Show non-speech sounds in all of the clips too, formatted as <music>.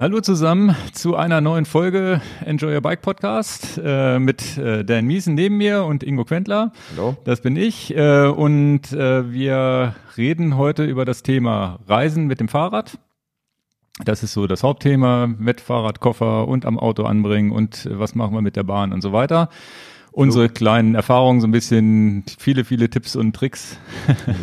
Hallo zusammen zu einer neuen Folge Enjoy Your Bike Podcast äh, mit äh, Dan Miesen neben mir und Ingo Quentler. Hallo. Das bin ich äh, und äh, wir reden heute über das Thema Reisen mit dem Fahrrad. Das ist so das Hauptthema mit Fahrradkoffer und am Auto anbringen und äh, was machen wir mit der Bahn und so weiter. Unsere kleinen Erfahrungen, so ein bisschen viele, viele Tipps und Tricks.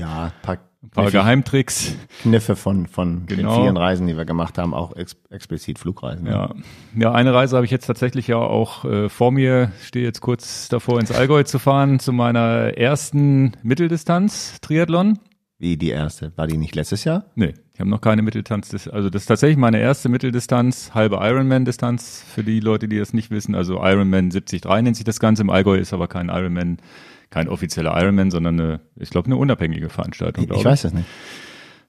Ja, paar, Ein paar Geheimtricks. Kniffe von, von Genau. den vielen Reisen, die wir gemacht haben, auch ex explizit Flugreisen. Ja, ja, eine Reise habe ich jetzt tatsächlich ja auch äh, vor mir. Stehe jetzt kurz davor, ins Allgäu zu fahren zu meiner ersten Mitteldistanz-Triathlon. Wie die erste. War die nicht letztes Jahr? Nee, ich habe noch keine Mitteldistanz. Also das ist tatsächlich meine erste Mitteldistanz, halbe Ironman-Distanz für die Leute, die das nicht wissen. Also Ironman 73 nennt sich das Ganze. Im Allgäu ist aber kein Ironman, kein offizieller Ironman, sondern eine, ich glaube, eine unabhängige Veranstaltung. Ich, ich weiß es nicht.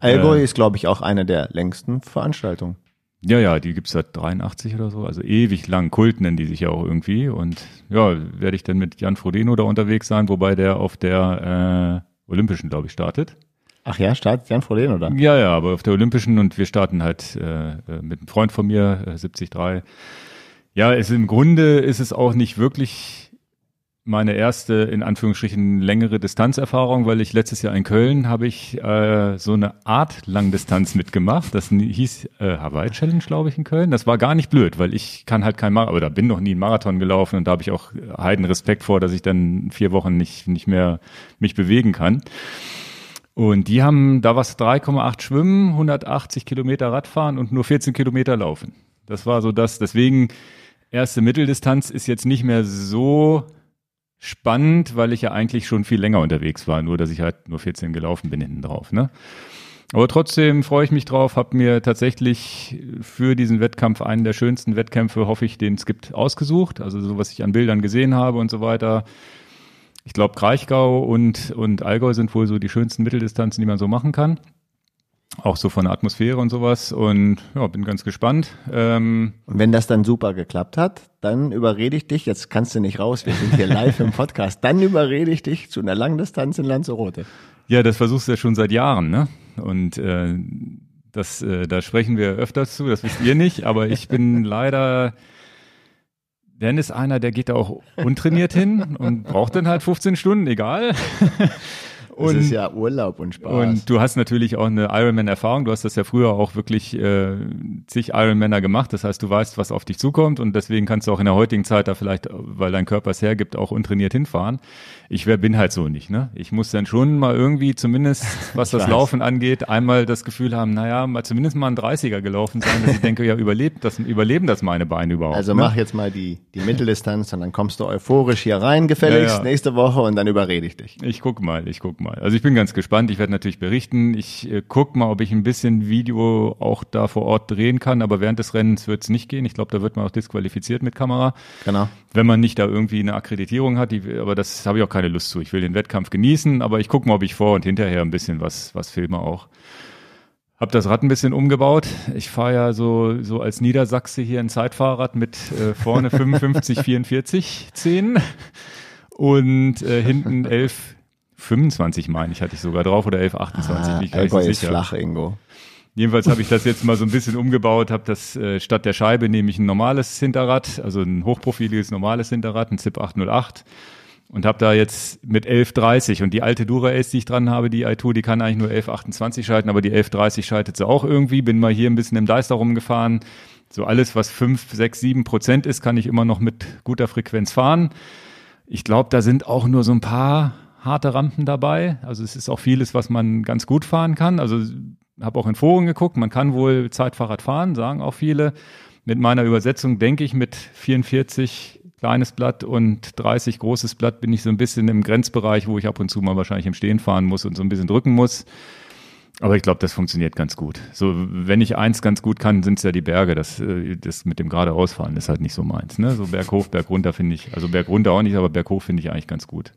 Allgäu ist, glaube ich, auch eine der längsten Veranstaltungen. Ja, ja, die gibt's seit 83 oder so, also ewig lang. Kult nennen die sich ja auch irgendwie. Und ja, werde ich dann mit Jan Frodeno da unterwegs sein, wobei der auf der äh, Olympischen, glaube ich, startet. Ach ja, startet Jan Froden, oder? Ja, ja, aber auf der Olympischen und wir starten halt äh, äh, mit einem Freund von mir, äh, 73. Ja, es im Grunde ist es auch nicht wirklich meine erste, in Anführungsstrichen, längere Distanzerfahrung, weil ich letztes Jahr in Köln habe ich äh, so eine Art Langdistanz mitgemacht. Das hieß äh, Hawaii Challenge, glaube ich, in Köln. Das war gar nicht blöd, weil ich kann halt kein Marathon, oder bin noch nie einen Marathon gelaufen und da habe ich auch heiden Respekt vor, dass ich dann vier Wochen nicht, nicht mehr mich bewegen kann. Und die haben da was 3,8 Schwimmen, 180 Kilometer Radfahren und nur 14 Kilometer Laufen. Das war so das. Deswegen erste Mitteldistanz ist jetzt nicht mehr so spannend, weil ich ja eigentlich schon viel länger unterwegs war, nur dass ich halt nur 14 gelaufen bin hinten drauf. Ne? Aber trotzdem freue ich mich drauf, habe mir tatsächlich für diesen Wettkampf einen der schönsten Wettkämpfe, hoffe ich, den es gibt, ausgesucht. Also so, was ich an Bildern gesehen habe und so weiter. Ich glaube, Kraichgau und, und Allgäu sind wohl so die schönsten Mitteldistanzen, die man so machen kann. Auch so von der Atmosphäre und sowas. Und ja, bin ganz gespannt. Ähm, Und wenn das dann super geklappt hat, dann überrede ich dich, jetzt kannst du nicht raus, wir sind hier live im Podcast, dann überrede ich dich zu einer Langdistanz in Lanzarote. ja, das versuchst du ja schon seit Jahren, ne? Und äh, das, äh, da sprechen wir öfters zu, das wisst ihr nicht, aber ich bin <laughs> leider. Dan ist einer, der geht da auch untrainiert hin und braucht dann halt 15 Stunden, egal. Das ist ja Urlaub und Spaß. Und du hast natürlich auch eine Ironman-Erfahrung. Du hast das ja früher auch wirklich äh, zig Ironmänner gemacht. Das heißt, du weißt, was auf dich zukommt und deswegen kannst du auch in der heutigen Zeit da vielleicht, weil dein Körper es hergibt, auch untrainiert hinfahren. Ich wär, bin halt so nicht. Ne? Ich muss dann schon mal irgendwie zumindest, <laughs> was das. Laufen angeht, einmal das Gefühl haben, naja, mal zumindest mal ein 30er gelaufen sein, dass ich denke, ja, überlebt das, überleben das meine Beine überhaupt. also ne? mach jetzt mal die, die Mitteldistanz und dann kommst du euphorisch hier rein, gefälligst Ja, ja. nächste Woche und dann überrede ich dich. Ich guck mal, ich guck mal. Also ich bin ganz gespannt. Ich werde natürlich berichten. Ich äh, guck mal, ob ich ein bisschen Video auch da vor Ort drehen kann. Aber während des Rennens wird es nicht gehen. Ich glaube, da wird man auch disqualifiziert mit Kamera, Genau. wenn man nicht da irgendwie eine Akkreditierung hat. Die, aber das habe ich auch keine Lust zu. Ich will den Wettkampf genießen, aber ich guck mal, ob ich vor und hinterher ein bisschen was, was filme auch. Hab das Rad ein bisschen umgebaut. Ich fahre ja so, so als Niedersachse hier ein Zeitfahrrad mit äh, vorne 55, 44 10 und äh, hinten 11, 25 meine ich, hatte ich sogar drauf oder 11, 28, Ah, bin ich Allgäu ist sicher. flach, Ingo. Jedenfalls habe ich das jetzt mal so ein bisschen umgebaut, habe das äh, statt der Scheibe nehme ich ein normales Hinterrad, also ein hochprofiliges normales Hinterrad, ein ZIP 808 und habe da jetzt mit 1130 und die alte Dura Ace, die ich dran habe, die i2, die kann eigentlich nur 1128 schalten, aber die 1130 schaltet sie auch irgendwie. Bin mal hier ein bisschen im Deister rumgefahren. So alles, was 5, 6, 7 Prozent ist, kann ich immer noch mit guter Frequenz fahren. Ich glaube, da sind auch nur so ein paar harte Rampen dabei. Also es ist auch vieles, was man ganz gut fahren kann. Also habe auch in Foren geguckt, man kann wohl Zeitfahrrad fahren, sagen auch viele. Mit meiner Übersetzung denke ich, mit 44 kleines Blatt und 30 großes Blatt bin ich so ein bisschen im Grenzbereich, wo ich ab und zu mal wahrscheinlich im Stehen fahren muss und so ein bisschen drücken muss. Aber ich glaube, das funktioniert ganz gut. So, wenn ich eins ganz gut kann, sind es ja die Berge. Das, äh, das mit dem geradeausfahren ist halt nicht so meins. Ne? So berghoch, bergunter finde ich, also bergunter auch nicht, aber berghoch finde ich eigentlich ganz gut.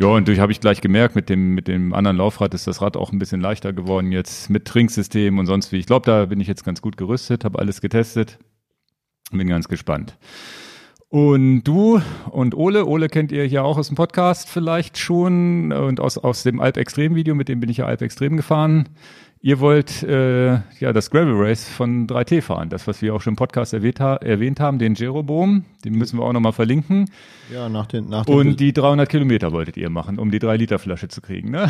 Ja, und durch habe ich gleich gemerkt, mit dem, mit dem anderen Laufrad ist das Rad auch ein bisschen leichter geworden jetzt mit Trinksystem und sonst wie. Ich glaube, da bin ich jetzt ganz gut gerüstet, habe alles getestet. Bin ganz gespannt. Und du und Ole, Ole kennt ihr hier auch aus dem Podcast vielleicht schon und aus, aus dem Alp Extrem Video, mit dem bin ich ja Alp Extrem gefahren. Ihr wollt äh, ja das Gravel Race von 3T fahren, das, was wir auch schon im Podcast erwähnt, ha erwähnt haben, den Jeroboam, den müssen wir auch nochmal verlinken. Ja, nach den, nach den Und die 300 Kilometer wolltet ihr machen, um die 3-Liter-Flasche zu kriegen, ne?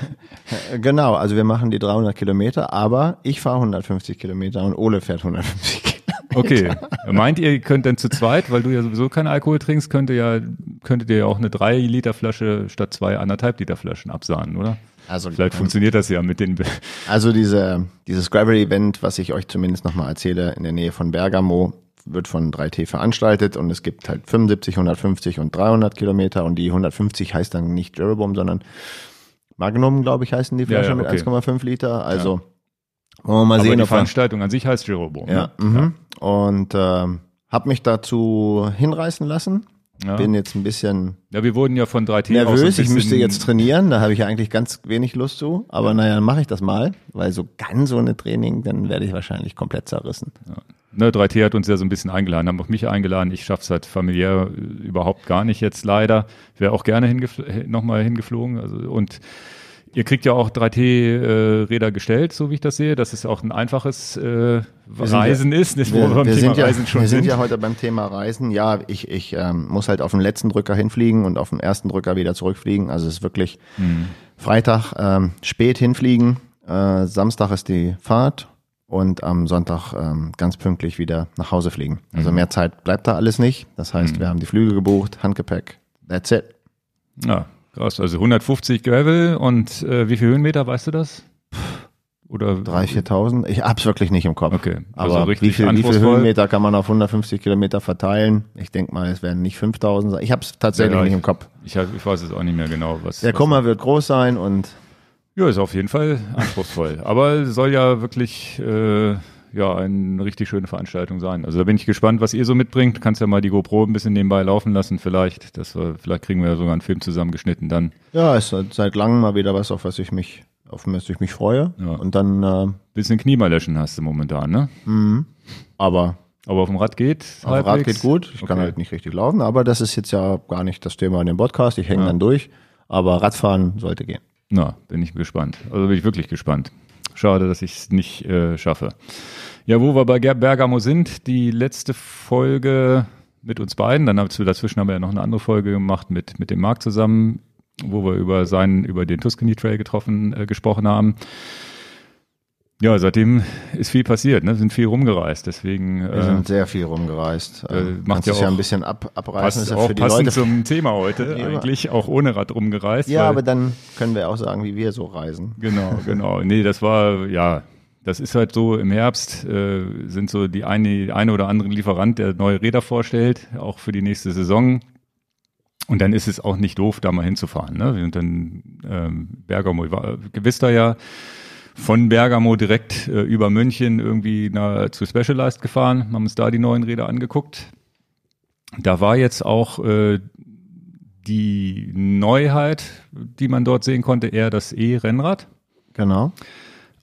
<laughs> Genau, also wir machen die 300 Kilometer, aber ich fahre 150 Kilometer und Ole fährt 150 Kilometer. Okay. Meint ihr, ihr könnt dann zu zweit, weil du ja sowieso keinen Alkohol trinkst, könnt ihr ja, könntet ihr ja auch eine 3-Liter-Flasche statt zwei anderthalb Liter Flaschen absahnen, oder? Also, Vielleicht funktioniert das ja mit den. also diese, dieses Gravel-Event, was ich euch zumindest nochmal erzähle, in der Nähe von Bergamo, wird von 3T veranstaltet und es gibt halt 75, 150 und 300 Kilometer und die 150 heißt dann nicht Jeroboam, sondern Magnum, glaube ich, heißen die Ja, Flaschen ja, okay. mit 1,5 Liter. Also wollen wir mal Aber sehen, die ob wir Veranstaltung an sich heißt Jeroboam. Ja, ne? mhm. und ähm, habe mich dazu hinreißen lassen. Ja. Bin jetzt ein bisschen ja, wir wurden ja von 3T auch so ein nervös. Ich müsste jetzt trainieren. Da habe ich ja eigentlich ganz wenig Lust zu. Aber naja, dann mache ich das mal, weil so ganz ohne Training, dann werde ich wahrscheinlich komplett zerrissen. Ne, 3T hat uns ja so ein bisschen eingeladen, haben auch mich eingeladen. Ich schaff's halt familiär äh, überhaupt gar nicht jetzt leider. Wäre auch gerne hingefl nochmal hingeflogen. Also, und ihr kriegt ja auch 3T-Räder gestellt, so wie ich das sehe, dass es auch ein einfaches äh, Reisen ist, das, wo Wir, wir beim wir, Thema sind ja, Reisen schon wir sind sind. ja heute beim Thema Reisen. Ja, ich, ich ähm, muss halt auf den letzten Drücker hinfliegen und auf dem ersten Drücker wieder zurückfliegen. Also es ist wirklich Hm. Freitag ähm, spät hinfliegen. Äh, Samstag ist die Fahrt und am Sonntag ähm, ganz pünktlich wieder nach Hause fliegen. Also Mhm. mehr Zeit bleibt da alles nicht. Das heißt, wir haben die Flüge gebucht, Handgepäck. That's it. Ja, krass. Also 150 Gravel und äh, wie viel Höhenmeter, weißt du das? Oder 3.000, 4.000. Ich hab's wirklich nicht im Kopf. Okay, also Aber richtig wie viel, wie viel anspruchsvoll. Höhenmeter kann man auf 150 Kilometer verteilen? Ich denke mal, es werden nicht 5.000 sein. Ich hab's tatsächlich Ja, nicht ich- im Kopf. Ich, hab, ich weiß es auch nicht mehr genau, was. Der Kummer wird groß sein und Ja, ist auf jeden Fall anspruchsvoll. Aber soll ja wirklich äh, ja eine richtig schöne Veranstaltung sein. Also da bin ich gespannt, was ihr so mitbringt. Kannst ja mal die GoPro ein bisschen nebenbei laufen lassen, vielleicht. Das, wir- vielleicht kriegen wir ja sogar einen Film zusammengeschnitten dann. ja, ist seit, langem mal wieder was, auf was ich mich, auf was ich mich freue. Ja. Und dann, äh, Bisschen Knie mal löschen hast du momentan, ne? aber Aber auf dem Rad geht. auf dem Rad halbwegs. geht gut. Ich kann Okay. halt nicht richtig laufen, aber das ist jetzt ja gar nicht das Thema in dem Podcast. Ich hänge dann durch. Aber Radfahren sollte gehen. Na, bin ich gespannt. Also bin ich wirklich gespannt. Schade, dass ich es nicht äh, schaffe. Ja, wo wir bei Ger- Bergamo sind, die letzte Folge mit uns beiden, dann dazwischen haben wir ja noch eine andere Folge gemacht mit, mit dem Marc zusammen, wo wir über seinen, über den Tuscany Trail getroffen, äh, gesprochen haben. Ja, seitdem ist viel passiert, ne? sind viel rumgereist, deswegen Wir äh, sind sehr viel rumgereist. äh, Äh, macht ja es ja auch- ein bisschen ab, abreißen. passt Ist ja auch für die passend Leute. zum Thema heute, <laughs> eigentlich auch ohne Rad rumgereist. Ja, weil- aber dann können wir auch sagen, wie wir so reisen. Genau, <laughs> genau. Nee, das war, ja, das ist halt so, im Herbst äh, sind so die eine, eine oder andere Lieferant, der neue Räder vorstellt, auch für die nächste Saison. Und dann ist es auch nicht doof, da mal hinzufahren. Ne? Wir sind dann ähm, Bergamo, gewiss da ja, von Bergamo direkt äh, über München irgendwie na, zu Specialized gefahren, haben uns da die neuen Räder angeguckt. Da war jetzt auch äh, die Neuheit, die man dort sehen konnte, eher das E-Rennrad. Genau.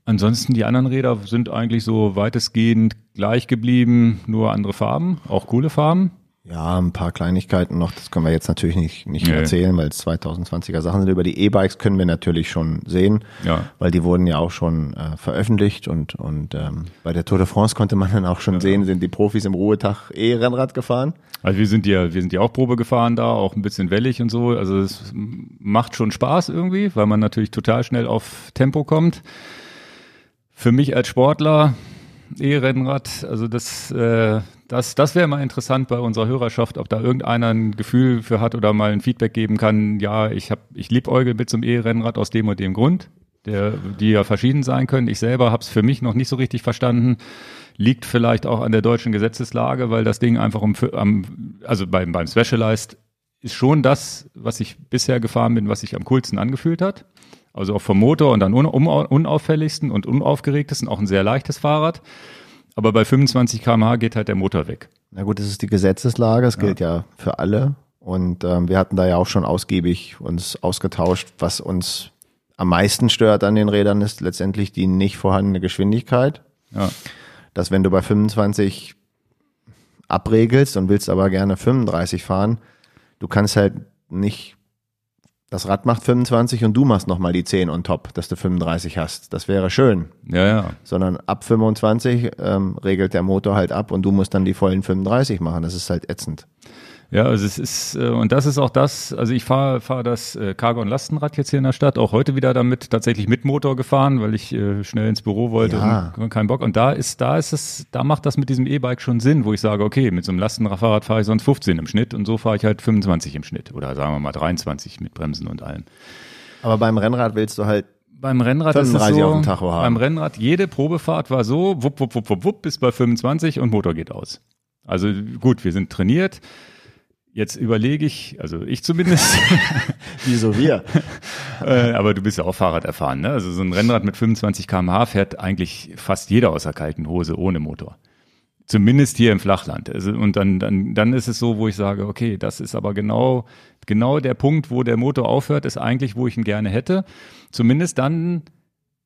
Ansonsten die anderen Räder sind eigentlich so weitestgehend gleich geblieben, nur andere Farben, auch coole Farben. Ja, ein paar Kleinigkeiten noch, das können wir jetzt natürlich nicht, nicht Nee. erzählen, weil es 2020er Sachen sind. Über die E-Bikes können wir natürlich schon sehen, Ja. weil die wurden ja auch schon äh, veröffentlicht und, und ähm, bei der Tour de France konnte man dann auch schon sehen, sind die Profis im Ruhetag E-Rennrad gefahren. Also wir sind ja, wir sind ja auch Probe gefahren da, auch ein bisschen wellig und so. Also es macht schon Spaß irgendwie, weil man natürlich total schnell auf Tempo kommt. Für mich als Sportler E-Rennrad, also das, äh, das, das wäre mal interessant bei unserer Hörerschaft, ob da irgendeiner ein Gefühl für hat oder mal ein Feedback geben kann. Ja, ich habe, ich liebäugel mit so einem E-Rennrad aus dem und dem Grund, der, die ja verschieden sein können. Ich selber habe es für mich noch nicht so richtig verstanden. Liegt vielleicht auch an der deutschen Gesetzeslage, weil das Ding einfach um, am, also beim, beim Specialized ist schon das, was ich bisher gefahren bin, was sich am coolsten angefühlt hat. Also auch vom Motor und dann un, unauffälligsten und unaufgeregtesten, auch ein sehr leichtes Fahrrad. Aber bei 25 km/h geht halt der Motor weg. Na gut, das ist die Gesetzeslage, es gilt ja für alle. Und ähm, wir hatten da ja auch schon ausgiebig uns ausgetauscht, was uns am meisten stört an den Rädern ist letztendlich die nicht vorhandene Geschwindigkeit. Ja, Dass wenn du bei 25 abregelst und willst aber gerne 35 fahren, du kannst halt nicht, das Rad macht 25 und du machst nochmal die 10 on top, dass du 35 hast. Das wäre schön. Ja, ja. Sondern ab 25 ähm, regelt der Motor halt ab und du musst dann die vollen 35 machen. Das ist halt ätzend. Ja, also es ist, äh, und das ist auch das, also ich fahre fahr das äh, Cargo- und Lastenrad jetzt hier in der Stadt, auch heute wieder damit tatsächlich mit Motor gefahren, weil ich äh, schnell ins Büro wollte Ja. und keinen Bock. Und da ist, da ist es, da macht das mit diesem E-Bike schon Sinn, wo ich sage, okay, mit so einem Lastenradfahrrad fahre ich sonst 15 im Schnitt und so fahre ich halt 25 im Schnitt oder sagen wir mal 23 mit Bremsen und allem. Aber beim Rennrad willst du halt, Beim Rennrad ist es 35 so, beim Rennrad, jede Probefahrt war so, wupp, wupp, wupp, wupp, wupp, bis bei 25 und Motor geht aus. Also gut, wir sind trainiert. Jetzt überlege ich, also ich zumindest, <laughs> wieso wir? <laughs> äh, aber du bist ja auch Fahrrad erfahren, ne? Also so ein Rennrad mit 25 km/h fährt eigentlich fast jeder aus der kalten Hose ohne Motor. Zumindest hier im Flachland. Also, und dann, dann, dann ist es so, wo ich sage, okay, das ist aber genau, genau der Punkt, wo der Motor aufhört, ist eigentlich, wo ich ihn gerne hätte. Zumindest dann,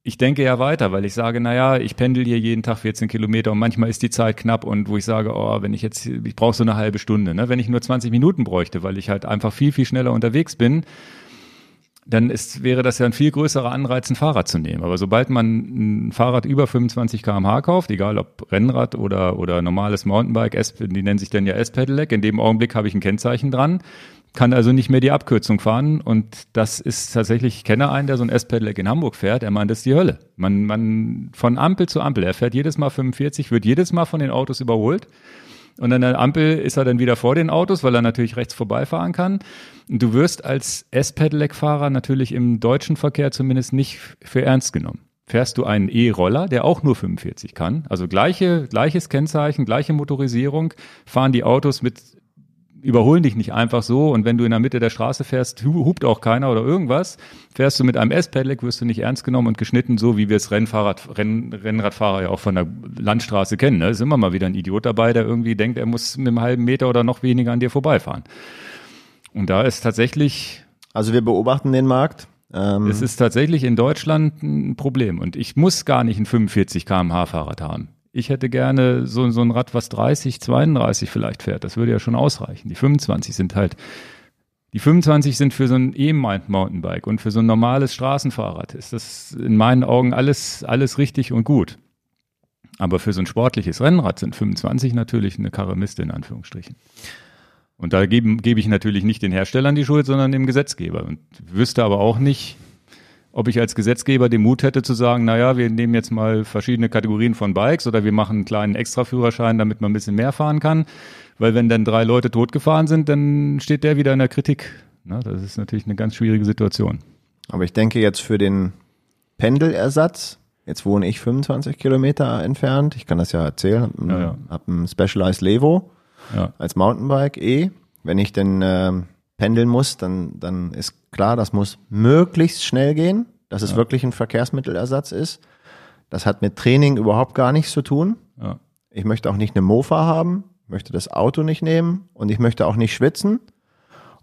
ich denke ja weiter, weil ich sage, naja, ich pendel hier jeden Tag 14 Kilometer und manchmal ist die Zeit knapp und wo ich sage, oh, wenn ich jetzt, ich brauche so eine halbe Stunde, ne? wenn ich nur 20 Minuten bräuchte, weil ich halt einfach viel, viel schneller unterwegs bin, dann ist, wäre das ja ein viel größerer Anreiz, ein Fahrrad zu nehmen. Aber sobald man ein Fahrrad über 25 km/h kauft, egal ob Rennrad oder, oder normales Mountainbike, S, die nennen sich dann ja S-Pedelec, in dem Augenblick habe ich ein Kennzeichen dran, kann also nicht mehr die Abkürzung fahren. Und das ist tatsächlich, ich kenne einen, der so ein S-Pedelec in Hamburg fährt, er meint, das ist die Hölle. Man, man, von Ampel zu Ampel, er fährt jedes Mal 45, wird jedes Mal von den Autos überholt. Und an der Ampel ist er dann wieder vor den Autos, weil er natürlich rechts vorbeifahren kann. Und du wirst als S-Pedelec-Fahrer natürlich im deutschen Verkehr zumindest nicht für ernst genommen. Fährst du einen E-Roller, der auch nur 45 kann, also gleiche, gleiches Kennzeichen, gleiche Motorisierung, fahren die Autos mit, überholen dich nicht einfach so und wenn du in der Mitte der Straße fährst, hu- hupt auch keiner oder irgendwas. Fährst du mit einem S-Pedelec, wirst du nicht ernst genommen und geschnitten, so wie wir es Rennfahrrad, Renn, Rennradfahrer ja auch von der Landstraße kennen. Da ist immer mal wieder ein Idiot dabei, der irgendwie denkt, er muss mit einem halben Meter oder noch weniger an dir vorbeifahren. Und da ist tatsächlich Also wir beobachten den Markt. Ähm, es ist tatsächlich in Deutschland ein Problem. Und ich muss gar nicht ein 45 km/h Fahrrad haben. Ich hätte gerne so, so ein Rad, was 30, 32 vielleicht fährt. Das würde ja schon ausreichen. Die 25 sind halt, die 25 sind für so ein E-Mountainbike und für so ein normales Straßenfahrrad ist das in meinen Augen alles, alles richtig und gut. Aber für so ein sportliches Rennrad sind 25 natürlich eine Karre in Anführungsstrichen. Und da gebe, gebe ich natürlich nicht den Herstellern die Schuld, sondern dem Gesetzgeber. Und wüsste aber auch nicht, ob ich als Gesetzgeber den Mut hätte zu sagen, naja, wir nehmen jetzt mal verschiedene Kategorien von Bikes oder wir machen einen kleinen Extraführerschein, damit man ein bisschen mehr fahren kann. Weil wenn dann drei Leute totgefahren sind, dann steht der wieder in der Kritik. Na, das ist natürlich eine ganz schwierige Situation. aber ich denke jetzt für den Pendelersatz, jetzt wohne ich 25 Kilometer entfernt, ich kann das ja erzählen, hab ein, Ja, ja. hab ein Specialized Levo Ja, als Mountainbike eh. Wenn ich denn ähm, pendeln muss, dann, dann ist klar, das muss möglichst schnell gehen, dass es wirklich ein Verkehrsmittelersatz ist. Das hat mit Training überhaupt gar nichts zu tun. ja, Ich möchte auch nicht eine Mofa haben, möchte das Auto nicht nehmen und ich möchte auch nicht schwitzen.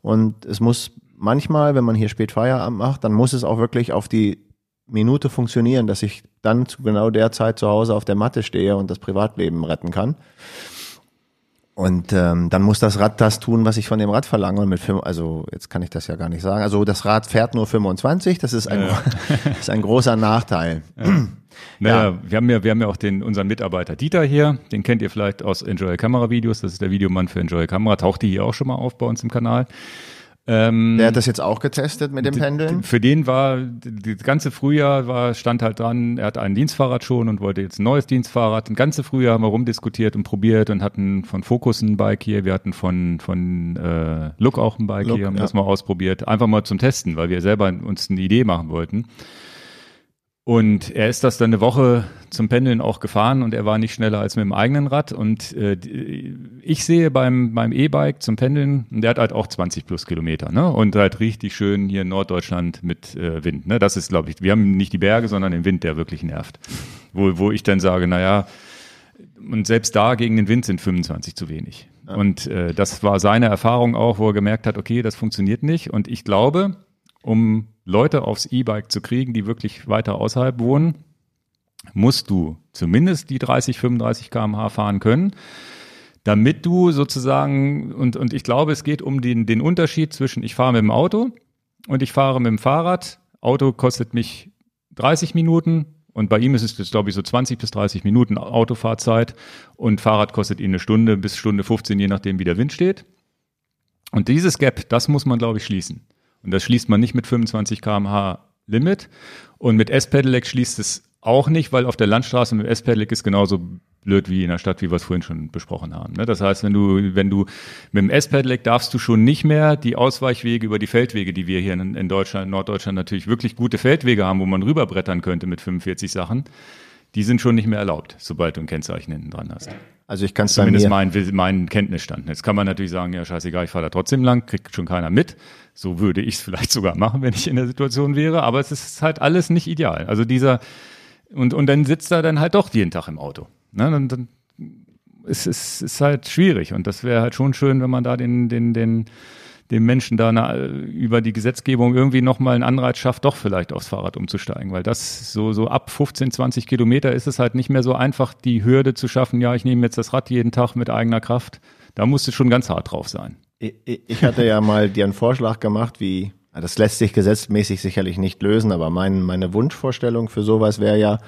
Und es muss manchmal, wenn man hier spät Feierabend macht, dann muss es auch wirklich auf die Minute funktionieren, dass ich dann zu genau der Zeit zu Hause auf der Matte stehe und das Privatleben retten kann. Und ähm, dann muss das Rad das tun, was ich von dem Rad verlange. Und mit fünf, also jetzt kann ich das ja gar nicht sagen. Also das Rad fährt nur 25, das ist ein, das <laughs> ist ein großer Nachteil. <clears throat> Naja, wir haben ja, wir haben ja auch den, unseren Mitarbeiter Dieter hier, den kennt ihr vielleicht aus Enjoy Kamera Videos, das ist der Videomann für Enjoy Kamera, tauchte hier auch schon mal auf bei uns im Kanal. Ähm, Der hat das jetzt auch getestet mit dem Pendeln. Für den war, das ganze Frühjahr war, stand halt dran, er hat ein Dienstfahrrad schon und wollte jetzt ein neues Dienstfahrrad. Ein ganze Frühjahr haben wir rumdiskutiert und probiert und hatten von Focus ein Bike hier, wir hatten von, von äh, Look auch ein Bike Look, hier, haben ja. das mal ausprobiert. Einfach mal zum Testen, weil wir selber uns eine Idee machen wollten. Und er ist das dann eine Woche zum Pendeln auch gefahren und er war nicht schneller als mit dem eigenen Rad. Und äh, ich sehe beim, beim E-Bike zum Pendeln, der hat halt auch 20 plus Kilometer, ne? Und halt richtig schön hier in Norddeutschland mit äh, Wind. Ne? Das ist, glaube ich, wir haben nicht die Berge, sondern den Wind, der wirklich nervt. Wo, wo ich dann sage, naja, und selbst da gegen den Wind sind 25 zu wenig. Und äh, das war seine Erfahrung auch, wo er gemerkt hat, okay, das funktioniert nicht. Und ich glaube, um Leute aufs E-Bike zu kriegen, die wirklich weiter außerhalb wohnen, musst du zumindest die 30, 35 km/h fahren können. damit du sozusagen, und, und ich glaube, es geht um den, den Unterschied zwischen ich fahre mit dem Auto und ich fahre mit dem Fahrrad. Auto kostet mich 30 Minuten und bei ihm ist es, glaube ich, so 20 bis 30 Minuten Autofahrzeit und Fahrrad kostet ihn eine Stunde bis Stunde 15, je nachdem, wie der Wind steht. Und dieses Gap, das muss man, glaube ich, schließen. Und das schließt man nicht mit 25 kmh Limit. Und mit S-Pedelec schließt es auch nicht, weil auf der Landstraße mit S-Pedelec ist genauso blöd wie in der Stadt, wie wir es vorhin schon besprochen haben. Ne? Das heißt, wenn du, wenn du mit dem S-Pedelec darfst du schon nicht mehr die Ausweichwege über die Feldwege, die wir hier in, in Deutschland, Norddeutschland natürlich wirklich gute Feldwege haben, wo man rüberbrettern könnte mit 45 Sachen, die sind schon nicht mehr erlaubt, sobald du ein Kennzeichen hinten dran hast. Also ich kann es Zumindest mein, mein Kenntnisstand. Jetzt kann man natürlich sagen, ja scheißegal, ich fahre da trotzdem lang, kriegt schon keiner mit. So würde ich es <laughs> vielleicht sogar machen, wenn ich in der Situation wäre. Aber es ist halt alles nicht ideal. Also dieser und und dann sitzt er dann halt doch jeden Tag im Auto. Ne? Dann, dann ist es ist, ist halt schwierig. Und das wäre halt schon schön, wenn man da den den den dem Menschen da eine, über die Gesetzgebung irgendwie nochmal einen Anreiz schafft, doch vielleicht aufs Fahrrad umzusteigen, weil das so, so ab 15, 20 Kilometer ist es halt nicht mehr so einfach, die Hürde zu schaffen, ja, ich nehme jetzt das Rad jeden Tag mit eigener Kraft. Da musst du schon ganz hart drauf sein. Ich, hatte ja mal dir einen Vorschlag gemacht, wie, das lässt sich gesetzmäßig sicherlich nicht lösen, aber mein, meine Wunschvorstellung für sowas wäre ja,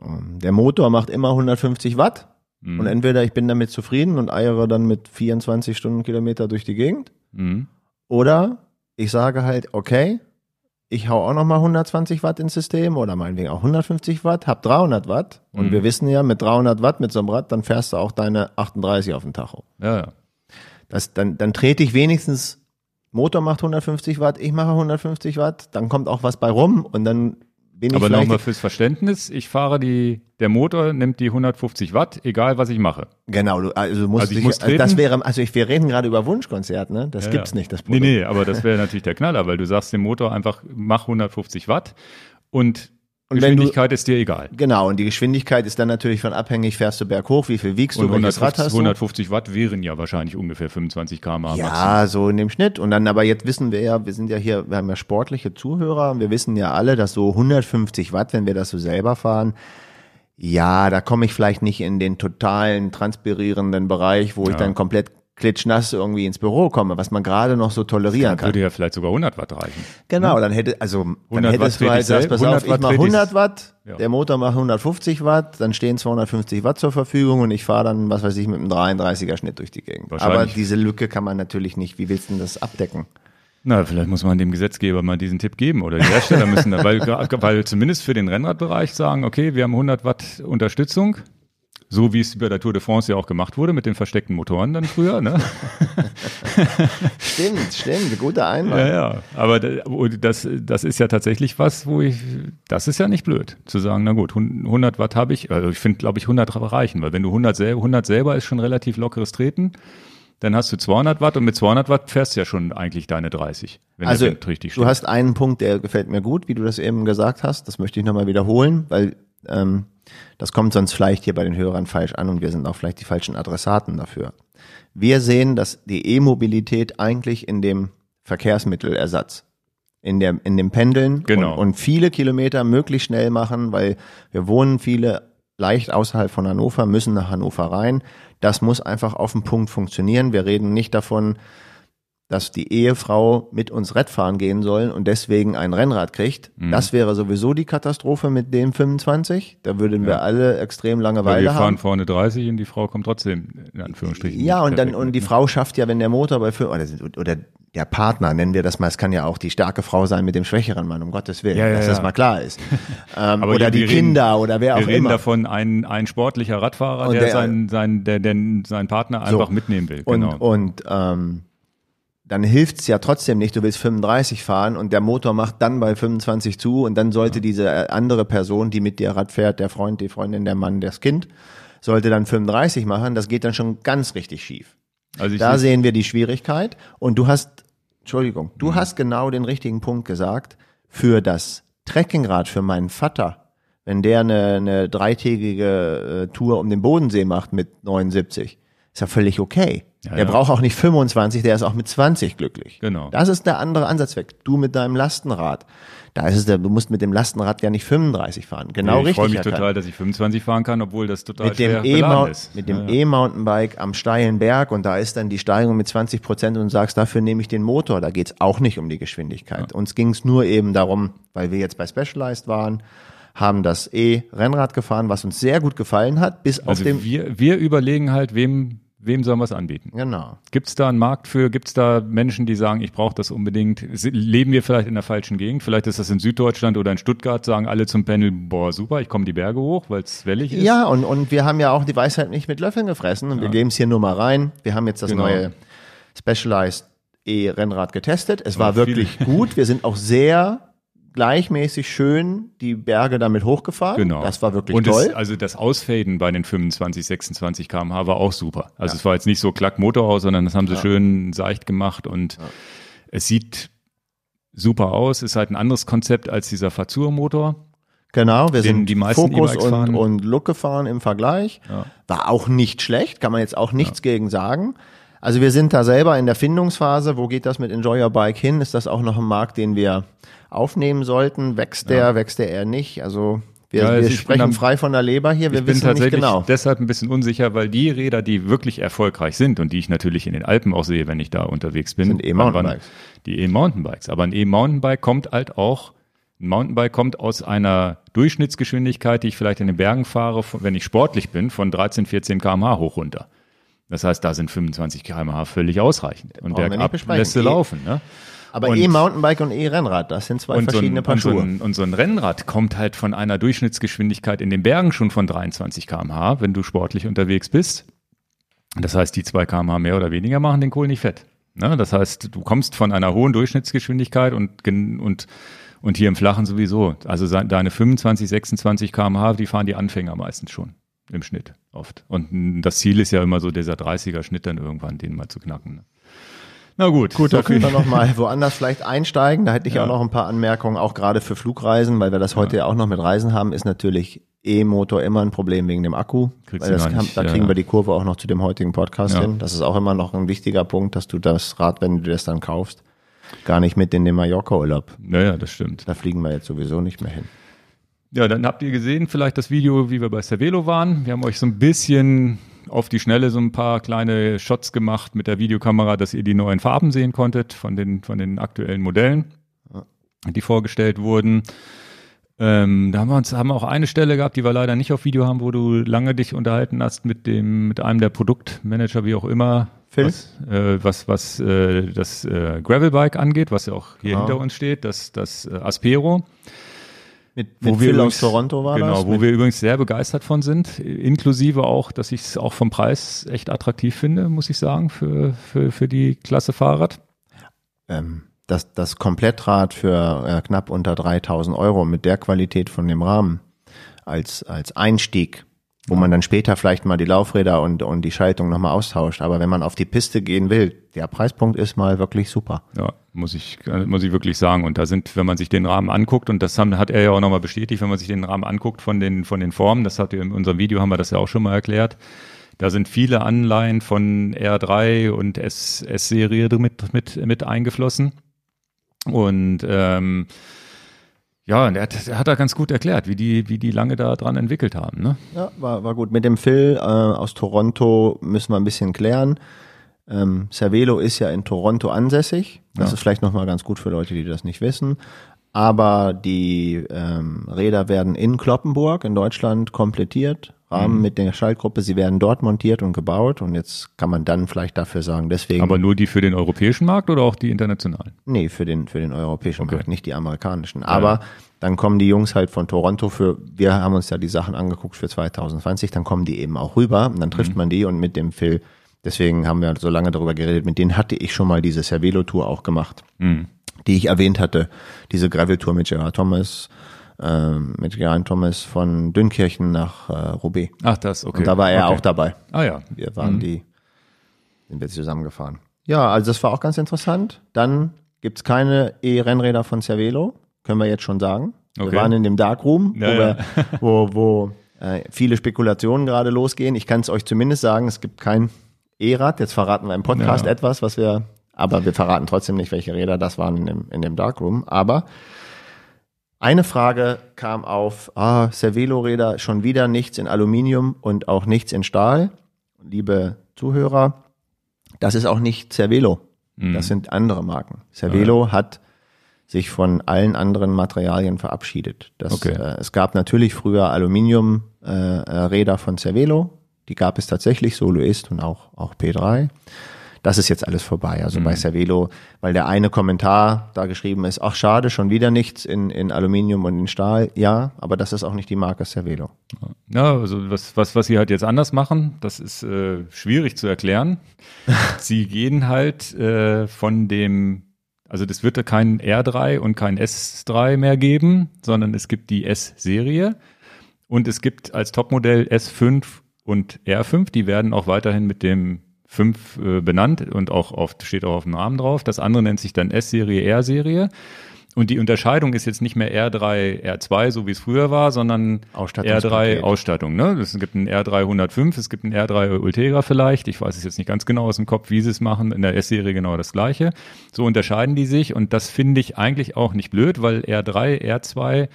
ähm, der Motor macht immer 150 Watt. Mhm. Und entweder ich bin damit zufrieden und eiere dann mit 24 Stundenkilometer durch die Gegend. Mhm. Oder ich sage halt, okay, ich hau auch nochmal 120 Watt ins System oder meinetwegen auch 150 Watt, hab 300 Watt. Und mhm. wir wissen ja, mit 300 Watt mit so einem Rad, dann fährst du auch deine 38 auf den Tacho. Ja, ja. Das, dann, dann trete ich wenigstens, Motor macht 150 Watt, ich mache 150 Watt, dann kommt auch was bei rum und dann bin Aber nochmal fürs Verständnis, ich fahre die, der Motor nimmt die 150 Watt, egal was ich mache. Genau, du, also musst also ich muss treten. das wäre, also ich, wir reden gerade über Wunschkonzert, ne? Das ja, gibt's ja. nicht, das Produkt. Nee, nee, aber das wäre natürlich der Knaller, weil du sagst dem Motor einfach, mach 150 Watt und und Geschwindigkeit du, ist dir egal. Genau, und die Geschwindigkeit ist dann natürlich von abhängig, fährst du berghoch, wie viel wiegst und du, 150, Rad hast du? 150 Watt wären ja wahrscheinlich ungefähr 25 km Ja, Maximum. so in dem Schnitt. Und dann, aber jetzt wissen wir ja, wir sind ja hier, wir haben ja sportliche Zuhörer, wir wissen ja alle, dass so 150 Watt, wenn wir das so selber fahren, ja, da komme ich vielleicht nicht in den totalen transpirierenden Bereich, wo ja. ich dann komplett klitschnass irgendwie ins Büro komme, was man gerade noch so tolerieren kann. Würde ja vielleicht sogar 100 Watt reichen. Genau, ne? dann hätte, also, dann hättest du halt gesagt, pass auf, ich mache 100 Watt, ja. der Motor macht 150 Watt, dann stehen 250 Watt zur Verfügung und ich fahre dann, was weiß ich, mit einem 33er Schnitt durch die Gegend. Aber diese Lücke kann man natürlich nicht, wie willst du denn das abdecken? Na, vielleicht muss man dem Gesetzgeber mal diesen Tipp geben oder die Hersteller müssen da, weil, <laughs> weil zumindest für den Rennradbereich sagen, okay, wir haben 100 Watt Unterstützung, so wie es bei der Tour de France ja auch gemacht wurde mit den versteckten Motoren dann früher. Ne? <laughs> stimmt, stimmt, guter Einwand. Ja, ja. Aber das, das ist ja tatsächlich was, wo ich, das ist ja nicht blöd, zu sagen, na gut, 100 Watt habe ich, also ich finde, glaube ich, 100 reichen, weil wenn du 100, 100 selber ist schon relativ lockeres Treten, dann hast du 200 Watt und mit 200 Watt fährst du ja schon eigentlich deine 30, wenn also. Du hast einen Punkt, der gefällt mir gut, wie du das eben gesagt hast. Das möchte ich nochmal wiederholen, weil ähm, das kommt sonst vielleicht hier bei den Hörern falsch an und wir sind auch vielleicht die falschen Adressaten dafür. Wir sehen, dass die E-Mobilität eigentlich in dem Verkehrsmittelersatz, in, der, in dem Pendeln genau. und, und viele Kilometer möglichst schnell machen, weil wir wohnen viele leicht außerhalb von Hannover, müssen nach Hannover rein. Das muss einfach auf den Punkt funktionieren. Wir reden nicht davon, dass die Ehefrau mit uns Radfahren gehen soll und deswegen ein Rennrad kriegt. Mhm. Das wäre sowieso die Katastrophe mit dem 25. Da würden ja. wir alle extrem lange Weile haben. Wir fahren vorne 30 und die Frau kommt trotzdem in Anführungsstrichen. Ja, und dann und die Frau schafft ja, wenn der Motor bei oder, oder der Partner, nennen wir das mal, es kann ja auch die starke Frau sein mit dem schwächeren Mann, um Gottes Willen, ja, ja, dass das mal klar ist. <laughs> Ähm, oder die Kinder reden, oder wer auch immer. Wir reden davon, ein, ein sportlicher Radfahrer, der, der, seinen, seinen, der, der seinen Partner einfach so. mitnehmen will. Genau. Und, und ähm, dann hilft's ja trotzdem nicht, du willst 35 fahren und der Motor macht dann bei 25 zu und dann sollte ja. diese äh, andere Person, die mit dir Rad fährt, der Freund, die Freundin, der Mann, das Kind, sollte dann 35 machen, das geht dann schon ganz richtig schief. Also da sehen wir die Schwierigkeit und du hast, Entschuldigung, du mhm. hast genau den richtigen Punkt gesagt, für das Trekkingrad für meinen Vater, wenn der eine, eine dreitägige äh, Tour um den Bodensee macht mit 79, Ist ja völlig okay. Ja, der ja. braucht auch nicht 25, der ist auch mit 20 glücklich. Genau. Das ist der andere Ansatzweg. Du mit deinem Lastenrad. Da ist es der, du musst mit dem Lastenrad ja nicht 35 fahren. Genau ich richtig. freue mich erkannt. total, dass ich 25 fahren kann, obwohl das total mit dem schwer E-Mount- ist. mit dem Ja. E-Mountainbike am steilen Berg und da ist dann die Steigung mit 20 Prozent und du sagst, dafür nehme ich den Motor. Da geht's auch nicht um die Geschwindigkeit. Uns ging's nur eben darum, weil wir jetzt bei Specialized waren, haben das E-Rennrad gefahren, was uns sehr gut gefallen hat, bis auf Also dem, wir, wir überlegen halt, wem, wem sollen wir es anbieten? genau. Gibt es da einen Markt für? Gibt es da Menschen, die sagen, ich brauche das unbedingt? Leben wir vielleicht in der falschen Gegend? Vielleicht ist das in Süddeutschland oder in Stuttgart, sagen alle zum Panel, boah, super, ich komme die Berge hoch, weil es wellig ist. Ja, und, und wir haben ja auch die Weisheit nicht mit Löffeln gefressen und wir geben es hier nur mal rein. Wir haben jetzt das Genau. neue Specialized E-Rennrad getestet. Es war Ja, wirklich gut. Wir sind auch sehr gleichmäßig schön die Berge damit hochgefahren. Genau. Das war wirklich und toll. Es, also das Ausfaden bei den 25, 26 km/h war auch super. Also es war jetzt nicht so klack Motor aus, sondern das haben sie schön seicht gemacht und es sieht super aus. Ist halt ein anderes Konzept als dieser Fazur-Motor. Genau, wir den sind die meisten Fokus E-Bikes und, und Look gefahren im Vergleich. War auch nicht schlecht, kann man jetzt auch nichts gegen sagen. Also wir sind da selber in der Findungsphase. Wo geht das mit Enjoy Your Bike hin? Ist das auch noch ein Markt, den wir aufnehmen sollten? Wächst der, wächst der eher nicht? Also wir, Ja, also wir bin sprechen am- frei von der Leber hier. Wir ich bin wissen nicht tatsächlich genau. deshalb ein bisschen unsicher, weil die Räder, die wirklich erfolgreich sind und die ich natürlich in den Alpen auch sehe, wenn ich da unterwegs bin, Sind E-Mountainbikes. Die E-Mountainbikes. Aber ein E-Mountainbike kommt halt auch, ein Mountainbike kommt aus einer Durchschnittsgeschwindigkeit, die ich vielleicht in den Bergen fahre, wenn ich sportlich bin, von 13, 14 km/h hoch runter. Das heißt, da sind 25 km/h völlig ausreichend. Und bergab lässt du E- laufen. Ne? Aber E-Mountainbike und E-Rennrad, das sind zwei so, verschiedene ein, Paar und, so Schuhe. ein, und so ein Rennrad kommt halt von einer Durchschnittsgeschwindigkeit in den Bergen schon von 23 km/h, wenn du sportlich unterwegs bist. Das heißt, die zwei km/h mehr oder weniger machen den Kohl nicht fett. Ne? Das heißt, du kommst von einer hohen Durchschnittsgeschwindigkeit und, und, und hier im Flachen sowieso. Also deine 25, 26 km/h, die fahren die Anfänger meistens schon im Schnitt oft. Und das Ziel ist ja immer so dieser 30er Schnitt dann irgendwann, den mal zu knacken. Ne? Na gut, Gut, so da können wir noch mal <laughs> woanders vielleicht einsteigen. Da hätte ich Ja. auch noch ein paar Anmerkungen, auch gerade für Flugreisen, weil wir das heute ja auch noch mit Reisen haben, ist natürlich E-Motor immer ein Problem wegen dem Akku. Kriegst weil das kann, nicht, da ja, kriegen ja. wir die Kurve auch noch zu dem heutigen Podcast Ja. hin. Das ist auch immer noch ein wichtiger Punkt, dass du das Rad, wenn du das dann kaufst, gar nicht mit in den Mallorca-Urlaub. Naja, das stimmt. Da fliegen wir jetzt sowieso nicht mehr hin. Ja, dann habt ihr gesehen, vielleicht das Video, wie wir bei Cervelo waren. Wir haben euch so ein bisschen auf die Schnelle so ein paar kleine Shots gemacht mit der Videokamera, dass ihr die neuen Farben sehen konntet von den, von den aktuellen Modellen, die vorgestellt wurden. Ähm, da haben wir uns, haben auch eine Stelle gehabt, die wir leider nicht auf Video haben, wo du lange dich unterhalten hast mit dem, mit einem der Produktmanager, wie auch immer, Phil? was, äh, was, was äh, das äh, Gravelbike angeht, was ja auch hier Genau. hinter uns steht, das, das äh, Aspero. Mit, Wo mit wir Phil übrigens- aus Toronto war genau, das? wo Mit, wir übrigens sehr begeistert von sind, inklusive auch, dass ich es auch vom Preis echt attraktiv finde, muss ich sagen, für, für, für die Klasse Fahrrad. ähm, das, das Komplettrad für äh, knapp unter 3000 Euro mit der Qualität von dem Rahmen als, als Einstieg, wo man dann später vielleicht mal die Laufräder und, und die Schaltung nochmal austauscht. Aber wenn man auf die Piste gehen will, der Preispunkt ist mal wirklich super. Ja, muss ich, äh, muss ich wirklich sagen. Und da sind, wenn man sich den Rahmen anguckt, und das haben, hat er ja auch nochmal bestätigt, wenn man sich den Rahmen anguckt von den, von den Formen, das hat in unserem Video, haben wir das ja auch schon mal erklärt. Da sind viele Anleihen von R3 und S-Serie mit, mit, mit eingeflossen. Und ähm, ja, und er hat, er hat da ganz gut erklärt, wie die, wie die lange da dran entwickelt haben. Ne? Ja, war, war gut. Mit dem Phil äh, aus Toronto müssen wir ein bisschen klären. Ähm, Cervelo ist ja in Toronto ansässig. Das Ja. ist vielleicht nochmal ganz gut für Leute, die das nicht wissen. Aber die ähm, Räder werden in Kloppenburg in Deutschland komplettiert. Mhm. Rahmen mit der Schaltgruppe, sie werden dort montiert und gebaut. Und jetzt kann man dann vielleicht dafür sagen, deswegen. Aber nur die für den europäischen Markt oder auch die internationalen? Nee, für den, für den europäischen Markt, nicht die amerikanischen. Aber dann kommen die Jungs halt von Toronto für, wir haben uns ja die Sachen angeguckt für 2020, dann kommen die eben auch rüber und dann trifft man die und mit dem Phil, deswegen haben wir so lange darüber geredet, mit denen hatte ich schon mal diese Cervelo-Tour auch gemacht, die ich erwähnt hatte, diese Gravel-Tour mit Gerard Thomas, mit Gerard Thomas von Dünkirchen nach äh, Roubaix. Ach, das, okay. Und da war er okay. auch dabei. Ah ja. Wir waren die, sind wir zusammengefahren. Ja, also das war auch ganz interessant. Dann gibt's keine E-Rennräder von Cervelo, können wir jetzt schon sagen. Wir Okay. waren in dem Darkroom, Ja, wo, ja. wir, <laughs> wo, wo äh, viele Spekulationen gerade losgehen. Ich kann es euch zumindest sagen, es gibt kein E-Rad. Jetzt verraten wir im Podcast Ja. etwas, was wir, aber wir verraten trotzdem nicht, welche Räder das waren in dem, in dem Darkroom. Aber eine Frage kam auf, ah, Cervelo-Räder, schon wieder nichts in Aluminium und auch nichts in Stahl. Liebe Zuhörer, das ist auch nicht Cervelo. Das sind andere Marken. Cervelo hat sich von allen anderen Materialien verabschiedet. Das, Okay. äh, es gab natürlich früher Aluminium-Räder äh, Räder von Cervelo. Die gab es tatsächlich, Soloist und auch, auch P3. Das ist jetzt alles vorbei. Also bei Cervelo, weil der eine Kommentar da geschrieben ist, ach schade, schon wieder nichts in, in Aluminium und in Stahl. Ja, aber das ist auch nicht die Marke Cervelo. Ja, also was, was, was sie halt jetzt anders machen, das ist äh, schwierig zu erklären. <laughs> sie gehen halt äh, von dem, also das wird da kein R3 und kein S3 mehr geben, sondern es gibt die S-Serie und es gibt als Topmodell S5 und R5, die werden auch weiterhin mit dem 5 äh, benannt und auch auf, steht auch auf dem Namen drauf. Das andere nennt sich dann S-Serie, R-Serie. Und die Unterscheidung ist jetzt nicht mehr R3, R2, so wie es früher war, sondern Ausstattungspaket. R3 Ausstattung. Ne? Es gibt einen R3 105, es gibt einen R3 Ultegra vielleicht. Ich weiß es jetzt nicht ganz genau aus dem Kopf, wie sie es machen. In der S-Serie genau das gleiche. So unterscheiden die sich und das finde ich eigentlich auch nicht blöd, weil R3, R2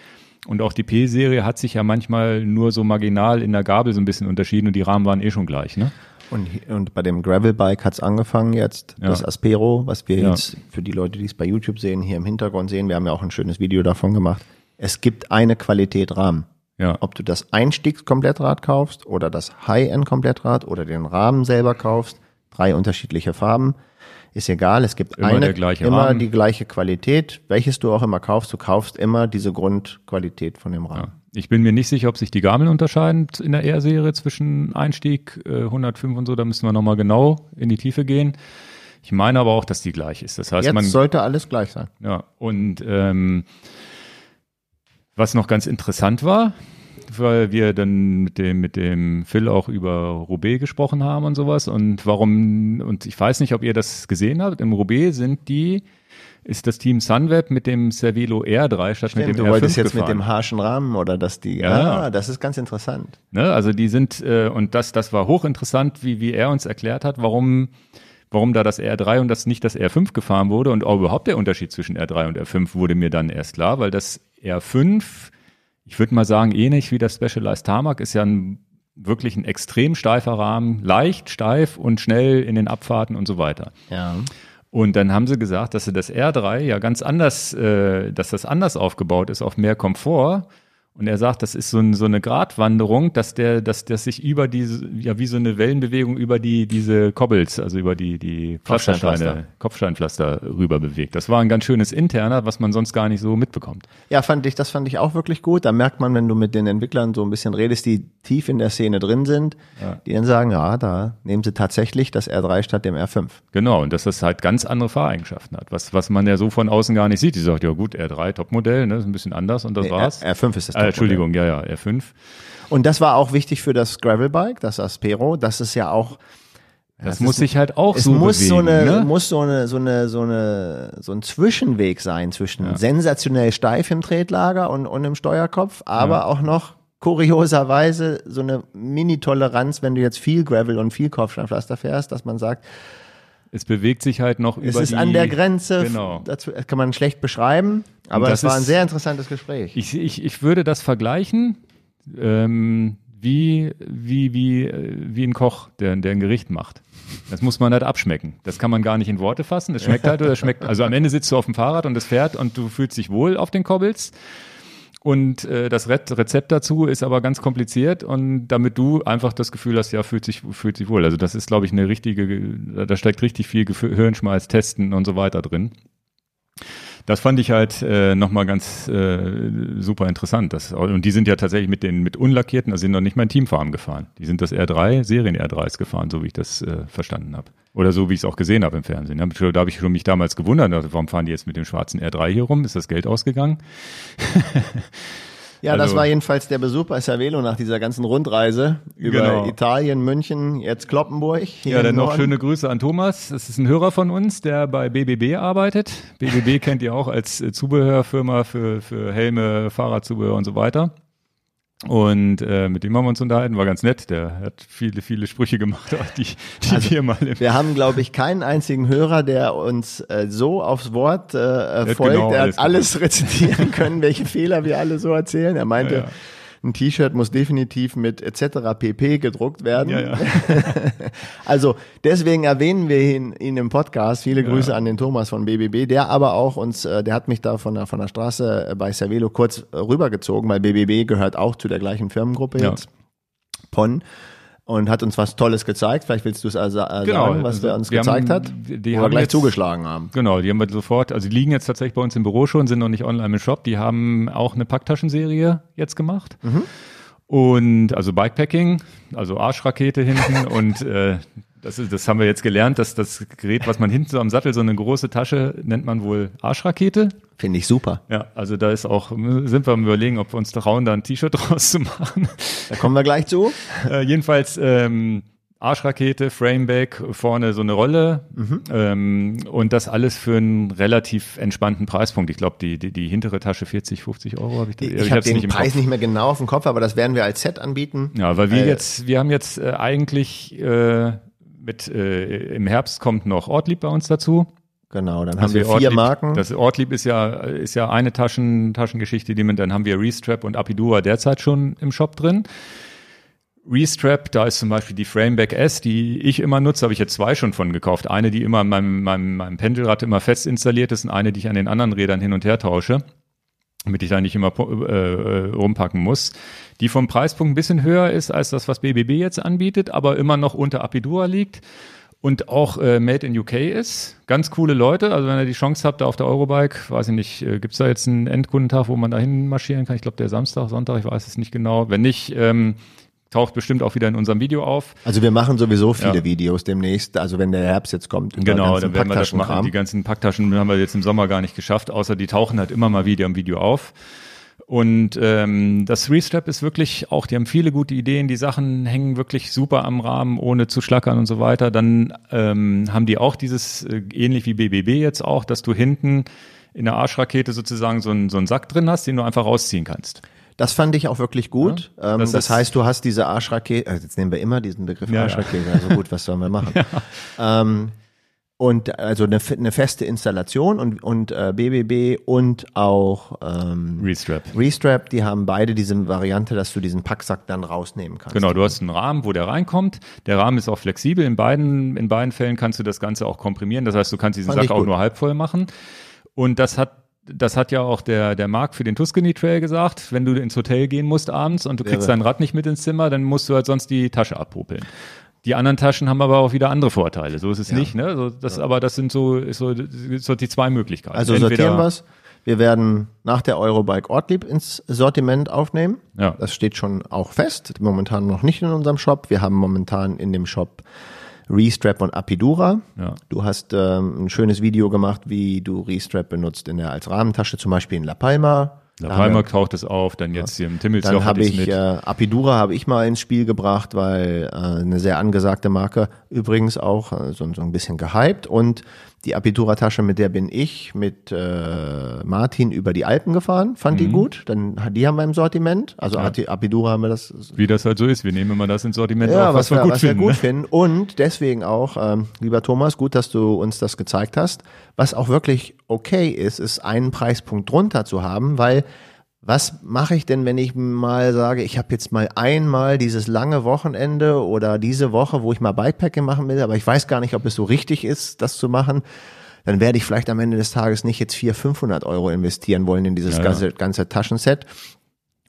und auch die P-Serie hat sich ja manchmal nur so marginal in der Gabel so ein bisschen unterschieden und die Rahmen waren eh schon gleich. Ne? Und, und bei dem Gravelbike hat's angefangen jetzt, Ja. das Aspero, was wir Ja. jetzt für die Leute, die es bei YouTube sehen, hier im Hintergrund sehen. Wir haben ja auch ein schönes Video davon gemacht. Es gibt eine Qualität Rahmen. Ja. Ob du das Einstiegskomplettrad kaufst oder das High-End-Komplettrad oder den Rahmen selber kaufst, drei unterschiedliche Farben, ist egal. Es gibt Immer eine, immer Rahmen. die gleiche Qualität. Welches du auch immer kaufst, du kaufst immer diese Grundqualität von dem Rahmen. Ich bin mir nicht sicher, ob sich die Gabeln unterscheiden in der R-Serie zwischen Einstieg äh, 105 und so. Da müssen wir nochmal genau in die Tiefe gehen. Ich meine aber auch, dass die gleich ist. Das heißt, Jetzt man sollte alles gleich sein. ja und ähm, was noch ganz interessant war, weil wir dann mit dem mit dem Phil auch über Roubaix gesprochen haben und sowas und warum und ich weiß nicht, ob ihr das gesehen habt. Im Roubaix sind die ist das Team Sunweb mit dem Cervelo R3 statt mit Stimmt, dem du R5 wolltest jetzt gefahren. mit dem harschen Rahmen oder dass die, Ja. ah, das ist ganz interessant. Ne, also die sind, äh, und das, das war hochinteressant, wie, wie er uns erklärt hat, warum, warum da das R3 und das nicht das R5 gefahren wurde und auch überhaupt der Unterschied zwischen R3 und R5 wurde mir dann erst klar, weil das R5, ich würde mal sagen, ähnlich wie das Specialized Tarmac, ist ja ein, wirklich ein extrem steifer Rahmen, leicht, steif und schnell in den Abfahrten und so weiter. Ja. Und dann haben sie gesagt, dass sie das R3 ja ganz anders, äh, dass das anders aufgebaut ist, auf mehr Komfort. Und er sagt, das ist so, ein, so eine Gratwanderung, dass der, dass das sich über diese, ja wie so eine Wellenbewegung über die diese Cobbles, also über die die Pflastersteine, Kopfsteinpflaster rüber bewegt. Das war ein ganz schönes interner, was man sonst gar nicht so mitbekommt. Ja, fand ich, das fand ich auch wirklich gut. Da merkt man, wenn du mit den Entwicklern so ein bisschen redest, die tief in der Szene drin sind, die dann sagen, ja, da nehmen sie tatsächlich das R3 statt dem R5. Genau, und dass das halt ganz andere Fahreigenschaften hat, was was man ja so von außen gar nicht sieht. Die sagt ja gut, R3 Topmodell, ne, ist ein bisschen anders und das Nee, war's. R, R5 ist das äh. Entschuldigung, ja ja, R5. Und das war auch wichtig für das Gravelbike, das Aspero. Das ist ja auch Das, muss sich halt auch es so muss bewegen. so eine ne? muss so eine so eine so eine so ein Zwischenweg sein zwischen sensationell steif im Tretlager und, und im Steuerkopf, aber auch noch kurioserweise so eine Mini-Toleranz, wenn du jetzt viel Gravel und viel Kopfsteinpflaster fährst, dass man sagt, es bewegt sich halt noch es über ist die, an der Grenze, Genau. dazu das kann man schlecht beschreiben, aber das es war ein sehr interessantes Gespräch. Ich, ich, ich würde das vergleichen ähm, wie, wie, wie, äh, wie ein Koch, der, der ein Gericht macht. Das muss man halt abschmecken. Das kann man gar nicht in Worte fassen. Das schmeckt halt oder das schmeckt. Also am Ende sitzt du auf dem Fahrrad und es fährt und du fühlst dich wohl auf den Kobbels. Und äh, das Re Rezept dazu ist aber ganz kompliziert und damit du einfach das Gefühl hast, ja, fühlt sich, fühlt sich wohl. Also das ist, glaube ich, eine richtige, da steckt richtig viel Hirnschmalz, Testen und so weiter drin. Das fand ich halt äh, nochmal ganz äh, super interessant. Das, und die sind ja tatsächlich mit den mit unlackierten, also sind noch nicht mal in Teamfarben gefahren. Die sind das R3, Serien R3s gefahren, so wie ich das äh, verstanden habe. Oder so wie ich es auch gesehen habe im Fernsehen. Da, habe ich schon mich damals gewundert, also warum fahren die jetzt mit dem schwarzen R3 hier rum? Ist das Geld ausgegangen? <laughs> Ja, das Also- war jedenfalls der Besuch bei Cervelo nach dieser ganzen Rundreise über Genau. Italien, München, jetzt Kloppenburg. Ja, dann noch schöne Grüße an Thomas. Das ist ein Hörer von uns, der bei BBB arbeitet. BBB <laughs> kennt ihr auch als Zubehörfirma für, für Helme, Fahrradzubehör und so weiter. Und äh, mit dem haben wir uns unterhalten, war ganz nett. Der hat viele, viele Sprüche gemacht, die, die also, wir mal. Wir haben, glaube ich, keinen einzigen Hörer, der uns äh, so aufs Wort äh, folgt. Genau er hat alles, alles rezitieren können, welche Fehler wir alle so erzählen. Er meinte, ja, ja ein T-Shirt muss definitiv mit etc. pp gedruckt werden. Ja, ja. <laughs> also deswegen erwähnen wir ihn, ihn im Podcast. Viele Grüße ja. an den Thomas von BBB, der aber auch uns, äh, der hat mich da von der, von der Straße bei Cervelo kurz rübergezogen, weil BBB gehört auch zu der gleichen Firmengruppe jetzt. PON und hat uns was Tolles gezeigt. Vielleicht willst du es also äh, genau, sagen, was er uns gezeigt haben, hat, die haben wir gleich jetzt, zugeschlagen haben. Genau, die haben wir sofort, also die liegen jetzt tatsächlich bei uns im Büro schon, sind noch nicht online im Shop. Die haben auch eine Packtaschenserie jetzt gemacht. Mhm. Und also Bikepacking, also Arschrakete hinten <laughs> und äh, das, ist, das haben wir jetzt gelernt, dass das Gerät, was man hinten so am Sattel, so eine große Tasche, nennt man wohl Arschrakete. Finde ich super. Ja, also da ist auch, sind wir am überlegen, ob wir uns trauen, da ein T-Shirt <laughs> draus zu machen. Da kommen wir gleich zu. <laughs> Äh, jedenfalls ähm, Arschrakete, Frameback, vorne so eine Rolle mhm. ähm, und das alles für einen relativ entspannten Preispunkt. Ich glaube, die, die, die hintere Tasche 40, 50 Euro habe ich. Da, ich, ich habe den nicht Preis Kopf. nicht mehr genau auf dem Kopf, aber das werden wir als Set anbieten. Ja, weil wir äh, jetzt, wir haben jetzt äh, eigentlich äh, mit äh, im Herbst kommt noch Ortlieb bei uns dazu. Genau, dann haben wir vier Ortlieb, Marken. Das Ortlieb ist ja ist ja eine Taschen Taschengeschichte, die man dann haben wir Restrap und Apidura derzeit schon im Shop drin. Restrap, da ist zum Beispiel die Frameback S, die ich immer nutze, habe ich jetzt zwei schon von gekauft. Eine, die immer an meinem, meinem, meinem Pendelrad immer fest installiert ist und eine, die ich an den anderen Rädern hin und her tausche damit ich da nicht immer äh, äh, rumpacken muss, die vom Preispunkt ein bisschen höher ist als das, was BBB jetzt anbietet, aber immer noch unter Apidura liegt und auch äh, Made in UK ist. Ganz coole Leute, also wenn ihr die Chance habt, da auf der Eurobike, weiß ich nicht, äh, gibt's da jetzt einen Endkundentag, wo man da hin marschieren kann? Ich glaube, der Samstag, Sonntag, ich weiß es nicht genau. Wenn nicht, ähm, taucht bestimmt auch wieder in unserem Video auf. Also wir machen sowieso viele ja. Videos demnächst, also wenn der Herbst jetzt kommt. Genau, dann werden wir das machen. Die ganzen Packtaschen haben wir jetzt im Sommer gar nicht geschafft, außer die tauchen halt immer mal wieder im Video auf. Und ähm, das Restrap ist wirklich auch, die haben viele gute Ideen, die Sachen hängen wirklich super am Rahmen, ohne zu schlackern und so weiter. Dann ähm, haben die auch dieses, äh, ähnlich wie BBB jetzt auch, dass du hinten in der Arschrakete sozusagen so einen, so einen Sack drin hast, den du einfach rausziehen kannst. Das fand ich auch wirklich gut. Ja, ähm, das, das heißt, du hast diese Arschrakete, also jetzt nehmen wir immer diesen Begriff ja, Arschrakete, also gut, was sollen wir machen? <laughs> Ja. Ähm, und also eine, eine feste Installation und, und äh, BBB und auch ähm, Restrap. Restrap, die haben beide diese Variante, dass du diesen Packsack dann rausnehmen kannst. Genau, du hast einen Rahmen, wo der reinkommt. Der Rahmen ist auch flexibel. In beiden, in beiden Fällen kannst du das Ganze auch komprimieren. Das heißt, du kannst diesen Fand Sack auch nur halb voll machen. Und das hat das hat ja auch der, der Marc für den Tuscany Trail gesagt, wenn du ins Hotel gehen musst abends und du kriegst Wäre. dein Rad nicht mit ins Zimmer, dann musst du halt sonst die Tasche abpopeln. Die anderen Taschen haben aber auch wieder andere Vorteile. So ist es ja. nicht. Ne? So, das, ja. Aber das sind so, so, so die zwei Möglichkeiten. Also Entweder, sortieren wir Wir werden nach der Eurobike Ortlieb ins Sortiment aufnehmen. Ja. Das steht schon auch fest. Momentan noch nicht in unserem Shop. Wir haben momentan in dem Shop Restrap und Apidura. Ja. Du hast ähm, ein schönes Video gemacht, wie du Restrap benutzt in der als Rahmentasche, zum Beispiel in La Palma. La Palma taucht es auf, dann jetzt hier im Timmelsloch. Dann habe ich, äh, Apidura habe ich mal ins Spiel gebracht, weil äh, eine sehr angesagte Marke, übrigens auch äh, so, so ein bisschen gehypt und die Apidura-Tasche, mit der bin ich mit äh, Martin über die Alpen gefahren, fand mhm. die gut. Dann die haben wir im Sortiment. Also ja. Apidura haben wir das. Wie das halt so ist, wir nehmen immer das ins Sortiment ja, auf, was, was wir, gut, was finden, wir gut ne? finden. Und deswegen auch, ähm, lieber Thomas, gut, dass du uns das gezeigt hast. Was auch wirklich okay ist, ist einen Preispunkt drunter zu haben, weil was mache ich denn, wenn ich mal sage, ich habe jetzt mal einmal dieses lange Wochenende oder diese Woche, wo ich mal Bikepacking machen will, aber ich weiß gar nicht, ob es so richtig ist, das zu machen. Dann werde ich vielleicht am Ende des Tages nicht jetzt 400, 500 Euro investieren wollen in dieses ja, ganze, ja. ganze Taschenset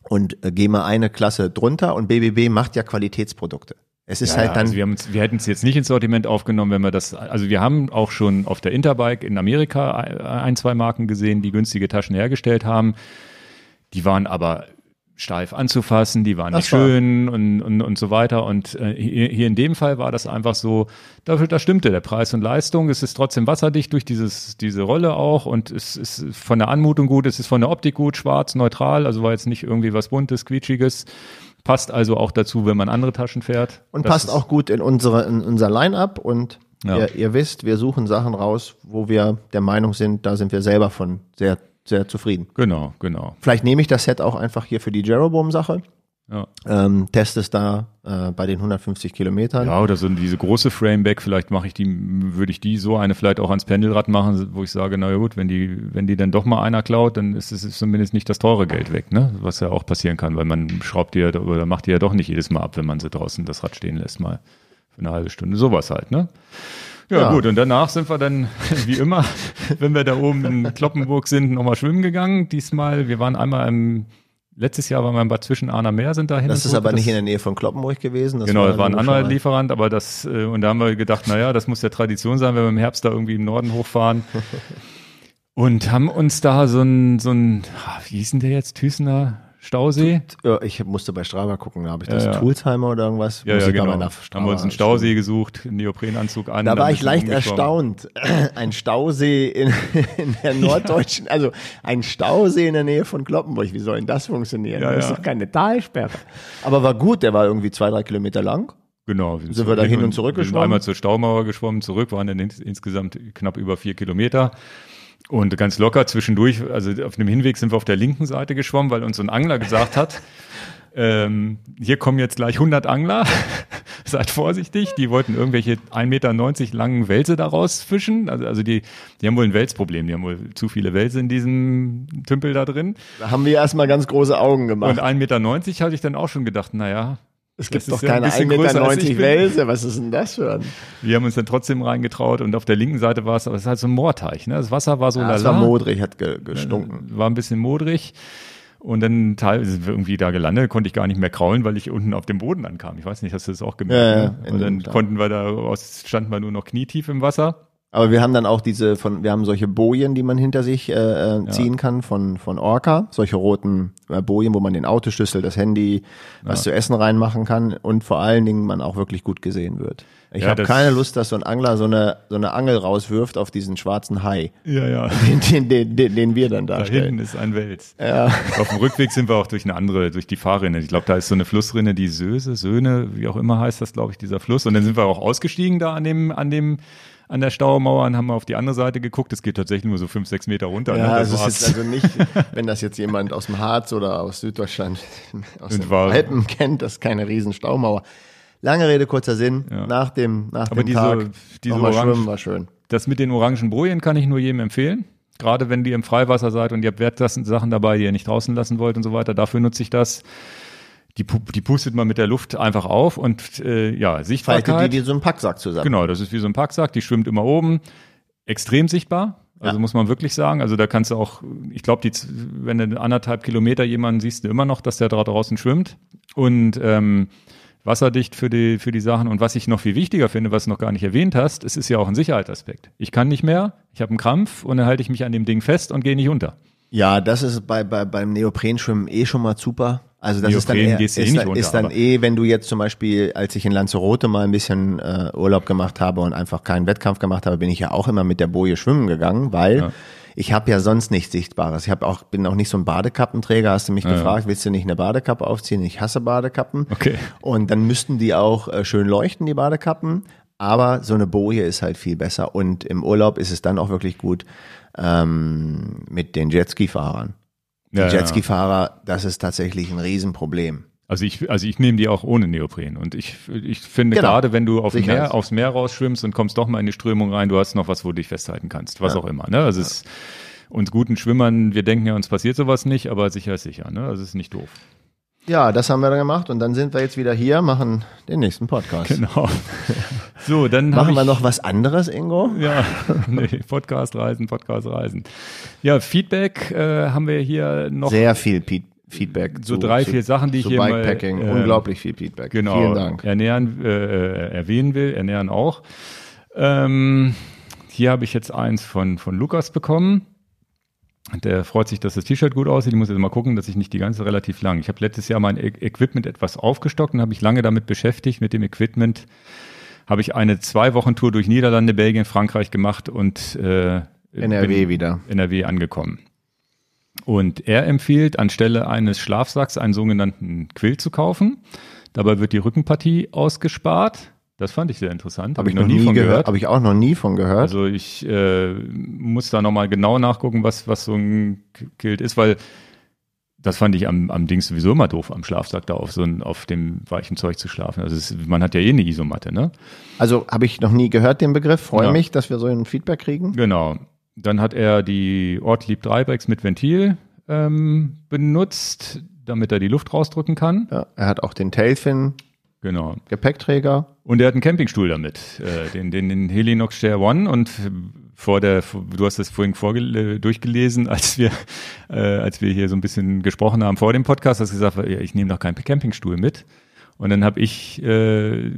und äh, gehe mal eine Klasse drunter und BBB macht ja Qualitätsprodukte. Es ist ja, halt dann. Also wir, wir hätten es jetzt nicht ins Sortiment aufgenommen, wenn wir das. Also wir haben auch schon auf der Interbike in Amerika ein, zwei Marken gesehen, die günstige Taschen hergestellt haben. Die waren aber steif anzufassen, die waren das nicht war. schön und, und, und so weiter. Und äh, hier, hier in dem Fall war das einfach so, da, da stimmte der Preis und Leistung. Es ist trotzdem wasserdicht durch dieses, diese Rolle auch und es ist von der Anmutung gut, es ist von der Optik gut, schwarz, neutral, also war jetzt nicht irgendwie was Buntes, Quietschiges. Passt also auch dazu, wenn man andere Taschen fährt. Und das passt auch gut in unsere, in unser Line-Up und ja. ihr, ihr wisst, wir suchen Sachen raus, wo wir der Meinung sind, da sind wir selber von sehr sehr zufrieden. Genau, genau. Vielleicht nehme ich das Set auch einfach hier für die Jeroboam-Sache. Ja. ähm, testest da äh, bei den 150 Kilometern. Ja, oder so diese große Frameback, vielleicht mache ich die, würde ich die so eine vielleicht auch ans Pendelrad machen, wo ich sage, na ja gut, wenn die, wenn die dann doch mal einer klaut, dann ist es zumindest nicht das teure Geld weg, ne? Was ja auch passieren kann, weil man schraubt die ja oder macht die ja doch nicht jedes Mal ab, wenn man sie draußen das Rad stehen lässt, mal für eine halbe Stunde. Sowas halt, ne? Ja, Ja. gut, und danach sind wir dann, <laughs> wie immer, wenn wir da oben in Kloppenburg sind, nochmal schwimmen gegangen. Diesmal, wir waren einmal im, letztes Jahr waren wir im Bad Zwischenahner Meer, sind da hin. Das ist aber nicht Das- in der Nähe von Kloppenburg gewesen. Das Genau, das war ein anderer Lieferant, aber das, äh, und da haben wir gedacht, naja, das muss ja Tradition sein, wenn wir im Herbst da irgendwie im Norden hochfahren. <laughs> und haben uns da so ein, so ein, ah, wie hieß denn der jetzt, Thüssener Stausee? Ja, ich musste bei Strava gucken, da habe ich das Ja, ja. Toolsheimer oder irgendwas. Ja, ja, ich da genau. mal nach haben wir uns einen Stausee gesucht, einen Neoprenanzug an. Da war ich leicht erstaunt. <laughs> Ein Stausee in, in der <laughs> norddeutschen, also ein Stausee in der Nähe von Kloppenburg. Wie soll denn das funktionieren? Ja, das ist doch keine Talsperre. Aber war gut, der war irgendwie zwei, drei Kilometer lang. Genau. Sind wir da hin und zurück wir sind geschwommen? einmal zur Staumauer geschwommen, zurück, waren dann ins, insgesamt knapp über vier Kilometer. Und ganz locker zwischendurch, also auf dem Hinweg sind wir auf der linken Seite geschwommen, weil uns so ein Angler gesagt hat, <laughs> ähm, hier kommen jetzt gleich 100 Angler, <laughs> seid vorsichtig, die wollten irgendwelche 1,90 Meter langen Wälse daraus fischen, also, also die, die haben wohl ein Welsproblem, die haben wohl zu viele Wälse in diesem Tümpel da drin. Da haben wir erstmal ganz große Augen gemacht. Und 1,90 Meter hatte ich dann auch schon gedacht, naja, es gibt das doch ja keine bisschen 1,90 größer, als ich Meter bin. Wälse. Was ist denn das für ein? Wir haben uns dann trotzdem reingetraut und auf der linken Seite war es, aber es ist halt so ein Moorteich, ne? Das Wasser war so Ja, es lala, war modrig, hat ge gestunken. war ein bisschen modrig. Und dann teilweise sind wir irgendwie da gelandet, konnte ich gar nicht mehr kraulen, weil ich unten auf dem Boden ankam. Ich weiß nicht, hast du das auch gemerkt? Ja, ja, ne? Und dann konnten wir da standen wir nur noch knietief im Wasser. Aber wir haben dann auch diese von, wir haben solche Bojen, die man hinter sich äh, äh, ziehen kann von von Orca, solche roten äh, Bojen, wo man den Autoschlüssel, das Handy, was zu essen reinmachen kann und vor allen Dingen man auch wirklich gut gesehen wird. Ich Ja, habe keine Lust, dass so ein Angler so eine so eine Angel rauswirft auf diesen schwarzen Hai, Ja, ja. <laughs> den, den, den, den, den wir dann Da darstellen. hinten ist ein Wels. Ja. Auf dem Rückweg sind wir auch durch eine andere, durch die Fahrrinne. Ich glaube, da ist so eine Flussrinne, die Söse, Söhne, wie auch immer heißt das, glaube ich, dieser Fluss. Und dann sind wir auch ausgestiegen da an dem, an dem, an der Staumauer und haben auf die andere Seite geguckt. Es geht tatsächlich nur so fünf, sechs Meter runter. Ja, ne? also Das es ist war's. also nicht, <laughs> wenn das jetzt jemand aus dem Harz oder aus Süddeutschland, <laughs> aus Und den war- Alpen kennt, das ist keine riesen Staumauer. Lange Rede, kurzer Sinn. Ja. Nach dem, nach Aber dem diese- Tag diese nochmal Orange- schwimmen war schön. Das mit den orangen Bojen kann ich nur jedem empfehlen. Gerade wenn ihr im Freiwasser seid und ihr habt Wertsachen dabei, die ihr nicht draußen lassen wollt und so weiter. Dafür nutze ich das. Die, die pustet man mit der Luft einfach auf und äh, ja, Faltet Sichtbarkeit. die wie so ein Packsack zusammen. Genau, das ist wie so ein Packsack, die schwimmt immer oben. Extrem sichtbar. Also Ja. muss man wirklich sagen. Also da kannst du auch, ich glaube, die, wenn du anderthalb Kilometer jemanden siehst, du immer noch, dass der da draußen schwimmt. Und ähm, wasserdicht für die, für die Sachen. Und was ich noch viel wichtiger finde, was du noch gar nicht erwähnt hast, es ist ja auch ein Sicherheitsaspekt. Ich kann nicht mehr, ich habe einen Krampf und dann halte ich mich an dem Ding fest und gehe nicht unter. Ja, das ist bei, bei, beim Neoprenschwimmen eh schon mal super. Also das ist dann, Neopren eher, du eh ist, nicht dann, unter, ist dann eh, wenn du jetzt zum Beispiel, als ich in Lanzarote mal ein bisschen äh, Urlaub gemacht habe und einfach keinen Wettkampf gemacht habe, bin ich ja auch immer mit der Boje schwimmen gegangen, weil Ja. ich habe ja sonst nichts Sichtbares. Ich habe auch bin auch nicht so ein Badekappenträger. Hast du mich gefragt, willst du nicht eine Badekappe aufziehen? Ich hasse Badekappen. Okay. Und dann müssten die auch äh, schön leuchten, die Badekappen. Aber so eine Boje ist halt viel besser. Und im Urlaub ist es dann auch wirklich gut ähm, mit den Jetski-Fahrern. Die Ja, ja. Jetski-Fahrer, das ist tatsächlich ein Riesenproblem. Also ich, also ich nehme die auch ohne Neopren. Und ich, ich finde Genau. gerade, wenn du auf. Meer, aufs Meer rausschwimmst und kommst doch mal in die Strömung rein, du hast noch was, wo du dich festhalten kannst, was Ja. auch immer. Ne? Also es uns guten Schwimmern, wir denken ja, uns passiert sowas nicht, aber sicher ist sicher. Ne? Also es ist nicht doof. Ja, das haben wir dann gemacht und dann sind wir jetzt wieder hier, machen den nächsten Podcast. Genau. <laughs> So, dann Machen wir noch was anderes, Ingo? Ja, <laughs> nee, Podcast reisen, Podcast reisen. Ja, Feedback äh, haben wir hier noch. Sehr viel Pe Feedback. So drei, vier Sachen, die ich zu hier mal, Bikepacking. ähm, Unglaublich viel Feedback. genau, Vielen Dank. ernähren, äh, erwähnen will, ernähren auch. Ähm, hier habe ich jetzt eins von, von Lukas bekommen. Der freut sich, dass das T-Shirt gut aussieht. Ich muss jetzt mal gucken, dass ich nicht die ganze relativ lang. Ich habe letztes Jahr mein E- Equipment etwas aufgestockt und habe mich lange damit beschäftigt. Mit dem Equipment habe ich eine zwei Wochen Tour durch Niederlande, Belgien, Frankreich gemacht und äh, NRW wieder. NRW angekommen. Und er empfiehlt, anstelle eines Schlafsacks einen sogenannten Quill zu kaufen. Dabei wird die Rückenpartie ausgespart. Das fand ich sehr interessant. Habe ich noch nie gehört. Habe ich auch noch nie von gehört. Also ich äh, muss da nochmal genau nachgucken, was, was so ein Kilt ist, weil das fand ich am, am Ding sowieso immer doof, am Schlafsack da auf so ein, auf dem weichen Zeug zu schlafen. Also es, man hat ja eh eine Isomatte, ne? Also habe ich noch nie gehört den Begriff. Freue Ja. mich, dass wir so ein Feedback kriegen. Genau. Dann hat er die Ortlieb Dreiecks mit Ventil ähm, benutzt, damit er die Luft rausdrücken kann. Ja, er hat auch den Tailfin Genau. Gepäckträger. Und er hat einen Campingstuhl damit, äh, den, den, den Helinox Share One. Und vor der, du hast das vorhin vorgel- durchgelesen, als wir, äh, als wir hier so ein bisschen gesprochen haben vor dem Podcast, hast du gesagt, ich nehme doch keinen Campingstuhl mit. Und dann habe ich äh,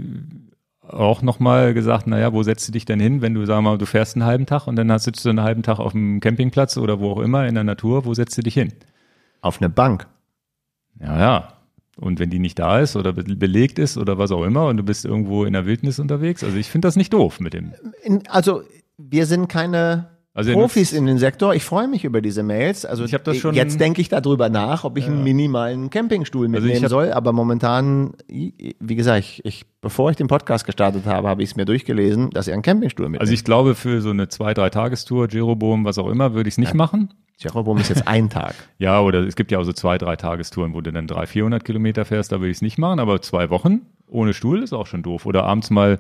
auch nochmal gesagt, naja, wo setzt du dich denn hin, wenn du, sag mal, du fährst einen halben Tag und dann sitzt du einen halben Tag auf dem Campingplatz oder wo auch immer in der Natur, wo setzt du dich hin? Auf eine Bank. Ja, ja. Und wenn die nicht da ist oder be- belegt ist oder was auch immer und du bist irgendwo in der Wildnis unterwegs, also ich finde das nicht doof mit dem. Also wir sind keine Also Profis in den Sektor. Ich freue mich über diese Mails. Also Ich das schon- jetzt denke ich darüber nach, ob ich einen minimalen Campingstuhl Also mitnehmen hab- soll. Aber momentan, wie gesagt, ich, ich, bevor ich den Podcast gestartet habe, habe ich es mir durchgelesen, dass er einen Campingstuhl mitnimmt. Also ich glaube, für so eine zwei, drei Tagestour, Jeroboam, was auch immer, würde ich es nicht machen. Jeroboam ist jetzt ein Tag. <laughs> Ja, oder es gibt ja auch so zwei, drei Tagestouren, wo du dann drei, 400 Kilometer fährst, da würde ich es nicht machen. Aber zwei Wochen ohne Stuhl ist auch schon doof. Oder abends mal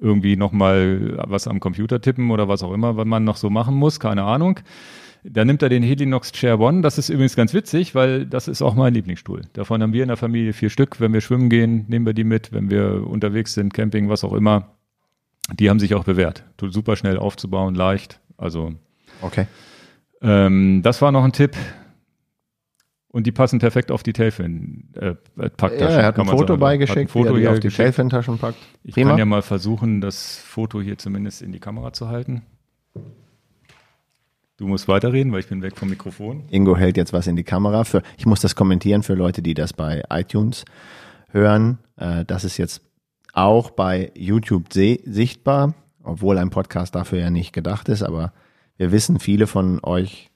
irgendwie nochmal was am Computer tippen oder was auch immer, was man noch so machen muss, keine Ahnung. Da nimmt er den Helinox Chair One. Das ist übrigens ganz witzig, weil das ist auch mein Lieblingsstuhl. Davon haben wir in der Familie vier Stück. Wenn wir schwimmen gehen, nehmen wir die mit. Wenn wir unterwegs sind, Camping, was auch immer. Die haben sich auch bewährt. Tut super schnell aufzubauen, leicht. Also Okay. ähm, das war noch ein Tipp. Und die passen perfekt auf die Tailfin äh. Ja, er hat ein Foto sagen. beigeschickt, ein Foto wie er die hier auf die. Tailfin-Taschen packt. Ich Prima. kann ja mal versuchen, das Foto hier zumindest in die Kamera zu halten. Du musst weiterreden, weil ich bin weg vom Mikrofon. Ingo hält jetzt was in die Kamera. Für, ich muss das kommentieren für Leute, die das bei iTunes hören. Äh, das ist jetzt auch bei YouTube sichtbar, obwohl ein Podcast dafür ja nicht gedacht ist. Aber wir wissen, viele von euch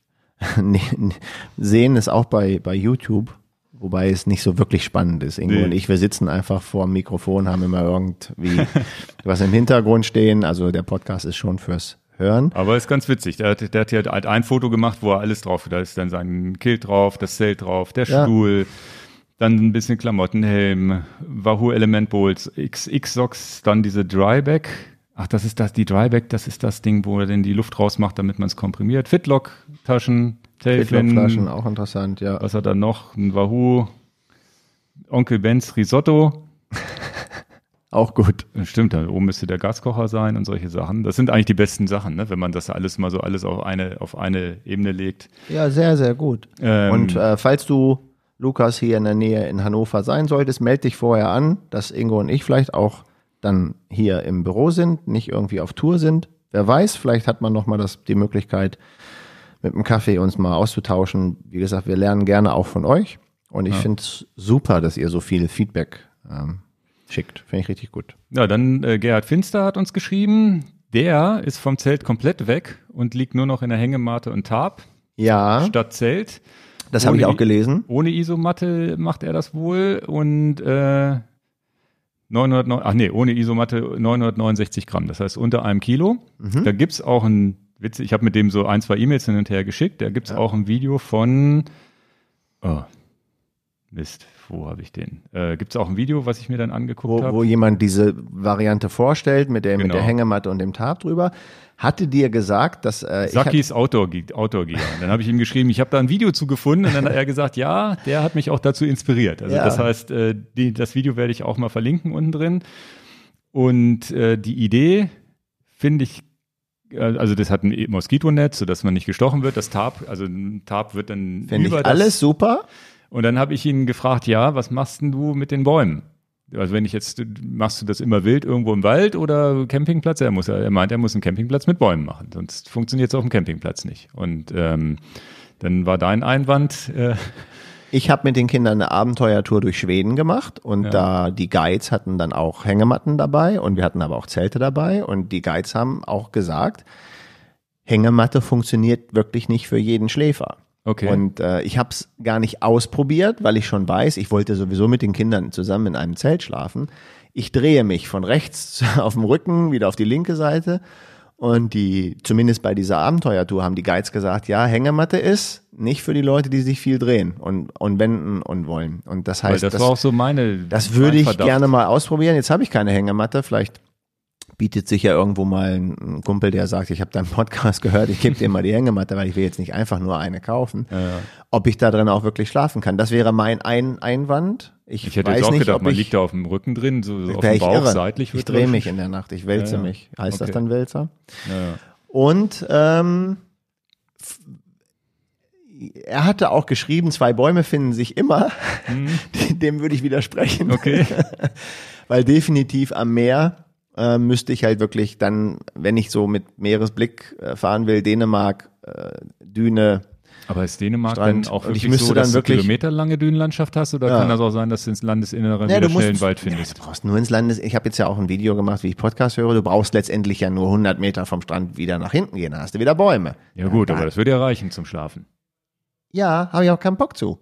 <laughs> sehen es auch bei, bei YouTube, wobei es nicht so wirklich spannend ist. Ingo Nee. und ich, wir sitzen einfach vor dem Mikrofon, haben immer irgendwie <laughs> was im Hintergrund stehen. Also der Podcast ist schon fürs Hören. Aber ist ganz witzig. Der hat, der hat hier halt ein Foto gemacht, wo er alles drauf Da ist dann sein Kilt drauf, das Zelt drauf, der Ja. Stuhl, dann ein bisschen Klamotten, Helm, Wahoo Element Bowls, XX-Socks, dann diese Dryback. Ach, das ist das, die Dryback, das ist das Ding, wo er denn die Luft rausmacht, damit man es komprimiert. Fitlock-Taschen, Tailfin, Fitlock-Flaschen, auch interessant, ja. was hat er noch? Ein Wahoo, Onkel Benz Risotto. <laughs> Auch gut. Stimmt, da oben müsste der Gaskocher sein und solche Sachen. Das sind eigentlich die besten Sachen, ne? wenn man das alles mal so alles auf eine, auf eine Ebene legt. Ja, sehr, sehr gut. Ähm, Und äh, falls du, Lukas, hier in der Nähe in Hannover sein solltest, melde dich vorher an, dass Ingo und ich vielleicht auch dann hier im Büro sind, nicht irgendwie auf Tour sind. Wer weiß, vielleicht hat man noch mal das, die Möglichkeit, mit einem Kaffee uns mal auszutauschen. Wie gesagt, wir lernen gerne auch von euch. Und ich finde es super, dass ihr so viel Feedback ähm, schickt. Finde ich richtig gut. Ja, dann äh, Gerhard Finster hat uns geschrieben, der ist vom Zelt komplett weg und liegt nur noch in der Hängematte und Tarp Ja, statt Zelt. das habe ich auch gelesen. Ohne Isomatte macht er das wohl und äh, 909, ach nee, ohne Isomatte 969 Gramm, das heißt unter einem Kilo. Mhm. Da gibt's auch ein Witz, ich habe mit dem so ein, zwei E-Mails hin und her geschickt, da gibt's auch ein Video von oh, Mist, wo habe ich den? Äh, gibt's auch ein Video, was ich mir dann angeguckt habe? wo jemand diese Variante vorstellt mit der, mit Genau. der Hängematte und dem Tarp drüber. Hatte dir gesagt, dass äh, Sakis Outdoor, Outdoor Gear. Dann habe ich ihm geschrieben, ich habe da ein Video zu gefunden und dann hat er gesagt, ja, der hat mich auch dazu inspiriert. Also Ja. das heißt, äh, die, das Video werde ich auch mal verlinken unten drin. Und äh, die Idee finde ich, äh, also das hat ein Moskitonetz, sodass man nicht gestochen wird. Das Tarp, also ein Tarp wird dann finde ich alles super. Und dann habe ich ihn gefragt, ja, was machst denn du mit den Bäumen? Also wenn ich jetzt, machst du das immer wild irgendwo im Wald oder Campingplatz? Er, muss, er meint, er muss einen Campingplatz mit Bäumen machen, sonst funktioniert es auf dem Campingplatz nicht. Und ähm, dann war dein Einwand, äh, Ich habe mit den Kindern eine Abenteuertour durch Schweden gemacht und Ja. da die Guides hatten dann auch Hängematten dabei und wir hatten aber auch Zelte dabei und die Guides haben auch gesagt, Hängematte funktioniert wirklich nicht für jeden Schläfer. Okay. Und äh, ich habe es gar nicht ausprobiert, weil ich schon weiß, ich wollte sowieso mit den Kindern zusammen in einem Zelt schlafen. Ich drehe mich von rechts <laughs> auf dem Rücken wieder auf die linke Seite Und die, zumindest bei dieser Abenteuertour haben die Guides gesagt, ja, Hängematte ist nicht für die Leute, die sich viel drehen und, und wenden und wollen. Und das heißt, Weil das, war auch so meine. das würde ich Verdacht. gerne mal ausprobieren. Jetzt habe ich keine Hängematte. Vielleicht bietet sich ja irgendwo mal ein Kumpel, der sagt, ich habe deinen Podcast gehört, ich gebe dir mal die Hängematte, weil ich will jetzt nicht einfach nur eine kaufen. Ja, ja. Ob ich da drin auch wirklich schlafen kann. Das wäre mein ein Einwand. Ich, Ich hätte weiß jetzt auch nicht, gedacht, man ich, liegt da auf dem Rücken drin, so, auf dem Bauch, irre. seitlich Ich drehe mich in der Nacht, ich wälze Ja, mich. Heißt das Okay. dann Wälzer? Und ähm, er hatte auch geschrieben, zwei Bäume finden sich immer. <laughs> Dem würde ich widersprechen. Mhm. Okay. <laughs> Weil definitiv am Meer äh, müsste ich halt wirklich dann, wenn ich so mit Meeresblick äh, fahren will, Dänemark, äh, Düne. Aber ist Dänemark Strand. dann auch Und ich wirklich so, dann dass wirklich- du kilometerlange Dünenlandschaft hast oder Ja. kann das auch sein, dass du ins Landesinnere Ja, wieder schnell einen Wald Ja, findest? du brauchst nur ins Landes. Ich habe jetzt ja auch ein Video gemacht, wie ich Podcast höre. Du brauchst letztendlich ja nur 100 Meter vom Strand wieder nach hinten gehen. Da hast du wieder Bäume. Ja gut, aber das würde ja reichen zum Schlafen. Ja, habe ich auch keinen Bock zu.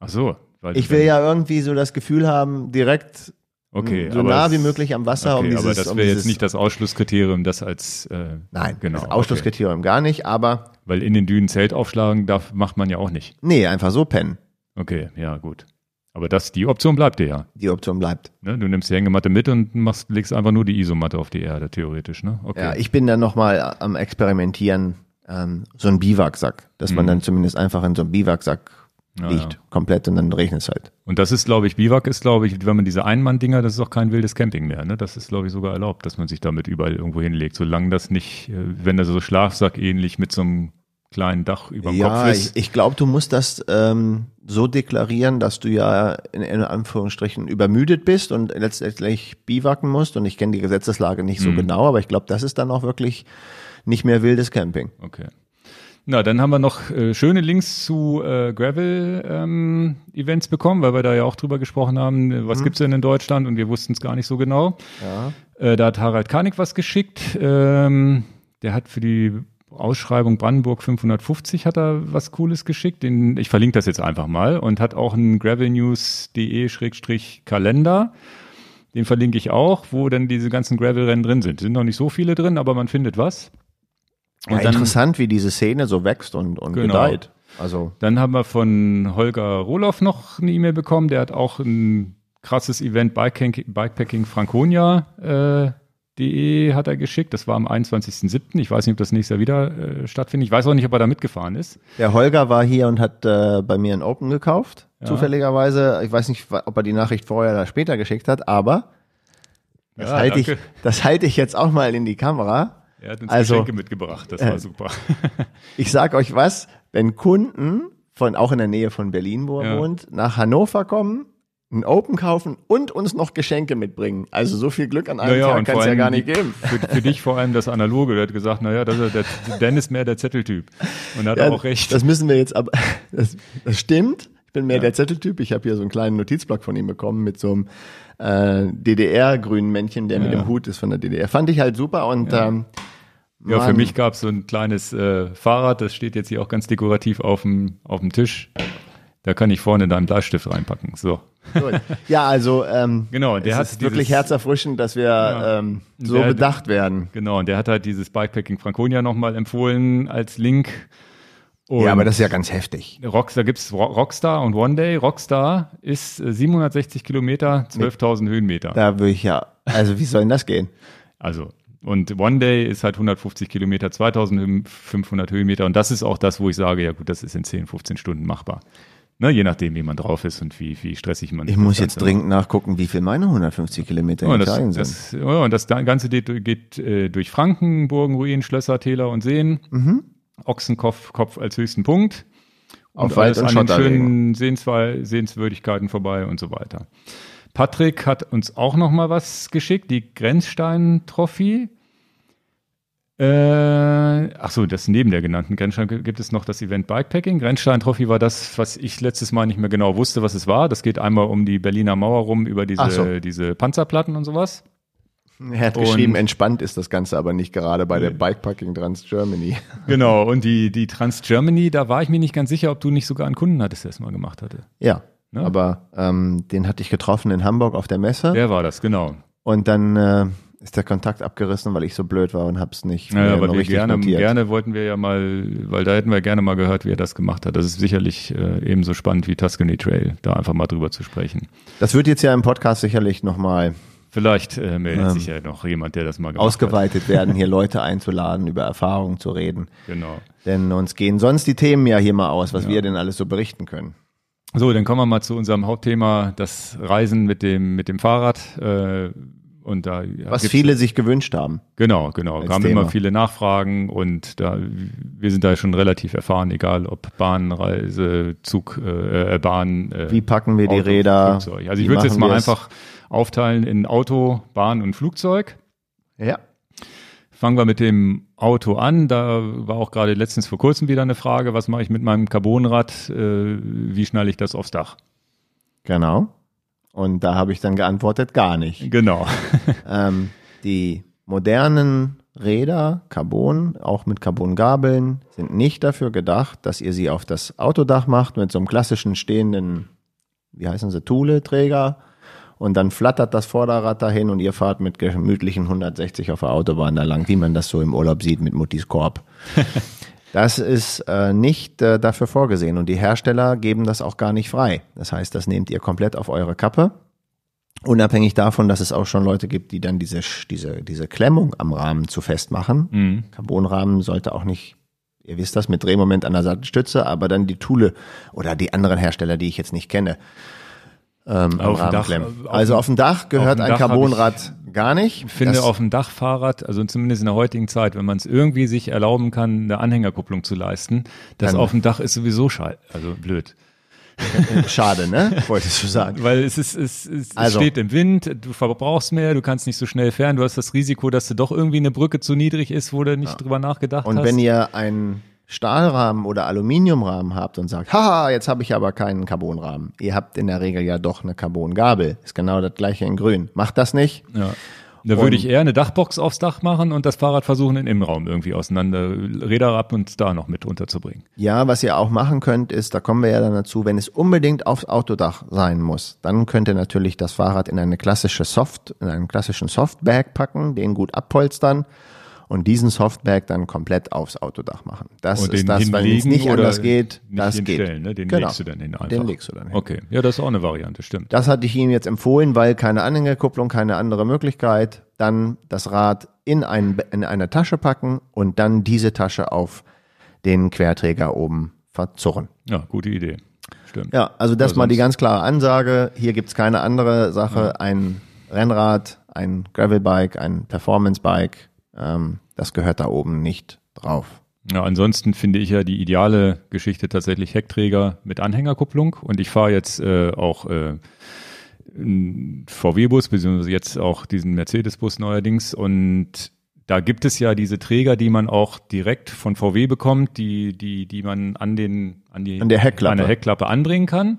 Ach so. Ich will dann- ja irgendwie so das Gefühl haben, direkt okay, so aber nah wie möglich am Wasser, Okay, um dieses, aber das um wäre dieses, jetzt nicht das Ausschlusskriterium, das als äh, nein, genau, das Ausschlusskriterium gar nicht, aber Okay. Weil in den Dünen Zelt aufschlagen darf, macht man ja auch nicht. nee, einfach so pennen. Okay, ja gut. Aber das, die Option bleibt dir ja. Die Option bleibt. Ne? Du nimmst die Hängematte mit und machst, legst einfach nur die Isomatte auf die Erde, theoretisch. Ne? Okay. Ja, ich bin dann nochmal am Experimentieren, ähm, so ein Biwaksack, dass man Mhm. dann zumindest einfach in so einem Biwaksack Ja, liegt, ja. komplett und dann regnet es halt. Und das ist, glaube ich, Biwak ist, glaube ich, wenn man diese Einmann-Dinger, das ist auch kein wildes Camping mehr. Ne? Das ist, glaube ich, sogar erlaubt, dass man sich damit überall irgendwo hinlegt, solange das nicht, äh, wenn das so Schlafsack ähnlich mit so einem kleinen Dach über dem Ja, Kopf ich, ist. ich glaube, du musst das ähm, so deklarieren, dass du ja in, in Anführungsstrichen übermüdet bist und letztendlich biwaken musst. Und ich kenne die Gesetzeslage nicht so Mhm. genau, aber ich glaube, das ist dann auch wirklich nicht mehr wildes Camping. Okay. Na, dann haben wir noch äh, schöne Links zu äh, Gravel-Events bekommen, weil wir da ja auch drüber gesprochen haben, was gibt's denn in Deutschland und wir wussten es gar nicht so genau. Ja. Äh, da hat Harald Karnig was geschickt. Ähm, der hat für die Ausschreibung Brandenburg 550 hat er was Cooles geschickt. Den, ich verlinke das jetzt einfach mal und hat auch einen gravelnews.de-kalender. Den verlinke ich auch, wo dann diese ganzen Gravel-Rennen drin sind. Sind noch nicht so viele drin, aber man findet was. Ja, Und dann- interessant, wie diese Szene so wächst und, und Genau. gedeiht. Also, Dann haben wir von Holger Roloff noch eine E-Mail bekommen. Der hat auch ein krasses Event Bikepacking, Bikepacking Franconia äh, de hat er geschickt. Das war am 21.07. Ich weiß nicht, ob das nächstes Jahr wieder äh, stattfindet. Ich weiß auch nicht, ob er da mitgefahren ist. der Holger war hier und hat äh, bei mir ein Open gekauft, Ja. zufälligerweise. Ich weiß nicht, ob er die Nachricht vorher oder später geschickt hat, aber das, Ja, halte ich, das halte ich jetzt auch mal in die Kamera. Er hat uns Also, Geschenke mitgebracht. Das war äh, super. <laughs> Ich sag euch was, wenn Kunden von auch in der Nähe von Berlin, wo er Ja. wohnt, nach Hannover kommen, ein Open kaufen und uns noch Geschenke mitbringen. Also so viel Glück an einem Naja, Tag kann es ja gar nicht geben. Für, für dich vor allem das Analoge. Der hat gesagt, naja, das ist der, Dan ist mehr der Zetteltyp. Und hat Ja, auch recht. Das müssen wir jetzt aber, <laughs> das, das stimmt. Ich bin mehr der Zetteltyp. Ich habe hier so einen kleinen Notizblock von ihm bekommen mit so einem äh, DDR-grünen Männchen, der mit Ja. dem Hut ist von der DDR. Fand ich halt super und ähm, Ja, für mich gab es so ein kleines äh, Fahrrad, das steht jetzt hier auch ganz dekorativ auf dem, auf dem Tisch. Da kann ich vorne da einen Bleistift reinpacken. So. Gut. Ja, also ähm, Genau, der es hat ist wirklich dieses- herzerfrischend, dass wir Ja. ähm, so Der- bedacht werden. Genau, und der hat halt dieses Bikepacking Franconia nochmal empfohlen als Link. Und ja, aber das ist ja ganz heftig. Rockstar gibt's Ro- Rockstar und One Day. Rockstar ist äh, 760 Kilometer, 12.000 Höhenmeter. Da würde ich ja, also wie soll denn das gehen? Also, und One Day ist halt 150 Kilometer, 2500 Höhenmeter. Und das ist auch das, wo ich sage, ja gut, das ist in 10, 15 Stunden machbar. Ne, je nachdem, wie man drauf ist und wie, wie stressig man Ich das muss jetzt dringend nachgucken, wie viel meine 150 Kilometer in Ja, und Italien sind. das, ja, und das Ganze geht, geht äh, durch Franken, Burgen, Ruinen, Schlösser, Täler und Seen. Ochsenkopf Kopf als höchsten Punkt. Und Auf Wald- alles und an den schönen Sehenswe Sehenswürdigkeiten vorbei und so weiter. Patrick hat uns auch noch mal was geschickt, die Grenzstein-Trophy. Äh, ach so, das neben der genannten Grenzstein gibt es noch das Event Bikepacking. Grenzstein-Trophy war das, was ich letztes Mal nicht mehr genau wusste, was es war. Das geht einmal um die Berliner Mauer rum, über Ach so. diese, diese Panzerplatten und sowas. Er hat Und- geschrieben, entspannt ist das Ganze aber nicht gerade bei der Bikepacking Trans Germany. <laughs> Genau, und die, die Trans Germany, da war ich mir nicht ganz sicher, ob du nicht sogar einen Kunden hattest, der es mal gemacht hatte. Ja, Ne? aber ähm, den hatte ich getroffen in Hamburg auf der Messe Der war das, genau. und dann äh, Ist der Kontakt abgerissen, weil ich so blöd war und hab's nicht Naja, weil noch wir richtig gerne, notiert. gerne wollten wir ja mal, weil da hätten wir gerne mal gehört, wie er das gemacht hat. Das ist sicherlich äh, ebenso spannend wie Tuscany Trail, da einfach mal drüber zu sprechen. Das wird jetzt ja im Podcast sicherlich nochmal Vielleicht äh, meldet Ähm, sich ja noch jemand, der das mal gemacht ausgeweitet werden, hier <laughs> Leute einzuladen, über Erfahrungen zu reden. hat. Genau. Denn uns gehen sonst die Themen ja hier mal aus, was wir denn alles so berichten können. So, dann kommen wir mal zu unserem Hauptthema, das Reisen mit dem, mit dem Fahrrad. Äh, und da Was viele sich gewünscht haben. Genau, genau. als Kamen Thema. immer viele Nachfragen und da wir sind da schon relativ erfahren, egal ob Bahn, Reise, Zug, äh, äh, Bahn. Äh, Wie packen wir die Auto, Räder? Flugzeug. Also Wie ich würde es jetzt mal wir es? einfach aufteilen in Auto, Bahn und Flugzeug. Ja. Fangen wir mit dem Auto an. Da war auch gerade letztens vor kurzem wieder eine Frage, was mache ich mit meinem Carbonrad? Äh, wie schnalle ich das aufs Dach? Genau. Und da habe ich dann geantwortet, gar nicht. Genau. <laughs> Ähm, die modernen Räder, Carbon, auch mit Carbongabeln, sind nicht dafür gedacht, dass ihr sie auf das Autodach macht mit so einem klassischen stehenden, wie heißen sie, Thule-Träger. Und dann flattert das Vorderrad dahin und ihr fahrt mit gemütlichen 160 auf der Autobahn da lang, wie man das so im Urlaub sieht mit Muttis Korb. <laughs> Das ist äh, nicht äh, dafür vorgesehen und die Hersteller geben das auch gar nicht frei. Das heißt, das nehmt ihr komplett auf eure Kappe. Unabhängig davon, dass es auch schon Leute gibt, die dann diese, diese, diese Klemmung am Rahmen zu festmachen. Mhm. Carbonrahmen sollte auch nicht, ihr wisst das, mit Drehmoment an der Sattelstütze, aber dann die Thule oder die anderen Hersteller, die ich jetzt nicht kenne, ähm, am Auf dem Rahmen Dach, klemmen. auf also auf dem Dach gehört dem ein Dach Carbonrad gar nicht. Ich finde Das- auf dem Dachfahrrad, also zumindest in der heutigen Zeit, wenn man es irgendwie sich erlauben kann, eine Anhängerkupplung zu leisten, das Dann- auf dem Dach ist sowieso scheiße, also blöd. schade, ne? <laughs> Wolltest du sagen. Weil es ist, es, es, Also- es steht im Wind, du verbrauchst mehr, du kannst nicht so schnell fern, du hast das Risiko, dass du doch irgendwie eine Brücke zu niedrig ist, wo du nicht drüber nachgedacht Und hast. wenn ihr einen Stahlrahmen oder Aluminiumrahmen habt und sagt, haha, jetzt habe ich aber keinen Carbonrahmen. Ihr habt in der Regel ja doch eine Carbongabel. Ist genau das gleiche in grün. Macht das nicht. ja. Da würde ich eher eine Dachbox aufs Dach machen und das Fahrrad versuchen, in Innenraum irgendwie auseinander, Räder ab und da noch mit unterzubringen. Ja, was ihr auch machen könnt, ist, da kommen wir ja dann dazu, wenn es unbedingt aufs Autodach sein muss, dann könnt ihr natürlich das Fahrrad in eine klassische Soft, in einen klassischen Softbag packen, den gut abpolstern und diesen Softbag dann komplett aufs Autodach machen. Das Und ist das, wenn es nicht anders geht, nicht das geht. hinstellen, ne? Den Genau. legst du dann hin einfach. Den legst du dann hin. Okay, ja, das ist auch eine Variante, stimmt. Das hatte ich ihm jetzt empfohlen, weil keine Anhängerkupplung, keine andere Möglichkeit. Dann das Rad in, ein, in eine Tasche packen und dann diese Tasche auf den Querträger oben verzurren. Ja, gute Idee. Stimmt. Ja, also das mal die ganz klare Ansage. Hier gibt's keine andere Sache. Ein Rennrad, ein Gravelbike, ein Performancebike, ähm, das gehört da oben nicht drauf. Ja, ansonsten finde ich ja die ideale Geschichte tatsächlich Heckträger mit Anhängerkupplung und ich fahre jetzt äh, auch äh, einen VW-Bus, beziehungsweise jetzt auch diesen Mercedes-Bus neuerdings und da gibt es ja diese Träger, die man auch direkt von VW bekommt, die, die, die man an den, an die, An der Heckklappe. an der Heckklappe anbringen kann.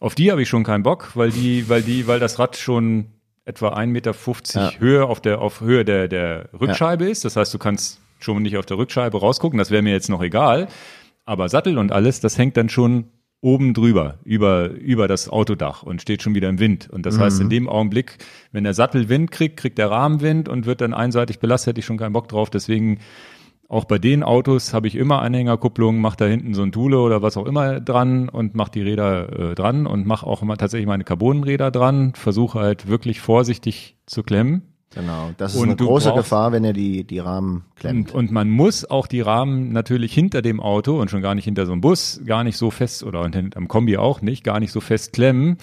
Auf die habe ich schon keinen Bock, weil die, weil die, weil das Rad schon etwa 1,50 Meter Ja. Höhe auf der, auf Höhe der, der Rückscheibe ist. Das heißt, du kannst schon nicht auf der Rückscheibe rausgucken. Das wäre mir jetzt noch egal. Aber Sattel und alles, das hängt dann schon oben drüber, über, über das Autodach und steht schon wieder im Wind. Und das heißt, in dem Augenblick, wenn der Sattel Wind kriegt, kriegt der Rahmen Wind und wird dann einseitig belastet, hätte ich schon keinen Bock drauf. Deswegen auch bei den Autos habe ich immer Anhängerkupplung, mache da hinten so ein Thule oder was auch immer dran und mache die Räder äh, dran und mache auch immer tatsächlich meine Carbonräder dran, versuche halt wirklich vorsichtig zu klemmen. Genau. Das ist Und eine große brauchst- Gefahr, wenn ihr die, die Rahmen klemmt. Und, und man muss auch die Rahmen natürlich hinter dem Auto und schon gar nicht hinter so einem Bus gar nicht so fest oder hinterm Kombi auch nicht, gar nicht so fest klemmen,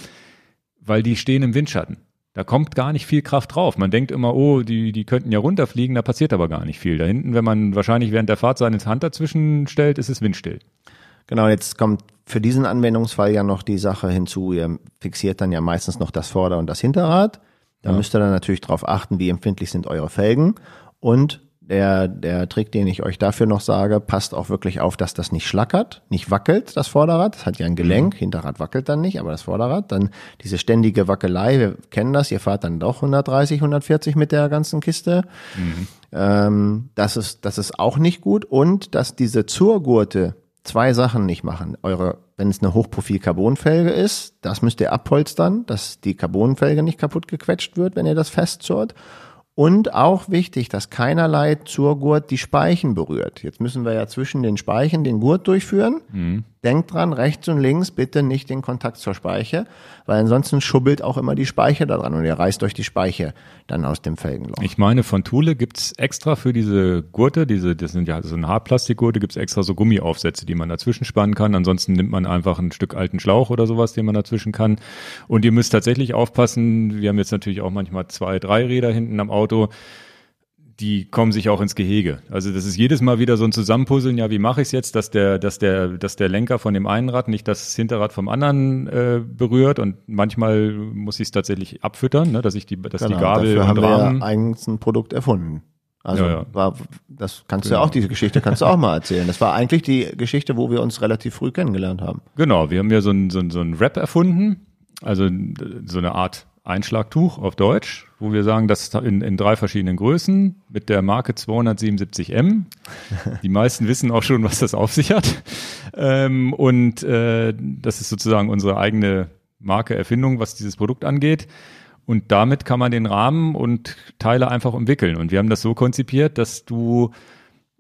weil die stehen im Windschatten. Da kommt gar nicht viel Kraft drauf. Man denkt immer, oh, die, die könnten ja runterfliegen, da passiert aber gar nicht viel. Da hinten, wenn man wahrscheinlich während der Fahrt seine Hand dazwischen stellt, ist es windstill. Genau, jetzt kommt für diesen Anwendungsfall ja noch die Sache hinzu, ihr fixiert dann ja meistens noch das Vorder- und das Hinterrad. Da müsst ihr dann natürlich darauf achten, wie empfindlich sind eure Felgen. Und der, der Trick, den ich euch dafür noch sage, passt auch wirklich auf, dass das nicht schlackert, nicht wackelt, das Vorderrad. Das hat ja ein Gelenk, Hinterrad wackelt dann nicht, aber das Vorderrad, dann diese ständige Wackelei, wir kennen das, ihr fahrt dann doch 130, 140 mit der ganzen Kiste. Ähm, das, ist, das ist auch nicht gut. Und dass diese Zurgurte zwei Sachen nicht machen. Eure, wenn es eine Hochprofil-Carbonfelge ist, das müsst ihr abpolstern, dass die Carbonfelge nicht kaputt gequetscht wird, wenn ihr das festzurrt. Und auch wichtig, dass keinerlei zur Gurt die Speichen berührt. Jetzt müssen wir ja zwischen den Speichen den Gurt durchführen. Mhm. Denkt dran, rechts und links bitte nicht den Kontakt zur Speiche, weil ansonsten schubbelt auch immer die Speiche da dran und ihr reißt euch die Speiche dann aus dem Felgenloch. Ich meine, von Thule gibt's extra für diese Gurte, diese, das sind ja so eine Hartplastikgurte, gibt's extra so Gummiaufsätze, die man dazwischen spannen kann. Ansonsten nimmt man einfach ein Stück alten Schlauch oder sowas, den man dazwischen kann. Und ihr müsst tatsächlich aufpassen, wir haben jetzt natürlich auch manchmal zwei, drei Räder hinten am Auto die kommen sich auch ins Gehege. Also das ist jedes Mal wieder so ein Zusammenpuzzeln, ja, wie mache ich es jetzt, dass der, dass der, dass der Lenker von dem einen Rad nicht das Hinterrad vom anderen äh, berührt und manchmal muss ich es tatsächlich abfüttern, ne, dass ich die, dass Genau, die Gabel dafür haben und wir Rahmen. ja eigens ein Produkt erfunden. Also Ja, ja. war, das kannst du Genau. ja auch, diese Geschichte kannst du auch mal erzählen. Das war eigentlich die Geschichte, wo wir uns relativ früh kennengelernt haben. Genau, wir haben ja so ein, so ein, so ein Wrap erfunden, also so eine Art Einschlagtuch auf Deutsch, wo wir sagen, das in, in drei verschiedenen Größen mit der Marke 277M. <laughs> Die meisten wissen auch schon, was das auf sich hat. Ähm, und äh, das ist sozusagen unsere eigene Marke Erfindung, was dieses Produkt angeht. Und damit kann man den Rahmen und Teile einfach umwickeln. Und wir haben das so konzipiert, dass du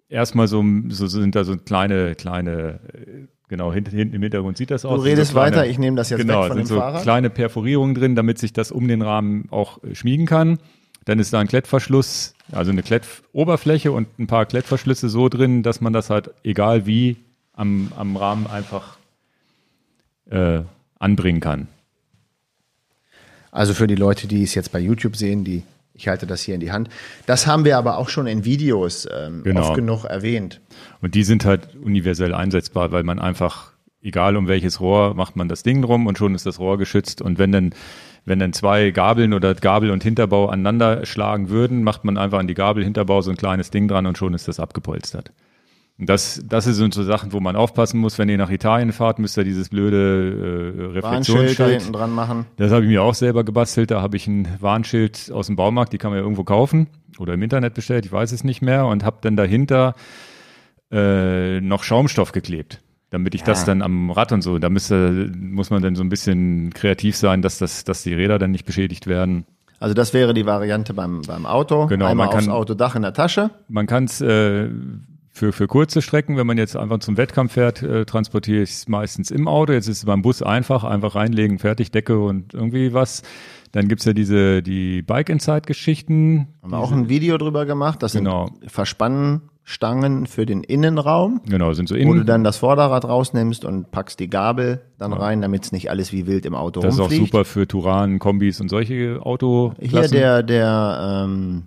erstmal so, so sind da so kleine, kleine, äh, genau, hinten, hinten im Hintergrund sieht das aus. Du redest so kleine, weiter, ich nehme das jetzt genau, weg von sind dem so Fahrrad. kleine Perforierungen drin, damit sich das um den Rahmen auch äh, schmiegen kann. Dann ist da ein Klettverschluss, also eine Klettoberfläche und ein paar Klettverschlüsse so drin, dass man das halt egal wie am, am Rahmen einfach äh, anbringen kann. Also für die Leute, die es jetzt bei YouTube sehen, die ich halte das hier in die Hand. Das haben wir aber auch schon in Videos ähm, Genau. oft genug erwähnt. Und die sind halt universell einsetzbar, weil man einfach, egal um welches Rohr, macht man das Ding drum und schon ist das Rohr geschützt. Und wenn dann, wenn dann zwei Gabeln oder Gabel und Hinterbau aneinander schlagen würden, macht man einfach an die Gabel, Hinterbau so ein kleines Ding dran und schon ist das abgepolstert. Das, das sind so Sachen, wo man aufpassen muss. Wenn ihr nach Italien fahrt, müsst ihr dieses blöde äh, Reflexionsschild hinten dran machen. das habe ich mir auch selber gebastelt. Da habe ich ein Warnschild aus dem Baumarkt, die kann man ja irgendwo kaufen oder im Internet bestellt, ich weiß es nicht mehr, und habe dann dahinter äh, noch Schaumstoff geklebt, damit ich das dann am Rad und so, da müsste, muss man dann so ein bisschen kreativ sein, dass, das, dass die Räder dann nicht beschädigt werden. Also das wäre die Variante beim, beim Auto. Genau, Einmal man kann- aufs Autodach in der Tasche. Man kann es äh, für, für kurze Strecken, wenn man jetzt einfach zum Wettkampf fährt, äh, transportiere ich es meistens im Auto. Jetzt ist es beim Bus einfach, einfach reinlegen, fertig, Decke und irgendwie was. Dann gibt's ja diese die Bike-Inside-Geschichten. Haben wir auch ein Video drüber gemacht. Das Genau. sind Verspannstangen für den Innenraum, Genau, sind so wo du innen. dann das Vorderrad rausnimmst und packst die Gabel dann rein, damit es nicht alles wie wild im Auto Das ist auch rumfliegt. super für Turan, Kombis und solche Autoklassen. Hier der, der ähm,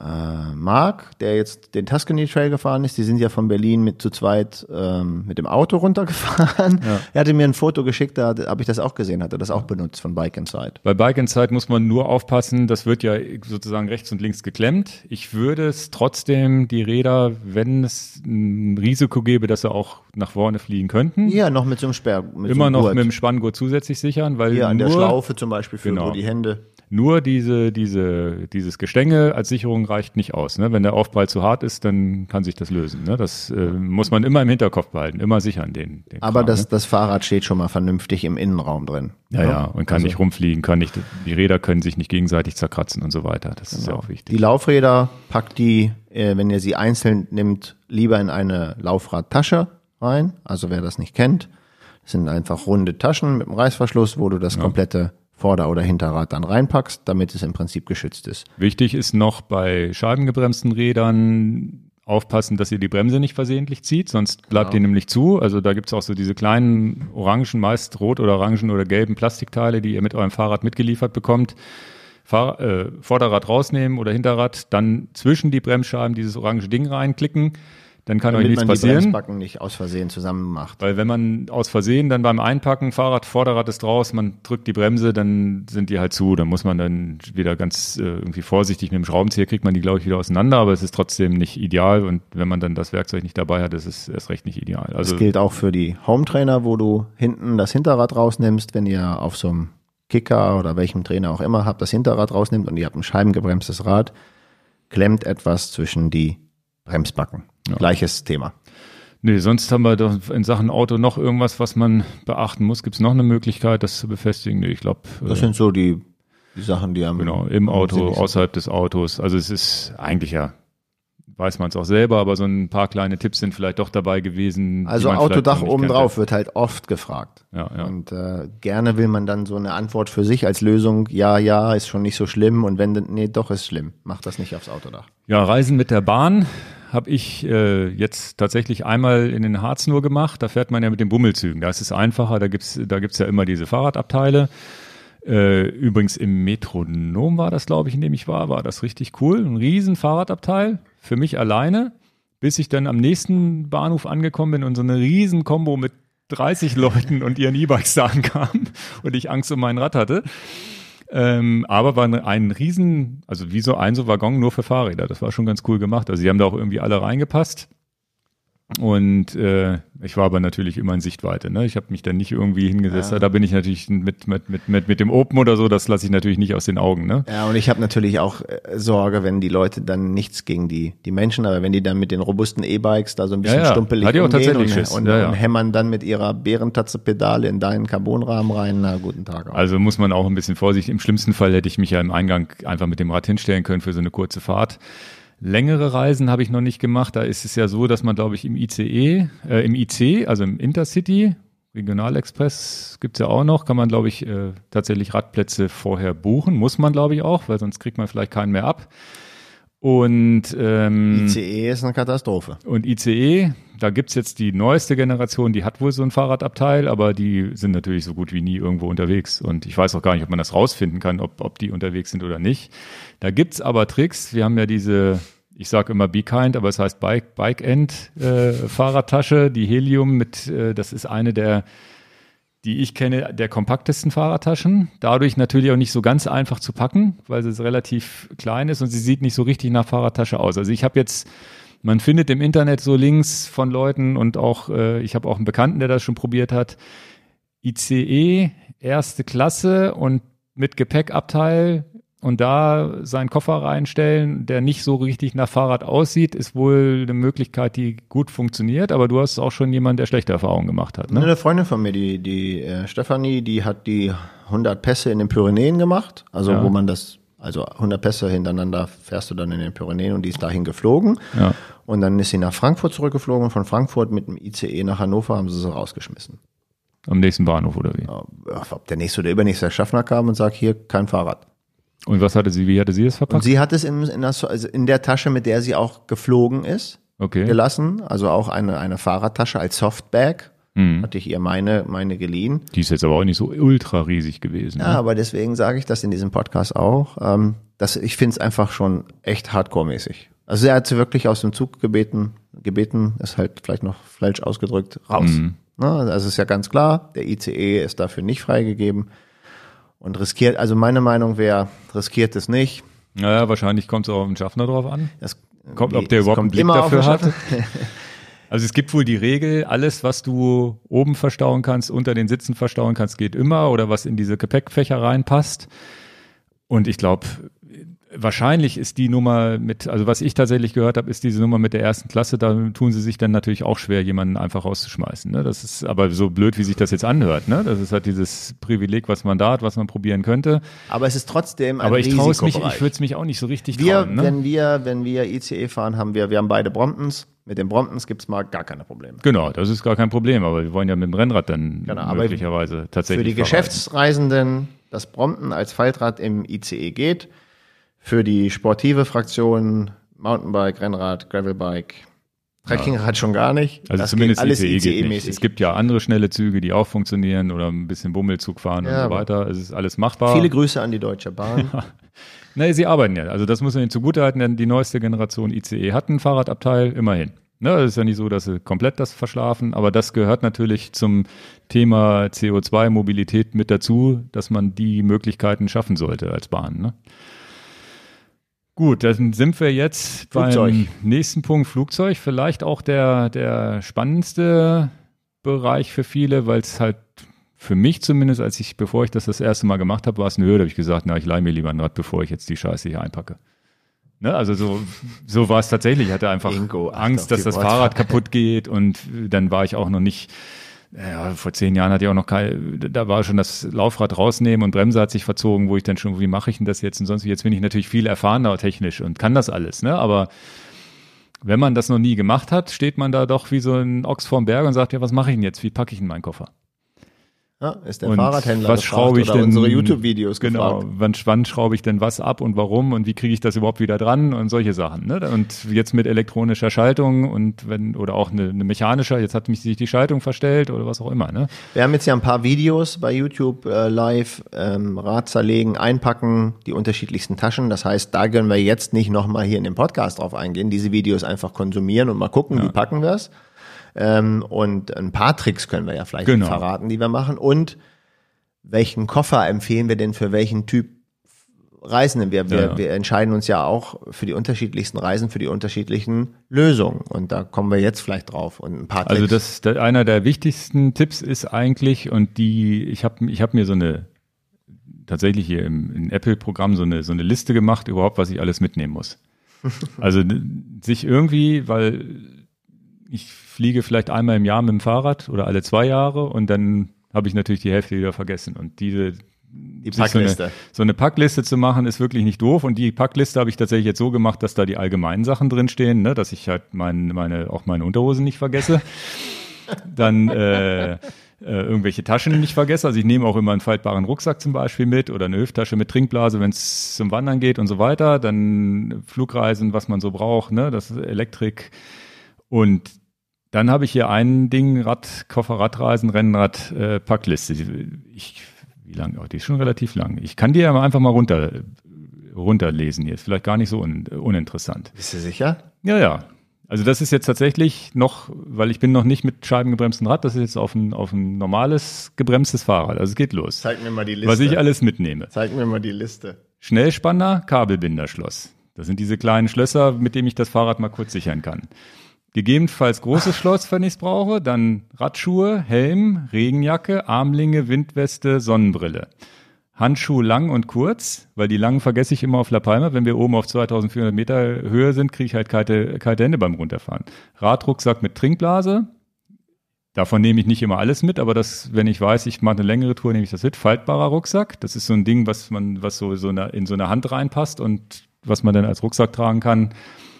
äh, Marc, der jetzt den Tuscany Trail gefahren ist, die sind ja von Berlin mit zu zweit ähm, mit dem Auto <laughs> runtergefahren. Er hatte mir ein Foto geschickt, da habe ich das auch gesehen, hat er das auch benutzt von Bike Inside. Bei Bike Inside muss man nur aufpassen, das wird ja sozusagen rechts und links geklemmt. Ich würde es trotzdem, die Räder, wenn es ein Risiko gäbe, dass sie auch nach vorne fliegen könnten, Ja, noch mit so einem Sperr. Mit so immer einem noch Gurt. mit dem Spanngurt zusätzlich sichern, weil Hier an der Schlaufe zum Beispiel für Genau. die Hände. Nur diese, diese, dieses Gestänge als Sicherung reicht nicht aus. Ne? Wenn der Aufprall zu hart ist, dann kann sich das lösen. Ne? Das äh, muss man immer im Hinterkopf behalten, immer sichern den. den Aber Kram, das, ne? das Fahrrad steht schon mal vernünftig im Innenraum drin. Ja, ja, und kann Also- nicht rumfliegen, kann nicht, die Räder können sich nicht gegenseitig zerkratzen und so weiter. Das ist ja auch Die wichtig. Laufräder packt die, äh, wenn ihr sie einzeln nimmt, lieber in eine Laufradtasche rein. Also wer das nicht kennt, das sind einfach runde Taschen mit einem Reißverschluss, wo du das komplette Vorder- oder Hinterrad dann reinpackst, damit es im Prinzip geschützt ist. Wichtig ist noch bei scheibengebremsten Rädern aufpassen, dass ihr die Bremse nicht versehentlich zieht, sonst bleibt die nämlich zu. Also da gibt's auch so diese kleinen orangen, meist rot oder orangen oder gelben Plastikteile, die ihr mit eurem Fahrrad mitgeliefert bekommt. Fahr äh, Vorderrad rausnehmen oder Hinterrad, dann zwischen die Bremsscheiben dieses orange Ding reinklicken, dann kann euch Damit nichts man die passieren. Bremsbacken nicht aus Versehen zusammen macht. Weil wenn man aus Versehen dann beim Einpacken, Fahrrad, Vorderrad ist raus, man drückt die Bremse, dann sind die halt zu. Dann muss man dann wieder ganz äh, irgendwie vorsichtig mit dem Schraubenzieher kriegt man die, glaube ich, wieder auseinander, aber es ist trotzdem nicht ideal. Und wenn man dann das Werkzeug nicht dabei hat, ist es erst recht nicht ideal. Also Das gilt auch für die Home Trainer, wo du hinten das Hinterrad rausnimmst, wenn ihr auf so einem Kicker oder welchem Trainer auch immer habt, das Hinterrad rausnimmt und ihr habt ein scheibengebremstes Rad, klemmt etwas zwischen die Bremsbacken. Gleiches Thema. nee, sonst haben wir doch in Sachen Auto noch irgendwas, was man beachten muss. Gibt es noch eine Möglichkeit, das zu befestigen? Nee, ich glaube, Das äh, sind so die Die Sachen, die am Genau, im Auto, außerhalb des Autos. Also es ist eigentlich ja, weiß man es auch selber, aber so ein paar kleine Tipps sind vielleicht doch dabei gewesen. Also Autodach obendrauf wird halt oft gefragt. Ja, ja. Und äh, gerne will man dann so eine Antwort für sich als Lösung, ja, ja, ist schon nicht so schlimm und wenn, nee, doch ist schlimm. Mach das nicht aufs Autodach. Ja, Reisen mit der Bahn habe ich äh, jetzt tatsächlich einmal in den Harz nur gemacht. Da fährt man ja mit den Bummelzügen. Da ist es einfacher. Da gibt's da gibt's ja immer diese Fahrradabteile. Äh, übrigens im Metronom war das, glaube ich, in dem ich war, war das richtig cool. Ein riesen Fahrradabteil für mich alleine, bis ich dann am nächsten Bahnhof angekommen bin und so eine riesen Kombo mit 30 Leuten und ihren E-Bikes da ankam <laughs> und ich Angst um mein Rad hatte. Ähm, aber war ein, riesen, also wie so ein so Waggon nur für Fahrräder. Das war schon ganz cool gemacht. Also sie haben da auch irgendwie alle reingepasst. Und äh, ich war aber natürlich immer in Sichtweite. Ne? Ich habe mich dann nicht irgendwie hingesetzt. Ja. Da bin ich natürlich mit, mit, mit, mit, mit dem Open oder so, das lasse ich natürlich nicht aus den Augen. Ne? Ja, und ich habe natürlich auch äh, Sorge, wenn die Leute dann nichts gegen die, die Menschen, aber wenn die dann mit den robusten E-Bikes da so ein bisschen Ja, ja. stumpelig auch umgehen und, Schiss. und, Ja, ja. und hämmern dann mit ihrer Bärentatze-Pedale in deinen Carbonrahmen rein, na guten Tag auch. Also muss man auch ein bisschen vorsichtig. Im schlimmsten Fall hätte ich mich ja im Eingang einfach mit dem Rad hinstellen können für so eine kurze Fahrt. Längere Reisen habe ich noch nicht gemacht. Da ist es ja so, dass man, glaube ich, im ICE, äh, im IC, also im Intercity, Regionalexpress gibt's ja auch noch, kann man, glaube ich, äh, tatsächlich Radplätze vorher buchen. Muss man, glaube ich, auch, weil sonst kriegt man vielleicht keinen mehr ab. Und ähm, ICE ist eine Katastrophe. und ICE, da gibt's jetzt die neueste Generation, die hat wohl so ein Fahrradabteil, aber die sind natürlich so gut wie nie irgendwo unterwegs. Und ich weiß auch gar nicht, ob man das rausfinden kann, ob, ob die unterwegs sind oder nicht. Da gibt's aber Tricks. Wir haben ja diese, ich sage immer Be Kind, aber es heißt Bike, Bike End äh, Fahrradtasche, die Helium mit, äh, das ist eine der die ich kenne, der kompaktesten Fahrradtaschen. Dadurch natürlich auch nicht so ganz einfach zu packen, weil sie relativ klein ist und sie sieht nicht so richtig nach Fahrradtasche aus. Also ich habe jetzt, man findet im Internet so Links von Leuten und auch, äh, ich habe auch einen Bekannten, der das schon probiert hat. ICE, erste Klasse und mit Gepäckabteil und da seinen Koffer reinstellen, der nicht so richtig nach Fahrrad aussieht, ist wohl eine Möglichkeit, die gut funktioniert. Aber du hast auch schon jemand, der schlechte Erfahrungen gemacht hat. Ne? Eine Freundin von mir, die, die äh, Stefanie, die hat die 100 Pässe in den Pyrenäen gemacht, also Ja. wo man das, also 100 Pässe hintereinander fährst du dann in den Pyrenäen und die ist dahin geflogen. Ja. Und dann ist sie nach Frankfurt zurückgeflogen und von Frankfurt mit dem ICE nach Hannover haben sie sie rausgeschmissen. Am nächsten Bahnhof oder wie? Ob der nächste oder übernächste Schaffner kam und sagt, hier kein Fahrrad. Und was hatte sie, wie hatte sie das Und verpackt? sie hat es in, in, der, also in der Tasche, mit der sie auch geflogen ist, Okay. gelassen. Also auch eine, eine Fahrradtasche als Softbag. Hm. Hatte ich ihr meine, meine geliehen. Die ist jetzt aber auch nicht so ultra riesig gewesen. Ja, Ne? aber deswegen sage ich das in diesem Podcast auch. Ähm, dass ich finde es einfach schon echt hardcore-mäßig. Also er hat sie wirklich aus dem Zug gebeten, gebeten, ist halt vielleicht noch falsch ausgedrückt, raus. Mhm. Ne? Also ist ja ganz klar, der ICE ist dafür nicht freigegeben und riskiert, also meine Meinung wäre, riskiert es nicht. Naja, wahrscheinlich kommt es auch auf den Schaffner drauf an. Das, Kommt, ob es der überhaupt einen Blick dafür hat. Also es gibt wohl die Regel, alles, was du oben verstauen kannst, unter den Sitzen verstauen kannst, geht immer oder was in diese Gepäckfächer reinpasst. Und ich glaube, wahrscheinlich ist die Nummer mit, also was ich tatsächlich gehört habe, ist diese Nummer mit der ersten Klasse, da tun sie sich dann natürlich auch schwer, jemanden einfach rauszuschmeißen. Ne? Das ist aber so blöd, wie sich das jetzt anhört. Ne? Das ist halt dieses Privileg, was man da hat, was man probieren könnte. Aber es ist trotzdem ein Aber ich traue es mich, ich würde es mich auch nicht so richtig Wir, trauen. Ne? wenn wir, wenn wir ICE fahren, haben wir, wir haben beide Bromptons. Mit den Bromptons gibt's mal gar keine Probleme. Genau, das ist gar kein Problem, aber wir wollen ja mit dem Rennrad dann Genau, möglicherweise tatsächlich Für die verreisen. Geschäftsreisenden das Brompton als Faltrad im ICE geht. Für die sportive Fraktion Mountainbike, Rennrad, Gravelbike, Trekkingrad schon gar nicht. Also das zumindest alles ICE. ICE-mäßig. Es gibt ja andere schnelle Züge, die auch funktionieren oder ein bisschen Bummelzug fahren Ja, und so weiter. Es ist alles machbar. Viele Grüße an die Deutsche Bahn. <laughs> Nee, sie arbeiten ja. Also das muss man ihnen zugutehalten, denn die neueste Generation ICE hat ein Fahrradabteil, immerhin. Ne, es ist ja nicht so, dass sie komplett das verschlafen, aber das gehört natürlich zum Thema CO2-Mobilität mit dazu, dass man die Möglichkeiten schaffen sollte als Bahn. Ne? Gut, dann sind wir jetzt Flugzeug. beim nächsten Punkt Flugzeug. Vielleicht auch der, der spannendste Bereich für viele, weil es halt für mich zumindest, als ich, bevor ich das das erste Mal gemacht habe, war es eine Hürde. habe ich gesagt, na, ich leih mir lieber ein Rad, bevor ich jetzt die Scheiße hier einpacke. Ne? Also so, so war es tatsächlich. Ich hatte einfach Ingo, Angst, dass das Wortwahl. Fahrrad kaputt geht und dann war ich auch noch nicht ja, vor zehn Jahren hatte ich auch noch kein, da war schon das Laufrad rausnehmen und Bremse hat sich verzogen, wo ich dann schon, wie mache ich denn das jetzt und sonst, jetzt bin ich natürlich viel erfahrener technisch und kann das alles, ne? Aber wenn man das noch nie gemacht hat, steht man da doch wie so ein Ochs vorm Berg und sagt, ja, was mache ich denn jetzt? Wie packe ich in meinen Koffer? Ja, ist der Und Fahrradhändler was schraube ich denn- unsere YouTube-Videos Genau, wann, wann schraube ich denn was ab und warum und wie kriege ich das überhaupt wieder dran und solche Sachen. Ne? Und jetzt mit elektronischer Schaltung und wenn, oder auch eine, eine mechanischer, jetzt hat mich sich die Schaltung verstellt oder was auch immer. Ne? Wir haben jetzt ja ein paar Videos bei YouTube äh, live, ähm, Rad zerlegen, einpacken, die unterschiedlichsten Taschen. Das heißt, da können wir jetzt nicht nochmal hier in dem Podcast drauf eingehen, diese Videos einfach konsumieren und mal gucken, wie packen wir es. Ähm, und ein paar Tricks können wir ja vielleicht Genau. verraten, die wir machen. Und welchen Koffer empfehlen wir denn für welchen Typ Reisenden? Wir, wir, Ja. wir entscheiden uns ja auch für die unterschiedlichsten Reisen, für die unterschiedlichen Lösungen. Und da kommen wir jetzt vielleicht drauf und ein paar Tricks. Also das, der, einer der wichtigsten Tipps ist eigentlich und die, ich habe ich hab mir so eine tatsächlich hier im, im Apple-Programm so eine so eine Liste gemacht überhaupt, was ich alles mitnehmen muss. <laughs> Also sich irgendwie, weil ich fliege vielleicht einmal im Jahr mit dem Fahrrad oder alle zwei Jahre und dann habe ich natürlich die Hälfte wieder vergessen und diese die sich so Packliste. eine, so eine Packliste zu machen, ist wirklich nicht doof. Und die Packliste habe ich tatsächlich jetzt so gemacht, dass da die allgemeinen Sachen drinstehen, ne? dass ich halt mein, meine, auch meine Unterhosen nicht vergesse. <laughs> Dann äh, äh, irgendwelche Taschen nicht vergesse. Also ich nehme auch immer einen faltbaren Rucksack zum Beispiel mit oder eine Hüfttasche mit Trinkblase, wenn es zum Wandern geht und so weiter. Dann Flugreisen, was man so braucht, ne? das ist Elektrik. Und dann habe ich hier ein Ding, Rad, Koffer, Radreisen, Rennrad, äh, Packliste. Ich, wie lang? Oh, die ist schon relativ lang. Ich kann die ja einfach mal runter, runterlesen hier. Ist vielleicht gar nicht so un, uninteressant. Bist du sicher? Ja, ja. Also das ist jetzt tatsächlich noch, weil ich bin noch nicht mit scheibengebremstem Rad, das ist jetzt auf ein, auf ein normales gebremstes Fahrrad. Also es geht los. Zeig mir mal die Liste. Was ich alles mitnehme. Zeig mir mal die Liste. Schnellspanner, Kabelbinderschloss. Das sind diese kleinen Schlösser, mit denen ich das Fahrrad mal kurz sichern kann. Gegebenenfalls großes Schloss, wenn ich es brauche. Dann Radschuhe, Helm, Regenjacke, Armlinge, Windweste, Sonnenbrille. Handschuhe lang und kurz, weil die langen vergesse ich immer auf La Palma. Wenn wir oben auf 2400 Meter Höhe sind, kriege ich halt kalte, kalte Hände beim Runterfahren. Radrucksack mit Trinkblase. Davon nehme ich nicht immer alles mit, aber das, wenn ich weiß, ich mache eine längere Tour, nehme ich das mit. Faltbarer Rucksack. Das ist so ein Ding, was man, was so, in so eine Hand reinpasst und was man dann als Rucksack tragen kann,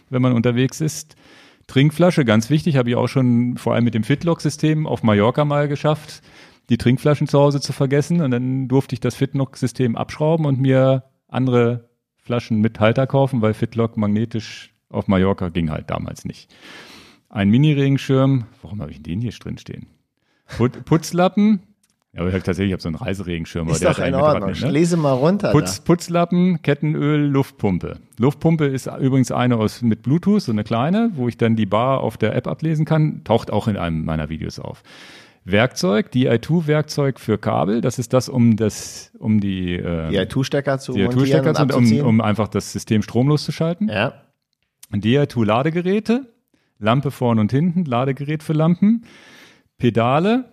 wenn man unterwegs ist. Trinkflasche, ganz wichtig, habe ich auch schon vor allem mit dem Fitlock-System auf Mallorca mal geschafft, die Trinkflaschen zu Hause zu vergessen. Und dann durfte ich das Fitlock-System abschrauben und mir andere Flaschen mit Halter kaufen, weil Fitlock magnetisch auf Mallorca ging halt damals nicht. Ein Mini-Regenschirm, warum habe ich den hier drin stehen? Put Putzlappen, aber ich hab tatsächlich ich hab so einen Reiseregenschirm. Ist der doch in Ordnung. Mit, ne? Lese mal runter. Putz, Putzlappen, Kettenöl, Luftpumpe. Luftpumpe ist übrigens eine aus mit Bluetooth, so eine kleine, wo ich dann die Bar auf der App ablesen kann. Taucht auch in einem meiner Videos auf. Werkzeug, DI2-Werkzeug für Kabel. Das ist das, um das, um die, äh, Die ITU-Stecker zu die montieren DI2-Stecker und zu- um, um einfach das System stromlos zu schalten. ja. DI2-Ladegeräte, Lampe vorne und hinten, Ladegerät für Lampen, Pedale.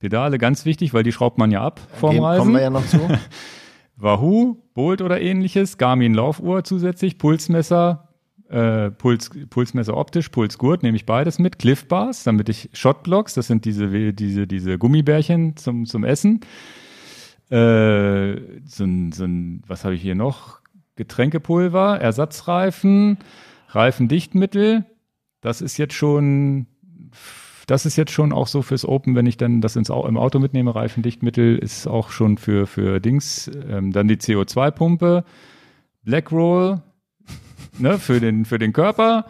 Pedale ganz wichtig, weil die schraubt man ja ab vorm Gehen- Reisen. Kommen wir ja noch zu. <laughs> Wahoo, Bolt oder ähnliches, Garmin Laufuhr zusätzlich, Pulsmesser, äh, Puls, Pulsmesser optisch, Pulsgurt, nehme ich beides mit, Cliff Bars, damit ich Shotblocks, das sind diese, diese, diese Gummibärchen zum, zum Essen. Äh, so ein, so ein, was habe ich hier noch? Getränkepulver, Ersatzreifen, Reifendichtmittel. Das ist jetzt schon, das ist jetzt schon auch so fürs Open, wenn ich dann das ins, im Auto mitnehme. Reifendichtmittel ist auch schon für, für Dings. Ähm, dann die CO2-Pumpe, Blackroll, <laughs> ne, für den, für den Körper.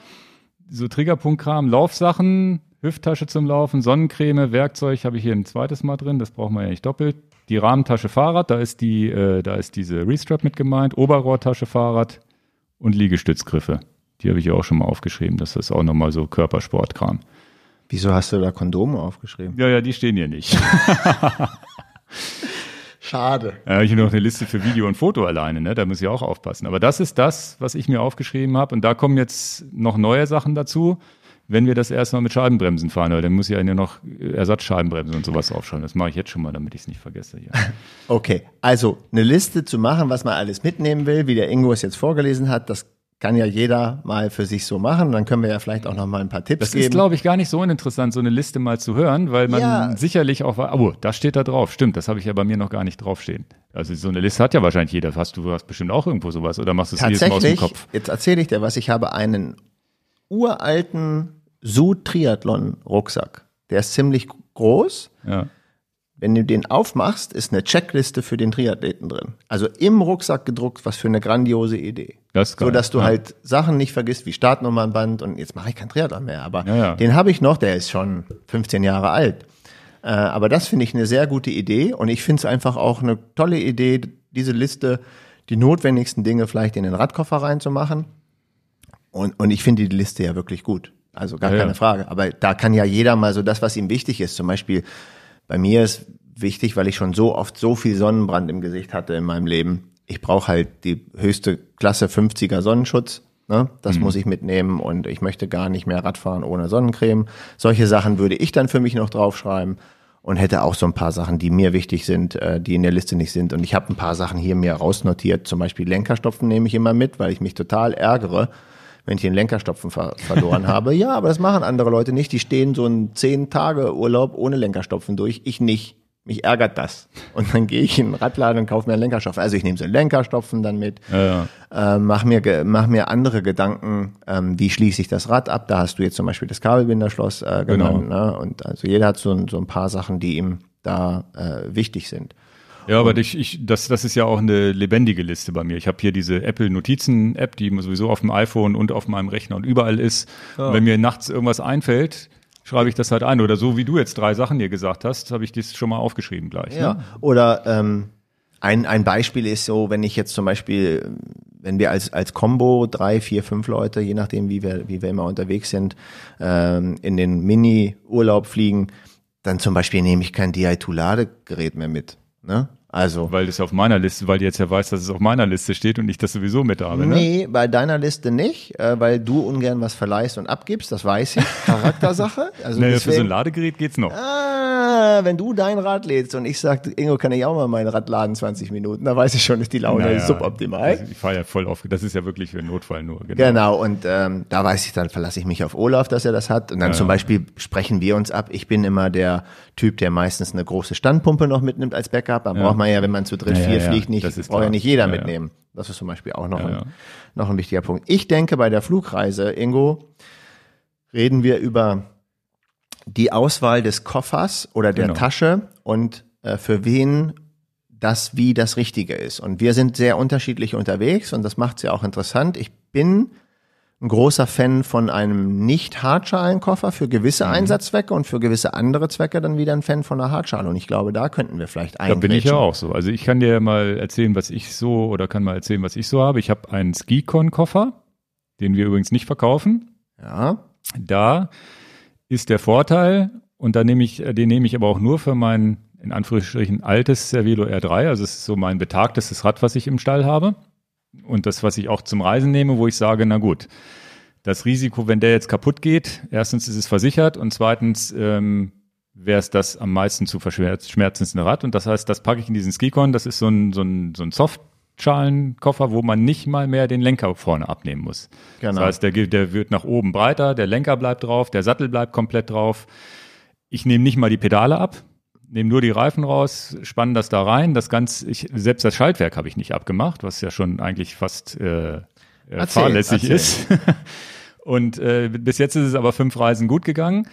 So Triggerpunktkram, Laufsachen, Hüfttasche zum Laufen, Sonnencreme, Werkzeug habe ich hier ein zweites Mal drin, das braucht man ja nicht doppelt. Die Rahmentasche Fahrrad, da ist die, äh, da ist diese Restrap mit gemeint, Oberrohrtasche Fahrrad und Liegestützgriffe. Die habe ich ja auch schon mal aufgeschrieben. Das ist auch nochmal so Körpersportkram. Wieso hast du da Kondome aufgeschrieben? Ja, ja, die stehen hier nicht. <laughs> Schade. Habe ich noch eine Liste für Video und Foto alleine, ne? Da muss ich auch aufpassen. Aber das ist das, was ich mir aufgeschrieben habe. Und da kommen jetzt noch neue Sachen dazu, wenn wir das erstmal mit Scheibenbremsen fahren, weil dann muss ich ja noch Ersatzscheibenbremsen und sowas aufschauen. Das mache ich jetzt schon mal, damit ich es nicht vergesse hier. <laughs> Okay, also eine Liste zu machen, was man alles mitnehmen will, wie der Ingo es jetzt vorgelesen hat, das kann ja jeder mal für sich so machen. Dann können wir ja vielleicht auch noch mal ein paar Tipps Das geben. ist, glaube ich, gar nicht so uninteressant, so eine Liste mal zu hören, weil man Ja. sicherlich auch, oh, da steht da drauf. Stimmt, das habe ich ja bei mir noch gar nicht draufstehen. Also so eine Liste hat ja wahrscheinlich jeder. Hast du hast bestimmt auch irgendwo sowas oder machst du es jedes Mal aus dem Kopf? jetzt erzähle ich dir was. Ich habe einen uralten Sud-Triathlon-Rucksack. Der ist ziemlich groß. Ja. Wenn du den aufmachst, ist eine Checkliste für den Triathleten drin. Also im Rucksack gedruckt, was für eine grandiose Idee. Das ist geil. So dass du ja. halt Sachen nicht vergisst, wie Startnummernband und jetzt mache ich kein Triathlon mehr, aber Ja, ja. den habe ich noch, der ist schon 15 Jahre alt. Äh, aber das finde ich eine sehr gute Idee und ich finde es einfach auch eine tolle Idee, diese Liste, die notwendigsten Dinge vielleicht in den Radkoffer reinzumachen. Und, und ich finde die Liste ja wirklich gut. Also gar keine. Frage. Aber da kann ja jeder mal so das, was ihm wichtig ist. Zum Beispiel bei mir ist wichtig, weil ich schon so oft so viel Sonnenbrand im Gesicht hatte in meinem Leben. Ich brauche halt die höchste Klasse 50er Sonnenschutz. Ne? Das muss ich mitnehmen und ich möchte gar nicht mehr Radfahren ohne Sonnencreme. Solche Sachen würde ich dann für mich noch draufschreiben und hätte auch so ein paar Sachen, die mir wichtig sind, äh, die in der Liste nicht sind. Und ich habe ein paar Sachen hier mir rausnotiert. Zum Beispiel Lenkerstopfen nehme ich immer mit, weil ich mich total ärgere, wenn ich den Lenkerstopfen ver verloren habe. Ja, aber das machen andere Leute nicht. Die stehen so einen zehn Tage Urlaub ohne Lenkerstopfen durch. Ich nicht. Mich ärgert das. Und dann gehe ich in den Radladen und kaufe mir einen Lenkerstopfen. Also ich nehme so einen Lenkerstopfen dann mit. Ja, ja. Äh, mach mir mach mir andere Gedanken, ähm, wie schließe ich das Rad ab? Da hast du jetzt zum Beispiel das Kabelbinderschloss äh, genannt. Ne? Und also jeder hat so ein, so ein paar Sachen, die ihm da äh, wichtig sind. Ja, aber ich, ich, das, das ist ja auch eine lebendige Liste bei mir. Ich habe hier diese Apple Notizen App, die sowieso auf dem iPhone und auf meinem Rechner und überall ist. Und wenn mir nachts irgendwas einfällt, schreibe ich das halt ein. Oder so wie du jetzt drei Sachen dir gesagt hast, habe ich das schon mal aufgeschrieben gleich. Ja. Ne? Oder ähm, ein, ein Beispiel ist so, wenn ich jetzt zum Beispiel, wenn wir als, als Combo drei, vier, fünf Leute, je nachdem, wie wir, wie wir immer unterwegs sind, ähm, in den Mini-Urlaub fliegen, dann zum Beispiel nehme ich kein DI2-Ladegerät mehr mit. Ne? Also. Weil das auf meiner Liste, weil die jetzt ja weiß, dass es auf meiner Liste steht und ich das sowieso mit habe. Ne? Nee, bei deiner Liste nicht, äh, weil du ungern was verleihst und abgibst, das weiß ich. Charaktersache. <laughs> Also Naja, für so ein deswegen, Ladegerät geht's noch. ah, wenn du dein Rad lädst und ich sag, Ingo, kann ich auch mal mein Rad laden 20 Minuten, da weiß ich schon, ist die Laune Naja, suboptimal. also Ich fahre ja voll auf. Das ist ja wirklich für Notfall nur. Genau. Genau, und ähm, da weiß ich, dann verlasse ich mich auf Olaf, dass er das hat. Und dann Ja, zum ja. Beispiel sprechen wir uns ab. Ich bin immer der Typ, der meistens eine große Standpumpe noch mitnimmt als Backup. Dann Ja. braucht man ja, wenn man zu dritt vier fliegt, nicht, braucht ja nicht jeder mitnehmen. Das ist zum Beispiel auch noch, ein, noch ein wichtiger Punkt. Ich denke, bei der Flugreise, Ingo, reden wir über die Auswahl des Koffers oder der Genau. Tasche und äh, für wen das wie das Richtige ist. Und wir sind sehr unterschiedlich unterwegs und das macht es ja auch interessant. Ich bin ein großer Fan von einem nicht Hartschalenkoffer für gewisse Mhm. Einsatzzwecke und für gewisse andere Zwecke dann wieder ein Fan von einer Hartschale. Und ich glaube, da könnten wir vielleicht Da bin ich ja auch so. Also ich kann dir mal erzählen, was ich so oder kann mal erzählen, was ich so habe. Ich habe einen Skicon-Koffer, den wir übrigens nicht verkaufen. Ja, Da ist der Vorteil, und da nehme ich, äh, den nehme ich aber auch nur für mein, in Anführungsstrichen, altes Cervelo R3. Also es ist so mein betagtestes Rad, was ich im Stall habe. Und das, was ich auch zum Reisen nehme, wo ich sage, na gut, das Risiko, wenn der jetzt kaputt geht, erstens ist es versichert und zweitens ähm, wäre es das am meisten zu verschmerzendste Rad. Und das heißt, das packe ich in diesen Skicon. Das ist so ein, so ein, so ein Softschalenkoffer, wo man nicht mal mehr den Lenker vorne abnehmen muss. Genau. Das heißt, der, der wird nach oben breiter, der Lenker bleibt drauf, der Sattel bleibt komplett drauf. Ich nehme nicht mal die Pedale ab, nehme nur die Reifen raus, spanne das da rein. Das Ganze, ich, selbst das Schaltwerk habe ich nicht abgemacht, was ja schon eigentlich fast äh, äh, Erzähl, fahrlässig erzähl. ist. <laughs> Und äh, bis jetzt ist es aber fünf Reisen gut gegangen.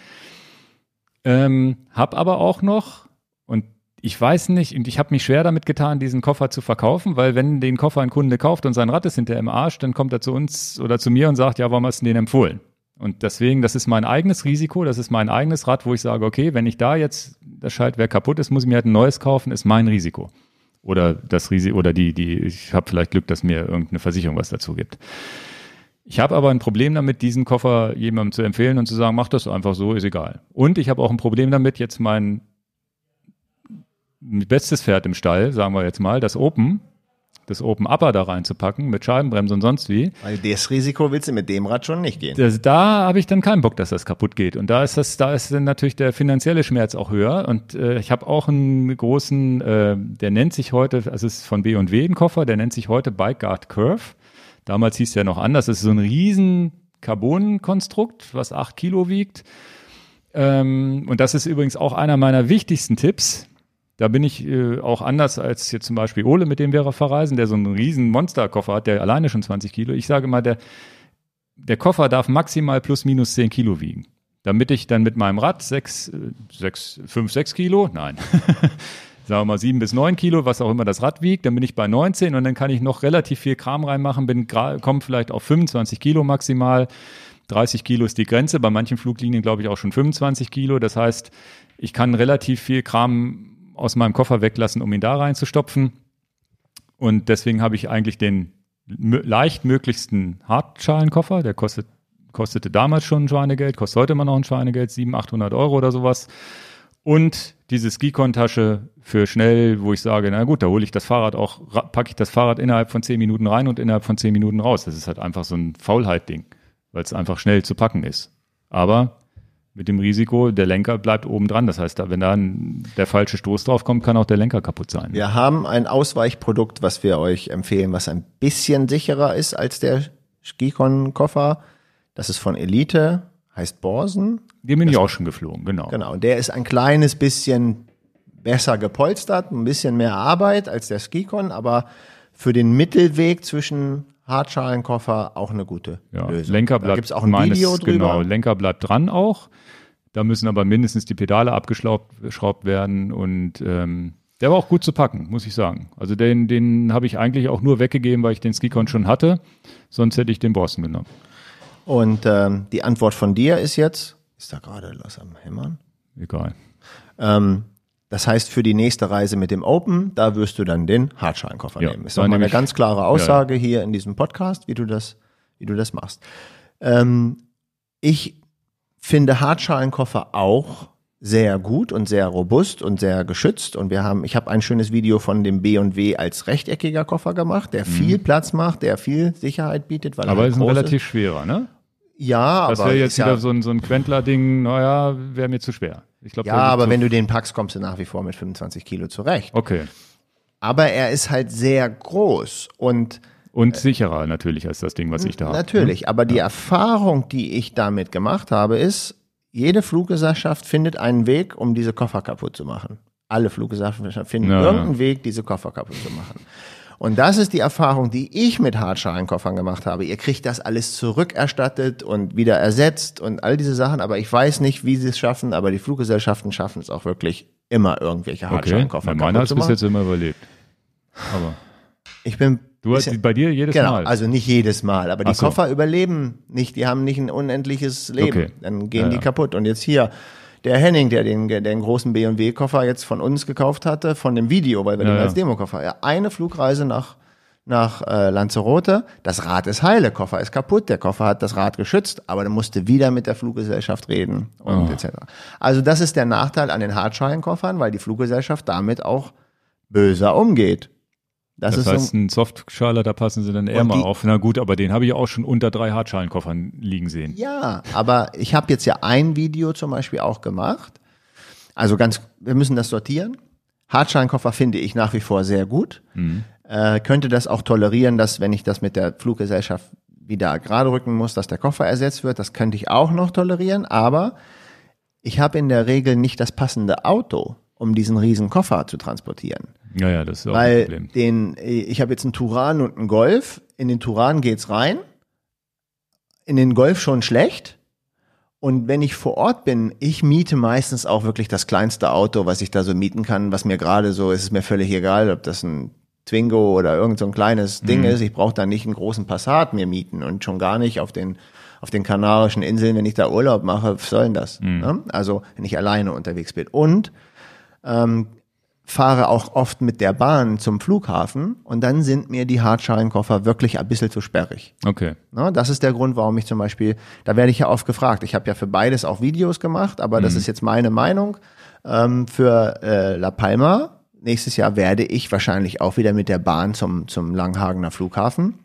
Ähm, hab aber auch noch, und ich weiß nicht, und ich habe mich schwer damit getan, diesen Koffer zu verkaufen, weil wenn den Koffer ein Kunde kauft und sein Rad ist hinter im Arsch, dann kommt er zu uns oder zu mir und sagt, ja, warum hast du den empfohlen? Und deswegen, das ist mein eigenes Risiko, das ist mein eigenes Rad, wo ich sage, okay, wenn ich da jetzt das Schaltwerk kaputt ist, muss ich mir halt ein neues kaufen, ist mein Risiko. Oder das Risiko, oder die, die, ich habe vielleicht Glück, dass mir irgendeine Versicherung was dazu gibt. Ich habe aber ein Problem damit, diesen Koffer jemandem zu empfehlen und zu sagen, mach das einfach so, ist egal. Und ich habe auch ein Problem damit, jetzt mein bestes Pferd im Stall, sagen wir jetzt mal, das Open, das Open Upper da reinzupacken mit Scheibenbremse und sonst wie. Weil das Risiko willst du mit dem Rad schon nicht gehen. Das, da habe ich dann keinen Bock, dass das kaputt geht. Und da ist das, da ist dann natürlich der finanzielle Schmerz auch höher. Und äh, ich habe auch einen großen, äh, der nennt sich heute, also es ist von B&W ein Koffer, der nennt sich heute Bike Guard Curve. Damals hieß der noch anders. Das ist so ein riesen Carbon-Konstrukt, was acht Kilo wiegt. Ähm, und das ist übrigens auch einer meiner wichtigsten Tipps. Da bin ich äh, auch anders als jetzt zum Beispiel Ole, mit dem wir verreisen, der so einen riesen Monsterkoffer hat, der alleine schon 20 Kilo. Ich sage mal, der, der Koffer darf maximal plus minus 10 Kilo wiegen. Damit ich dann mit meinem Rad 6, 6, 5, 6 Kilo, nein, <laughs> sagen wir mal 7 bis 9 Kilo, was auch immer das Rad wiegt, dann bin ich bei 19 und dann kann ich noch relativ viel Kram reinmachen, bin komme vielleicht auf 25 Kilo maximal. 30 Kilo ist die Grenze, bei manchen Fluglinien glaube ich auch schon 25 Kilo. Das heißt, ich kann relativ viel Kram aus meinem Koffer weglassen, um ihn da reinzustopfen. Und deswegen habe ich eigentlich den leicht möglichsten Hartschalenkoffer. Der kostet, kostete damals schon ein Schweinegeld, kostet heute immer noch ein Schweinegeld, 700, 800 Euro oder sowas. Und diese Skikon-Tasche für schnell, wo ich sage, na gut, da hole ich das Fahrrad auch, packe ich das Fahrrad innerhalb von 10 Minuten rein und innerhalb von 10 Minuten raus. Das ist halt einfach so ein Faulheit-Ding, weil es einfach schnell zu packen ist. Aber mit dem Risiko, der Lenker bleibt oben dran. Das heißt, wenn da der falsche Stoß drauf kommt, kann auch der Lenker kaputt sein. Wir haben ein Ausweichprodukt, was wir euch empfehlen, was ein bisschen sicherer ist als der Skikon-Koffer. Das ist von Elite, heißt Borsen. Den bin ich auch schon geflogen, genau. Genau, und der ist ein kleines bisschen besser gepolstert, ein bisschen mehr Arbeit als der Skikon, aber für den Mittelweg zwischen Hartschalenkoffer auch eine gute ja, Lösung. Lenker bleibt, da gibt's auch ein meines, Video drüber. Genau, Lenker bleibt dran auch. Da müssen aber mindestens die Pedale abgeschraubt werden und ähm, der war auch gut zu packen, muss ich sagen. Also den, den habe ich eigentlich auch nur weggegeben, weil ich den Skicon schon hatte. Sonst hätte ich den Borsten genommen. Und ähm, die Antwort von dir ist jetzt, ist da gerade was am Hämmern? Egal. Ähm, das heißt, für die nächste Reise mit dem Open, da wirst du dann den Hartschalenkoffer ja, nehmen. Ist doch mal eine ganz klare Aussage ja, ja. hier in diesem Podcast, wie du das, wie du das machst. Ähm, ich finde Hartschalenkoffer auch sehr gut und sehr robust und sehr geschützt. Und wir haben, ich habe ein schönes Video von dem B&W als rechteckiger Koffer gemacht, der mhm. viel Platz macht, der viel Sicherheit bietet. Weil Aber er ist ein relativ schwerer, ne? Ja, das aber. Das wäre jetzt wieder so ein, so ein Quentler-Ding, naja, wäre mir zu schwer. Ich glaub, ja, aber wenn du den packst, kommst du nach wie vor mit 25 Kilo zurecht. Okay. Aber er ist halt sehr groß und und sicherer natürlich als das Ding, was ich da habe. Natürlich, hm? aber die Erfahrung, die ich damit gemacht habe, ist, jede Fluggesellschaft findet einen Weg, um diese Koffer kaputt zu machen. Alle Fluggesellschaften finden ja, irgendeinen ja. Weg, diese Koffer kaputt zu machen. Und das ist die Erfahrung, die ich mit Hartschalenkoffern gemacht habe. Ihr kriegt das alles zurückerstattet und wieder ersetzt und all diese Sachen, aber ich weiß nicht, wie sie es schaffen, aber die Fluggesellschaften schaffen es auch wirklich immer irgendwelche Hartschalenkoffer okay. Meiner hat es bis jetzt immer überlebt. Aber ich bin Du hast bei dir jedes genau, Mal. Also nicht jedes Mal, aber die so. Koffer überleben nicht, die haben nicht ein unendliches Leben. Okay. Dann gehen ja, die kaputt. Und jetzt hier, der Henning, der den, der den großen B&W-Koffer jetzt von uns gekauft hatte, von dem Video, weil wir ja, den als Demo-Koffer, ja, eine Flugreise nach, nach äh, Lanzarote, das Rad ist heile, Koffer ist kaputt, der Koffer hat das Rad geschützt, aber der musste wieder mit der Fluggesellschaft reden und oh. etc. Also das ist der Nachteil an den Hartschalenkoffern, weil die Fluggesellschaft damit auch böser umgeht. Das, das heißt, so ein Softschaler, da passen sie dann eher mal auf. Na gut, aber den habe ich auch schon unter drei Hartschalenkoffern liegen sehen. Ja, aber ich habe jetzt ja ein Video zum Beispiel auch gemacht. Also ganz, wir müssen das sortieren. Hartschalenkoffer finde ich nach wie vor sehr gut. Mhm. Äh, könnte das auch tolerieren, dass wenn ich das mit der Fluggesellschaft wieder gerade rücken muss, dass der Koffer ersetzt wird. Das könnte ich auch noch tolerieren. Aber ich habe in der Regel nicht das passende Auto, um diesen riesen Koffer zu transportieren. Ja, ja, das ist auch Weil ein Problem. Den, ich habe jetzt einen Turan und einen Golf. In den Turan geht's rein. In den Golf schon schlecht. Und wenn ich vor Ort bin, ich miete meistens auch wirklich das kleinste Auto, was ich da so mieten kann, was mir gerade so, ist es mir völlig egal, ob das ein Twingo oder irgend so ein kleines Ding mhm. ist. Ich brauche da nicht einen großen Passat mir mieten und schon gar nicht auf den auf den Kanarischen Inseln, wenn ich da Urlaub mache, was soll denn das? Mhm. Ne? Also wenn ich alleine unterwegs bin. Und ähm, fahre auch oft mit der Bahn zum Flughafen und dann sind mir die Hartschalenkoffer wirklich ein bisschen zu sperrig. Okay. Na, das ist der Grund, warum ich zum Beispiel, da werde ich ja oft gefragt. Ich habe ja für beides auch Videos gemacht, aber mhm. das ist jetzt meine Meinung. Ähm, für äh, La Palma nächstes Jahr werde ich wahrscheinlich auch wieder mit der Bahn zum, zum Langhagener Flughafen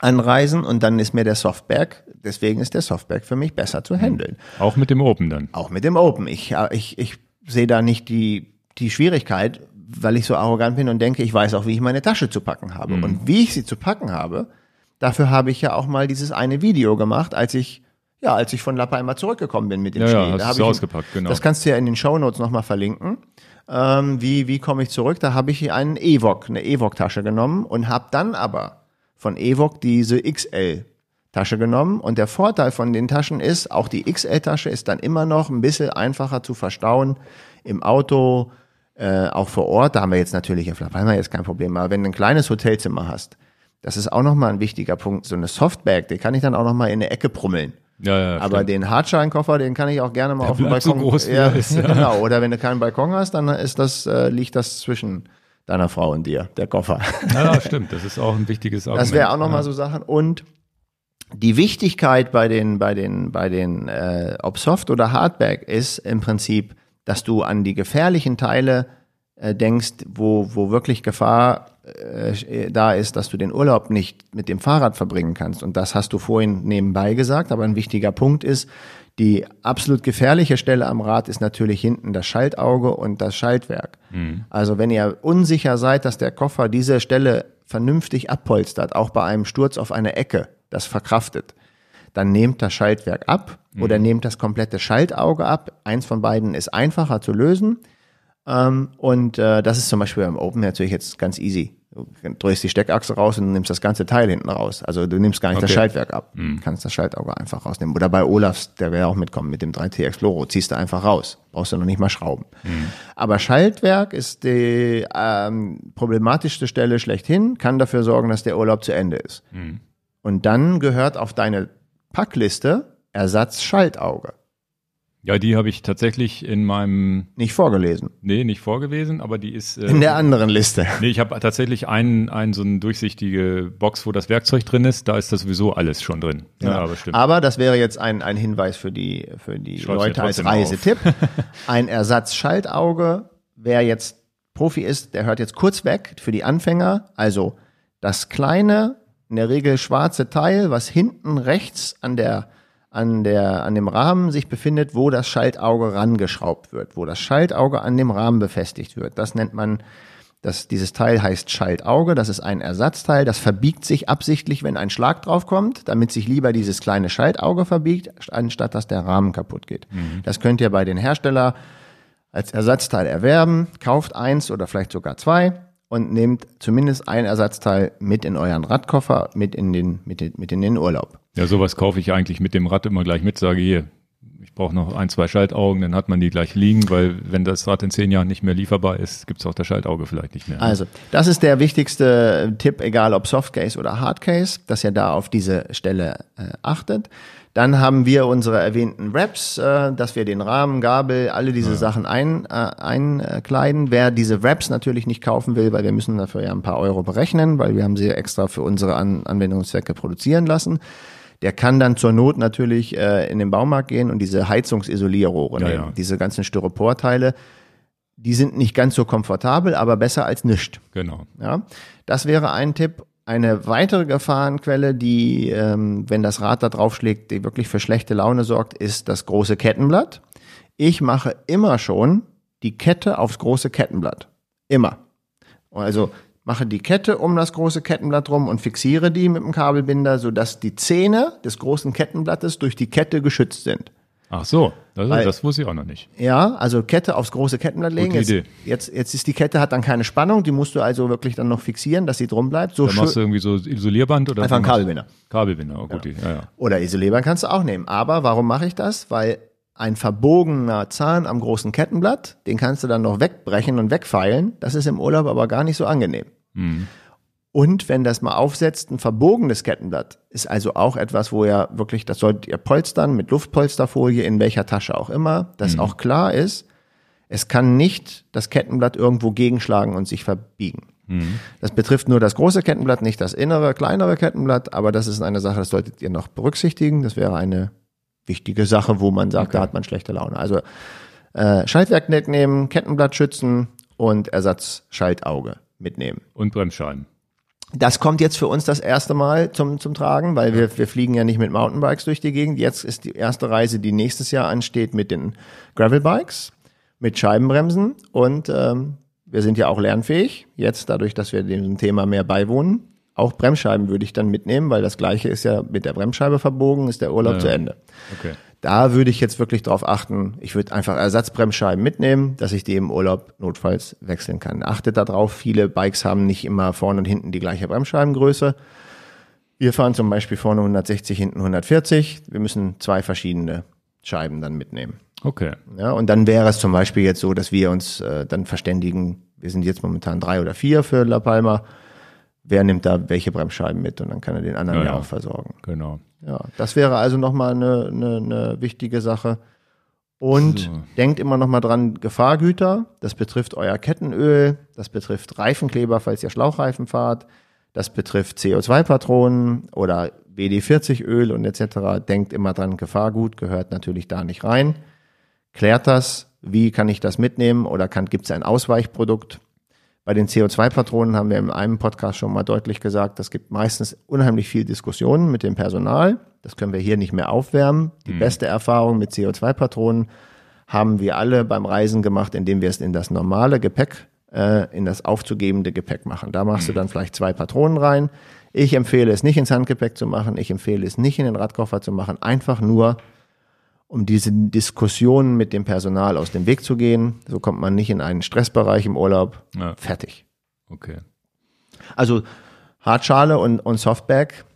anreisen und dann ist mir der Softback, deswegen ist der Softback für mich besser zu handeln. Auch mit dem Open dann. Auch mit dem Open. Ich, ich, ich sehe da nicht die, die Schwierigkeit, weil ich so arrogant bin und denke, ich weiß auch, wie ich meine Tasche zu packen habe. Mhm. Und wie ich sie zu packen habe, dafür habe ich ja auch mal dieses eine Video gemacht, als ich ja, als ich von La Palma zurückgekommen bin mit dem Ja, Schnee. ja, Da hast ich- ausgepackt, genau. Das kannst du ja in den Shownotes nochmal verlinken. Ähm, wie, wie komme ich zurück? Da habe ich einen Evok, eine Evok-Tasche genommen und habe dann aber von Evok diese XL-Tasche genommen. Und der Vorteil von den Taschen ist, auch die XL-Tasche ist dann immer noch ein bisschen einfacher zu verstauen im Auto, äh, auch vor Ort. Da haben wir jetzt natürlich auf La Palma jetzt kein Problem. Aber wenn du ein kleines Hotelzimmer hast, das ist auch nochmal ein wichtiger Punkt. So eine Softbag, die kann ich dann auch nochmal in eine Ecke prummeln. Ja, ja, Aber stimmt. den Hartscheinkoffer, den kann ich auch gerne mal auf dem bleibt so Balkon. groß, ja, ist, <laughs> ja. genau. Oder wenn du keinen Balkon hast, dann ist das, äh, liegt das zwischen deiner Frau und dir, der Koffer. ja, stimmt. Das ist auch ein wichtiges Argument. Das wäre auch nochmal ja. so Sachen. Und die Wichtigkeit bei den, bei den, bei den, äh, ob Soft oder Hardback ist im Prinzip, dass du an die gefährlichen Teile äh, denkst, wo, wo wirklich Gefahr äh, da ist, dass du den Urlaub nicht mit dem Fahrrad verbringen kannst. Und das hast du vorhin nebenbei gesagt, aber ein wichtiger Punkt ist, die absolut gefährliche Stelle am Rad ist natürlich hinten das Schaltauge und das Schaltwerk. Also wenn ihr unsicher seid, dass der Koffer diese Stelle vernünftig abpolstert, auch bei einem Sturz auf eine Ecke, das verkraftet, dann nehmt das Schaltwerk ab oder nehmt das komplette Schaltauge ab. Eins von beiden ist einfacher zu lösen. Ähm, und äh, das ist zum Beispiel beim Open natürlich jetzt ganz easy. Du drehst die Steckachse raus und nimmst das ganze Teil hinten raus. Also du nimmst gar nicht das Okay. Schaltwerk ab. Kannst das Schaltauge einfach rausnehmen. Oder bei Olafs, der ja auch mitkommen mit dem 3T Exploro, ziehst du einfach raus. Brauchst du noch nicht mal schrauben. Aber Schaltwerk ist die ähm, problematischste Stelle schlechthin, kann dafür sorgen, dass der Urlaub zu Ende ist. Und dann gehört auf deine Packliste Ersatz Schaltauge. Ja, die habe ich tatsächlich in meinem, Nicht vorgelesen. nee, nicht vorgelesen, aber die ist. Äh, In der anderen Liste. Nee, ich habe tatsächlich einen, einen so eine durchsichtige Box, wo das Werkzeug drin ist. Da ist das sowieso alles schon drin. Ja, aber stimmt. Aber das wäre jetzt ein, ein Hinweis für die, für die schreib's Leute als. Reisetipp. <laughs> Ein Ersatz-Schaltauge. Wer jetzt Profi ist, der hört jetzt kurz weg für die Anfänger. Also das kleine, in der Regel schwarze Teil, was hinten rechts an der an der an dem Rahmen sich befindet, wo das Schaltauge rangeschraubt wird, wo das Schaltauge an dem Rahmen befestigt wird. Das nennt man das, dieses Teil heißt Schaltauge, das ist ein Ersatzteil, das verbiegt sich absichtlich, wenn ein Schlag drauf kommt, damit sich lieber dieses kleine Schaltauge verbiegt, anstatt dass der Rahmen kaputt geht. Das könnt ihr bei den Hersteller als Ersatzteil erwerben, kauft eins oder vielleicht sogar zwei und nehmt zumindest ein Ersatzteil mit in euren Radkoffer, mit in den, mit, den- mit in den Urlaub. Ja, sowas kaufe ich eigentlich mit dem Rad immer gleich mit, sage hier, ich brauche noch ein, zwei Schaltaugen, dann hat man die gleich liegen, weil wenn das Rad in zehn Jahren nicht mehr lieferbar ist, gibt's auch das Schaltauge vielleicht nicht mehr. Also, das ist der wichtigste Tipp, egal ob Softcase oder Hardcase, dass ihr da auf diese Stelle äh, achtet. Dann haben wir unsere erwähnten Wraps, äh, dass wir den Rahmen, Gabel, alle diese Sachen ein, äh, einkleiden. Wer diese Wraps natürlich nicht kaufen will, weil wir müssen dafür ja ein paar Euro berechnen, weil wir haben sie extra für unsere An Anwendungszwecke produzieren lassen. Der kann dann zur Not natürlich äh, in den Baumarkt gehen und diese Heizungsisolierrohre Ja, nehmen, ja. diese ganzen Styroporteile. Die sind nicht ganz so komfortabel, aber besser als nichts. Genau. Ja, das wäre ein Tipp. Eine weitere Gefahrenquelle, die, ähm, wenn das Rad da draufschlägt, die wirklich für schlechte Laune sorgt, ist das große Kettenblatt. Ich mache immer schon die Kette aufs große Kettenblatt. Immer. Also mache die Kette um das große Kettenblatt rum und fixiere die mit dem Kabelbinder, sodass die Zähne des großen Kettenblattes durch die Kette geschützt sind. Ach so, das, Weil- das wusste ich auch noch nicht. Ja, also Kette aufs große Kettenblatt legen. Jetzt, Idee. jetzt, jetzt ist die Kette hat dann keine Spannung, die musst du also wirklich dann noch fixieren, dass sie drum bleibt. So Da machst du irgendwie so Isolierband oder Einfach ein Kabelbinder. Kabelbinder, oh gut, ja, ja. Oder Isolierband kannst du auch nehmen. Aber warum mache ich das? Weil ein verbogener Zahn am großen Kettenblatt, den kannst du dann noch wegbrechen und wegfeilen. Das ist im Urlaub aber gar nicht so angenehm. Und wenn das mal aufsetzt, ein verbogenes Kettenblatt ist also auch etwas, wo ihr wirklich, das solltet ihr polstern mit Luftpolsterfolie in welcher Tasche auch immer, dass auch klar ist, es kann nicht das Kettenblatt irgendwo gegenschlagen und sich verbiegen. Das betrifft nur das große Kettenblatt, nicht das innere, kleinere Kettenblatt, aber das ist eine Sache, das solltet ihr noch berücksichtigen. Das wäre eine wichtige Sache, wo man sagt, da hat man schlechte Laune. Also äh, Schaltwerk wegnehmen, Kettenblatt schützen und Ersatzschaltauge mitnehmen. Und Bremsscheiben. Das kommt jetzt für uns das erste Mal zum, zum Tragen, weil wir, wir fliegen ja nicht mit Mountainbikes durch die Gegend. Jetzt ist die erste Reise, die nächstes Jahr ansteht, mit den Gravelbikes, mit Scheibenbremsen und ähm, wir sind ja auch lernfähig. Jetzt, dadurch, dass wir dem Thema mehr beiwohnen, auch Bremsscheiben würde ich dann mitnehmen, weil das gleiche ist ja mit der Bremsscheibe verbogen, ist der Urlaub Ja. zu Ende. Okay. Da würde ich jetzt wirklich drauf achten, ich würde einfach Ersatzbremsscheiben mitnehmen, dass ich die im Urlaub notfalls wechseln kann. Achtet darauf, viele Bikes haben nicht immer vorne und hinten die gleiche Bremsscheibengröße. Wir fahren zum Beispiel vorne 160, hinten 140. Wir müssen zwei verschiedene Scheiben dann mitnehmen. Okay. Ja, und dann wäre es zum Beispiel jetzt so, dass wir uns äh, dann verständigen, wir sind jetzt momentan drei oder vier für La Palma, wer nimmt da welche Bremsscheiben mit und dann kann er den anderen Ja, ja, auch versorgen. Genau. Ja, das wäre also nochmal eine, eine, eine wichtige Sache. Und So. denkt immer nochmal dran, Gefahrgüter, das betrifft euer Kettenöl, das betrifft Reifenkleber, falls ihr Schlauchreifen fahrt, das betrifft CO2-Patronen oder WD-40-Öl und etc. Denkt immer dran, Gefahrgut gehört natürlich da nicht rein. Klärt das, wie kann ich das mitnehmen oder gibt es ein Ausweichprodukt? Bei den CO2-Patronen haben wir in einem Podcast schon mal deutlich gesagt, es gibt meistens unheimlich viel Diskussionen mit dem Personal. Das können wir hier nicht mehr aufwärmen. Die beste Erfahrung mit CO2-Patronen haben wir alle beim Reisen gemacht, indem wir es in das normale Gepäck, äh, in das aufzugebende Gepäck machen. Da machst du dann vielleicht zwei Patronen rein. Ich empfehle es nicht ins Handgepäck zu machen. Ich empfehle es nicht in den Radkoffer zu machen. Einfach nur, um diese Diskussionen mit dem Personal aus dem Weg zu gehen. So kommt man nicht in einen Stressbereich im Urlaub. Ja. Fertig. Okay. Also Hartschale und, und Softback,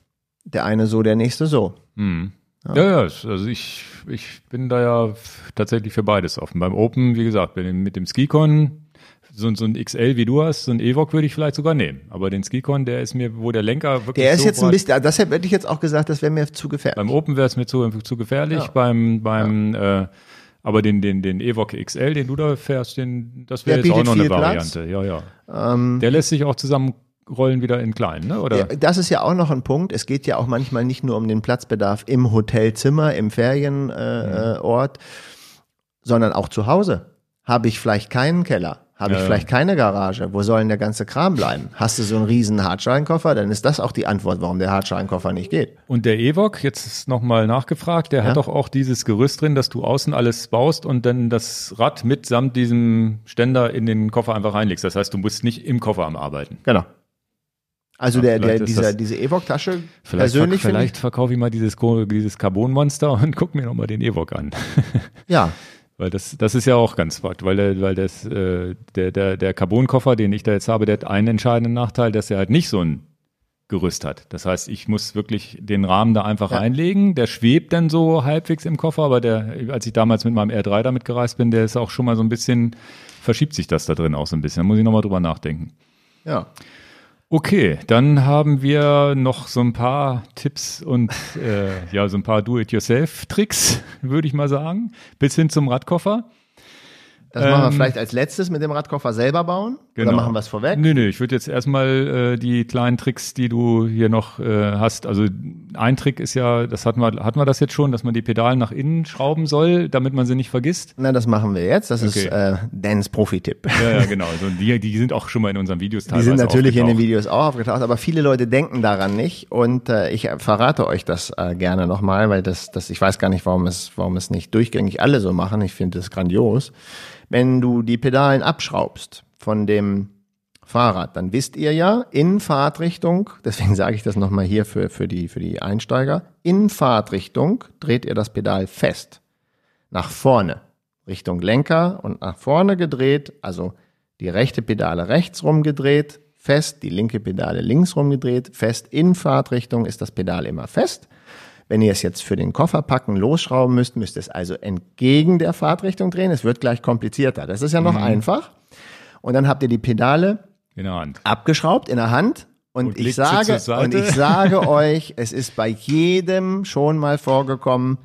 der eine so, der nächste so. Hm. Ja, ja, es- also ich, ich bin da ja tatsächlich für beides offen. Beim Open, wie gesagt, mit dem Skicon, so, so ein XL wie du hast, so ein Evoque würde ich vielleicht sogar nehmen. Aber den Skicon, der ist mir, wo der Lenker wirklich Der ist so jetzt ein bisschen, deshalb hätte ich jetzt auch gesagt, das wäre mir zu gefährlich. Beim Open wäre es mir zu, zu gefährlich. Ja. Beim, beim, äh, aber den, den, den Evoque XL, den du da fährst, den, das wäre jetzt auch noch eine Platz. Variante. Ja, ja. der lässt sich auch zusammenrollen wieder in klein, ne? Oder? Ja, Das ist ja auch noch ein Punkt. Es geht ja auch manchmal nicht nur um den Platzbedarf im Hotelzimmer, im Ferienort, äh, äh, Ort, sondern auch zu Hause. Habe ich vielleicht keinen Keller? Habe ich Ja, vielleicht keine Garage? Wo soll denn der ganze Kram bleiben? Hast du so einen riesen Hartschalenkoffer? Dann ist das auch die Antwort, warum der Hartschalenkoffer nicht geht. Und der Evoque, jetzt nochmal nachgefragt, der Ja. hat doch auch dieses Gerüst drin, dass du außen alles baust und dann das Rad mitsamt diesem Ständer in den Koffer einfach reinlegst. Das heißt, du musst nicht im Koffer am Arbeiten. Genau. Also Ja, der, der, dieser, diese Vielleicht, persönlich ver vielleicht verkaufe ich mal dieses, dieses Carbon-Monster <laughs> und guck mir nochmal den Evoque an. ja, <laughs> Weil das, das ist ja auch ganz fakt, weil der, weil das, äh, der, der, der Carbon-Koffer, den ich da jetzt habe, der hat einen entscheidenden Nachteil, dass er halt nicht so ein Gerüst hat. Das heißt, ich muss wirklich den Rahmen da einfach Ja. reinlegen. Der schwebt dann so halbwegs im Koffer, aber der, als ich damals mit meinem R3 damit gereist bin, der ist auch schon mal so ein bisschen, verschiebt sich das da drin auch so ein bisschen. Da muss ich nochmal drüber nachdenken. ja. Okay, dann haben wir noch so ein paar Tipps und äh, ja, so ein paar Do-it-yourself-Tricks, würde ich mal sagen, bis hin zum Radkoffer. Das machen wir Ähm, vielleicht als letztes mit dem Radkoffer selber bauen. Oder machen wir es vorweg? Nee, nee, ich würde jetzt erstmal äh, die kleinen Tricks, die du hier noch äh, hast. Also ein Trick ist ja, das hatten wir, hatten wir das jetzt schon, dass man die Pedalen nach innen schrauben soll, damit man sie nicht vergisst. Na, das machen wir jetzt. Das ist Okay. äh, Dans Profi-Tipp. Ja, ja, genau. Also die, die sind auch schon mal in unseren Videos <laughs> Die teilweise sind natürlich in den. Videos auch aufgetaucht, aber viele Leute denken daran nicht und äh, ich verrate euch das äh, gerne nochmal, weil das, das, ich weiß gar nicht, warum es, warum es nicht durchgängig alle so machen. Ich finde das grandios. Wenn du die Pedalen abschraubst von dem Fahrrad, dann wisst ihr ja, in Fahrtrichtung, <laughs> deswegen sage ich das nochmal hier für, für, die, für die Einsteiger, in Fahrtrichtung dreht ihr das Pedal fest. Nach vorne, Richtung Lenker und nach vorne gedreht, also die rechte Pedale rechts rumgedreht, fest, die linke Pedale links rumgedreht, fest in Fahrtrichtung ist das Pedal immer fest. Wenn ihr es jetzt für den Koffer packen, losschrauben müsst, müsst ihr es also entgegen der Fahrtrichtung drehen. Es wird gleich komplizierter. Das ist ja noch einfach. Und dann habt ihr die Pedale in der Hand. abgeschraubt in der Hand. Und, Und ich sage, und ich sage <laughs> euch, es ist bei jedem schon mal vorgekommen,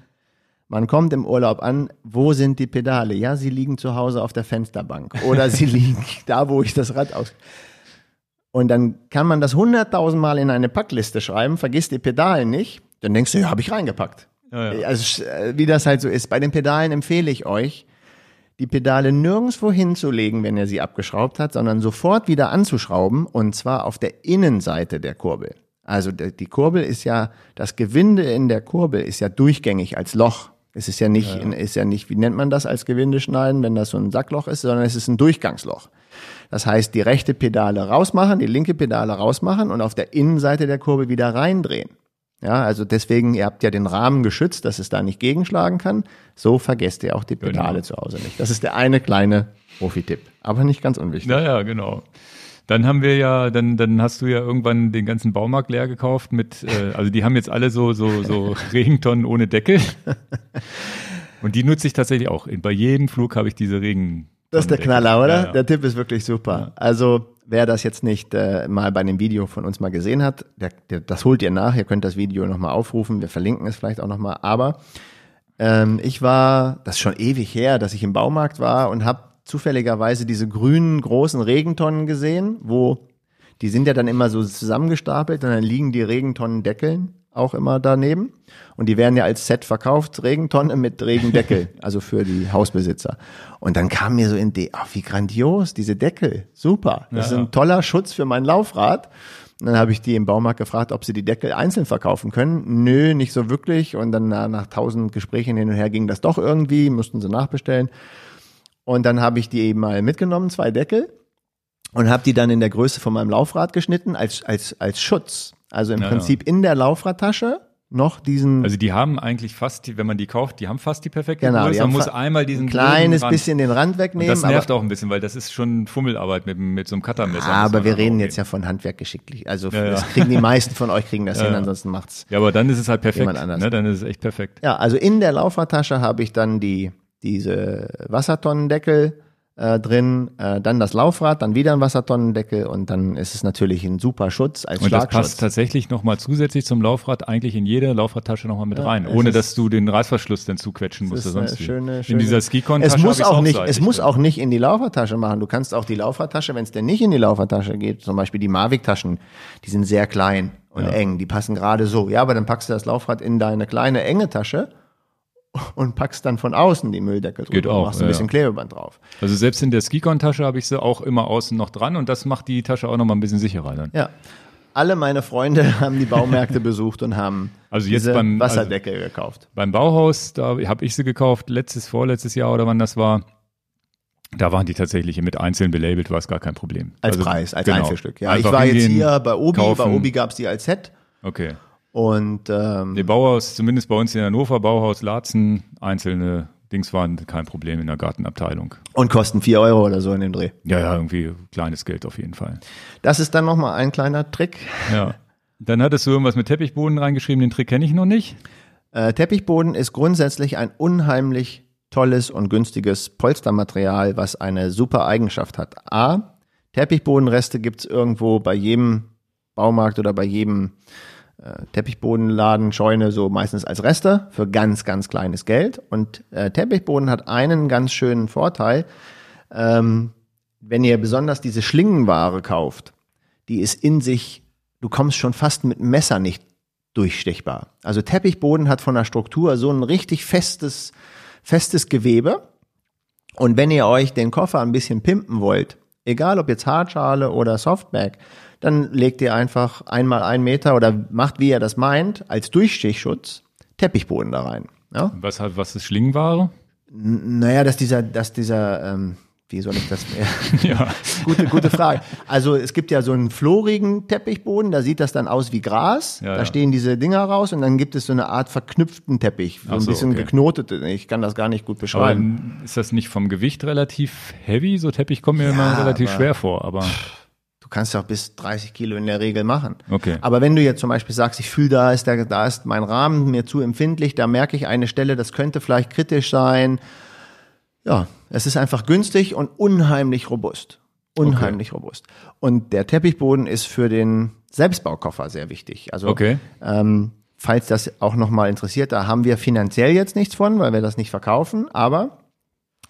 man kommt im Urlaub an, wo sind die Pedale? Ja, sie liegen zu Hause auf der Fensterbank oder sie <laughs> liegen da, wo ich das Rad aus. Und dann kann man das hunderttausendmal in eine Packliste schreiben, vergisst die Pedale nicht, dann denkst du, ja, habe ich reingepackt. Ja, ja. Also, äh, wie das halt so ist. Bei den Pedalen empfehle ich euch, die Pedale nirgendswo hinzulegen, wenn er sie abgeschraubt hat, sondern sofort wieder anzuschrauben und zwar auf der Innenseite der Kurbel. Also die Kurbel ist ja, das Gewinde in der Kurbel ist ja durchgängig als Loch. Es ist ja nicht, ja, ja. ist ja nicht, wie nennt man das als Gewindeschneiden, wenn das so ein Sackloch ist, sondern es ist ein Durchgangsloch. Das heißt, die rechte Pedale rausmachen, die linke Pedale rausmachen und auf der Innenseite der Kurbel wieder reindrehen. Ja, also deswegen, ihr habt ja den Rahmen geschützt, dass es da nicht gegenschlagen kann. So vergesst ihr auch die Pedale genau. zu Hause nicht. Das ist der eine kleine Profi-Tipp, aber nicht ganz unwichtig. Naja, genau. Dann haben wir ja, dann, dann hast du ja irgendwann den ganzen Baumarkt leer gekauft mit, äh, also die haben jetzt alle so, so, so <laughs> Regentonnen ohne Deckel. Und die nutze ich tatsächlich auch. Bei jedem Flug habe ich diese Regen. Das ist der Knaller, oder? Ja, ja. Der Tipp ist wirklich super. Ja. Also wer das jetzt nicht äh, mal bei einem Video von uns mal gesehen hat, der, der, das holt ihr nach. Ihr könnt das Video nochmal aufrufen. Wir verlinken es vielleicht auch nochmal. Aber ähm, ich war, das ist schon ewig her, dass ich im Baumarkt war und habe zufälligerweise diese grünen großen Regentonnen gesehen, wo die sind ja dann immer so zusammengestapelt und dann liegen die Regentonnen-Deckeln auch immer daneben. Und die werden ja als Set verkauft, Regentonne mit Regendeckel, <laughs> also für die Hausbesitzer. Und dann kam mir so in die, ach, wie grandios, diese Deckel, super. Das ja, ist ein toller Schutz für mein Laufrad. Und dann habe ich die im Baumarkt gefragt, ob sie die Deckel einzeln verkaufen können. Nö, nicht so wirklich. Und dann nach tausend Gesprächen hin und her ging das doch irgendwie, mussten sie nachbestellen. Und dann habe ich die eben mal mitgenommen, zwei Deckel, und habe die dann in der Größe von meinem Laufrad geschnitten als, als, als Schutz. Also im ja, Prinzip ja. in der Laufradtasche noch diesen. Also die haben eigentlich fast, die, wenn man die kauft, die haben fast die perfekte genau, Größe. Man muss einmal diesen ein kleines bisschen den Rand wegnehmen. Und das nervt auch ein bisschen, weil das ist schon Fummelarbeit mit, mit so einem Cuttermesser. aber wir reden jetzt ja von Handwerk geschicklich. Also ja, das kriegen die meisten von euch kriegen das hin, ansonsten macht's. Ja, aber dann ist es halt perfekt. Ne? Dann ist es echt perfekt. Ja, also in der Laufradtasche habe ich dann die diese Wassertonnendeckel äh, drin, äh, dann das Laufrad, dann wieder ein Wassertonnendeckel und dann ist es natürlich ein super Schutz als Und Schlagschutz. das passt tatsächlich nochmal zusätzlich zum Laufrad eigentlich in jede Laufradtasche nochmal mit ja, rein, ohne dass du den Reißverschluss dann zuquetschen musst oder sonst schöne, schöne, In dieser Skicon Es muss auch nicht, es muss auch nicht in die Laufradtasche machen. Du kannst auch die Laufradtasche, wenn es denn nicht in die Laufradtasche geht, zum Beispiel die Mavic-Taschen, die sind sehr klein und ja. eng, die passen gerade so. Ja, aber dann packst du das Laufrad in deine kleine enge Tasche und packst dann von außen die Mülldeckel drüber Geht auch, machst ein bisschen Klebeband drauf. Also selbst in der Skicon-Tasche habe ich sie auch immer außen noch dran und das macht die Tasche auch noch mal ein bisschen sicherer dann. Ja. Alle meine Freunde <laughs> haben die Baumärkte besucht und haben also jetzt diese beim, Wasserdeckel also gekauft. Beim Bauhaus, da habe ich sie gekauft, letztes, vorletztes Jahr oder wann das war. Da waren die tatsächlich mit einzeln belabelt, war es gar kein Problem. Als also, Preis, als genau. Einzelstück. Ja, Einfach ich war jetzt hier bei Obi, kaufen. bei Obi gab es die als Set. Okay. Und ähm, die Bauhaus, zumindest bei uns in Hannover, Bauhaus Laatzen, einzelne Dings waren kein Problem in der Gartenabteilung. Und kosten vier Euro oder so in dem Dreh. Ja, ja, irgendwie kleines Geld auf jeden Fall. Das ist dann nochmal ein kleiner Trick. Ja. Dann hattest du irgendwas mit Teppichboden reingeschrieben, den Trick kenne ich noch nicht. Äh, Teppichboden ist grundsätzlich ein unheimlich tolles und günstiges Polstermaterial, was eine super Eigenschaft hat. A, Teppichbodenreste gibt's irgendwo bei jedem Baumarkt oder bei jedem äh, Teppichbodenladen, Scheune so meistens als Reste für ganz, ganz kleines Geld. Und äh, Teppichboden hat einen ganz schönen Vorteil. Ähm, wenn ihr besonders diese Schlingenware kauft, die ist in sich, du kommst schon fast mit Messer nicht durchstechbar. Also Teppichboden hat von der Struktur so ein richtig festes, festes Gewebe. Und wenn ihr euch den Koffer ein bisschen pimpen wollt, egal ob jetzt Hartschale oder Softback, dann legt ihr einfach einmal einen Meter oder macht, wie ihr das meint, als Durchstichschutz Teppichboden da rein. Ja? Was hat, was ist Schlingenware? N naja, dass dieser, dass dieser, ähm, wie soll ich das? <laughs> ja. gute, gute Frage. Also es gibt ja so einen florigen Teppichboden, da sieht das dann aus wie Gras. Ja, da ja. stehen diese Dinger raus und dann gibt es so eine Art verknüpften Teppich, so ein bisschen okay. geknotet. Ich kann das gar nicht gut beschreiben. Aber ist das nicht vom Gewicht relativ heavy? So Teppich kommt mir immer relativ schwer vor, aber kannst ja auch bis 30 Kilo in der Regel machen. Okay. Aber wenn du jetzt zum Beispiel sagst, ich fühle, da ist der, da ist mein Rahmen mir zu empfindlich, da merke ich eine Stelle, das könnte vielleicht kritisch sein. Ja, es ist einfach günstig und unheimlich robust. Unheimlich okay. robust. Und der Teppichboden ist für den Selbstbaukoffer sehr wichtig. Also okay. ähm, falls das auch nochmal interessiert, da haben wir finanziell jetzt nichts von, weil wir das nicht verkaufen, aber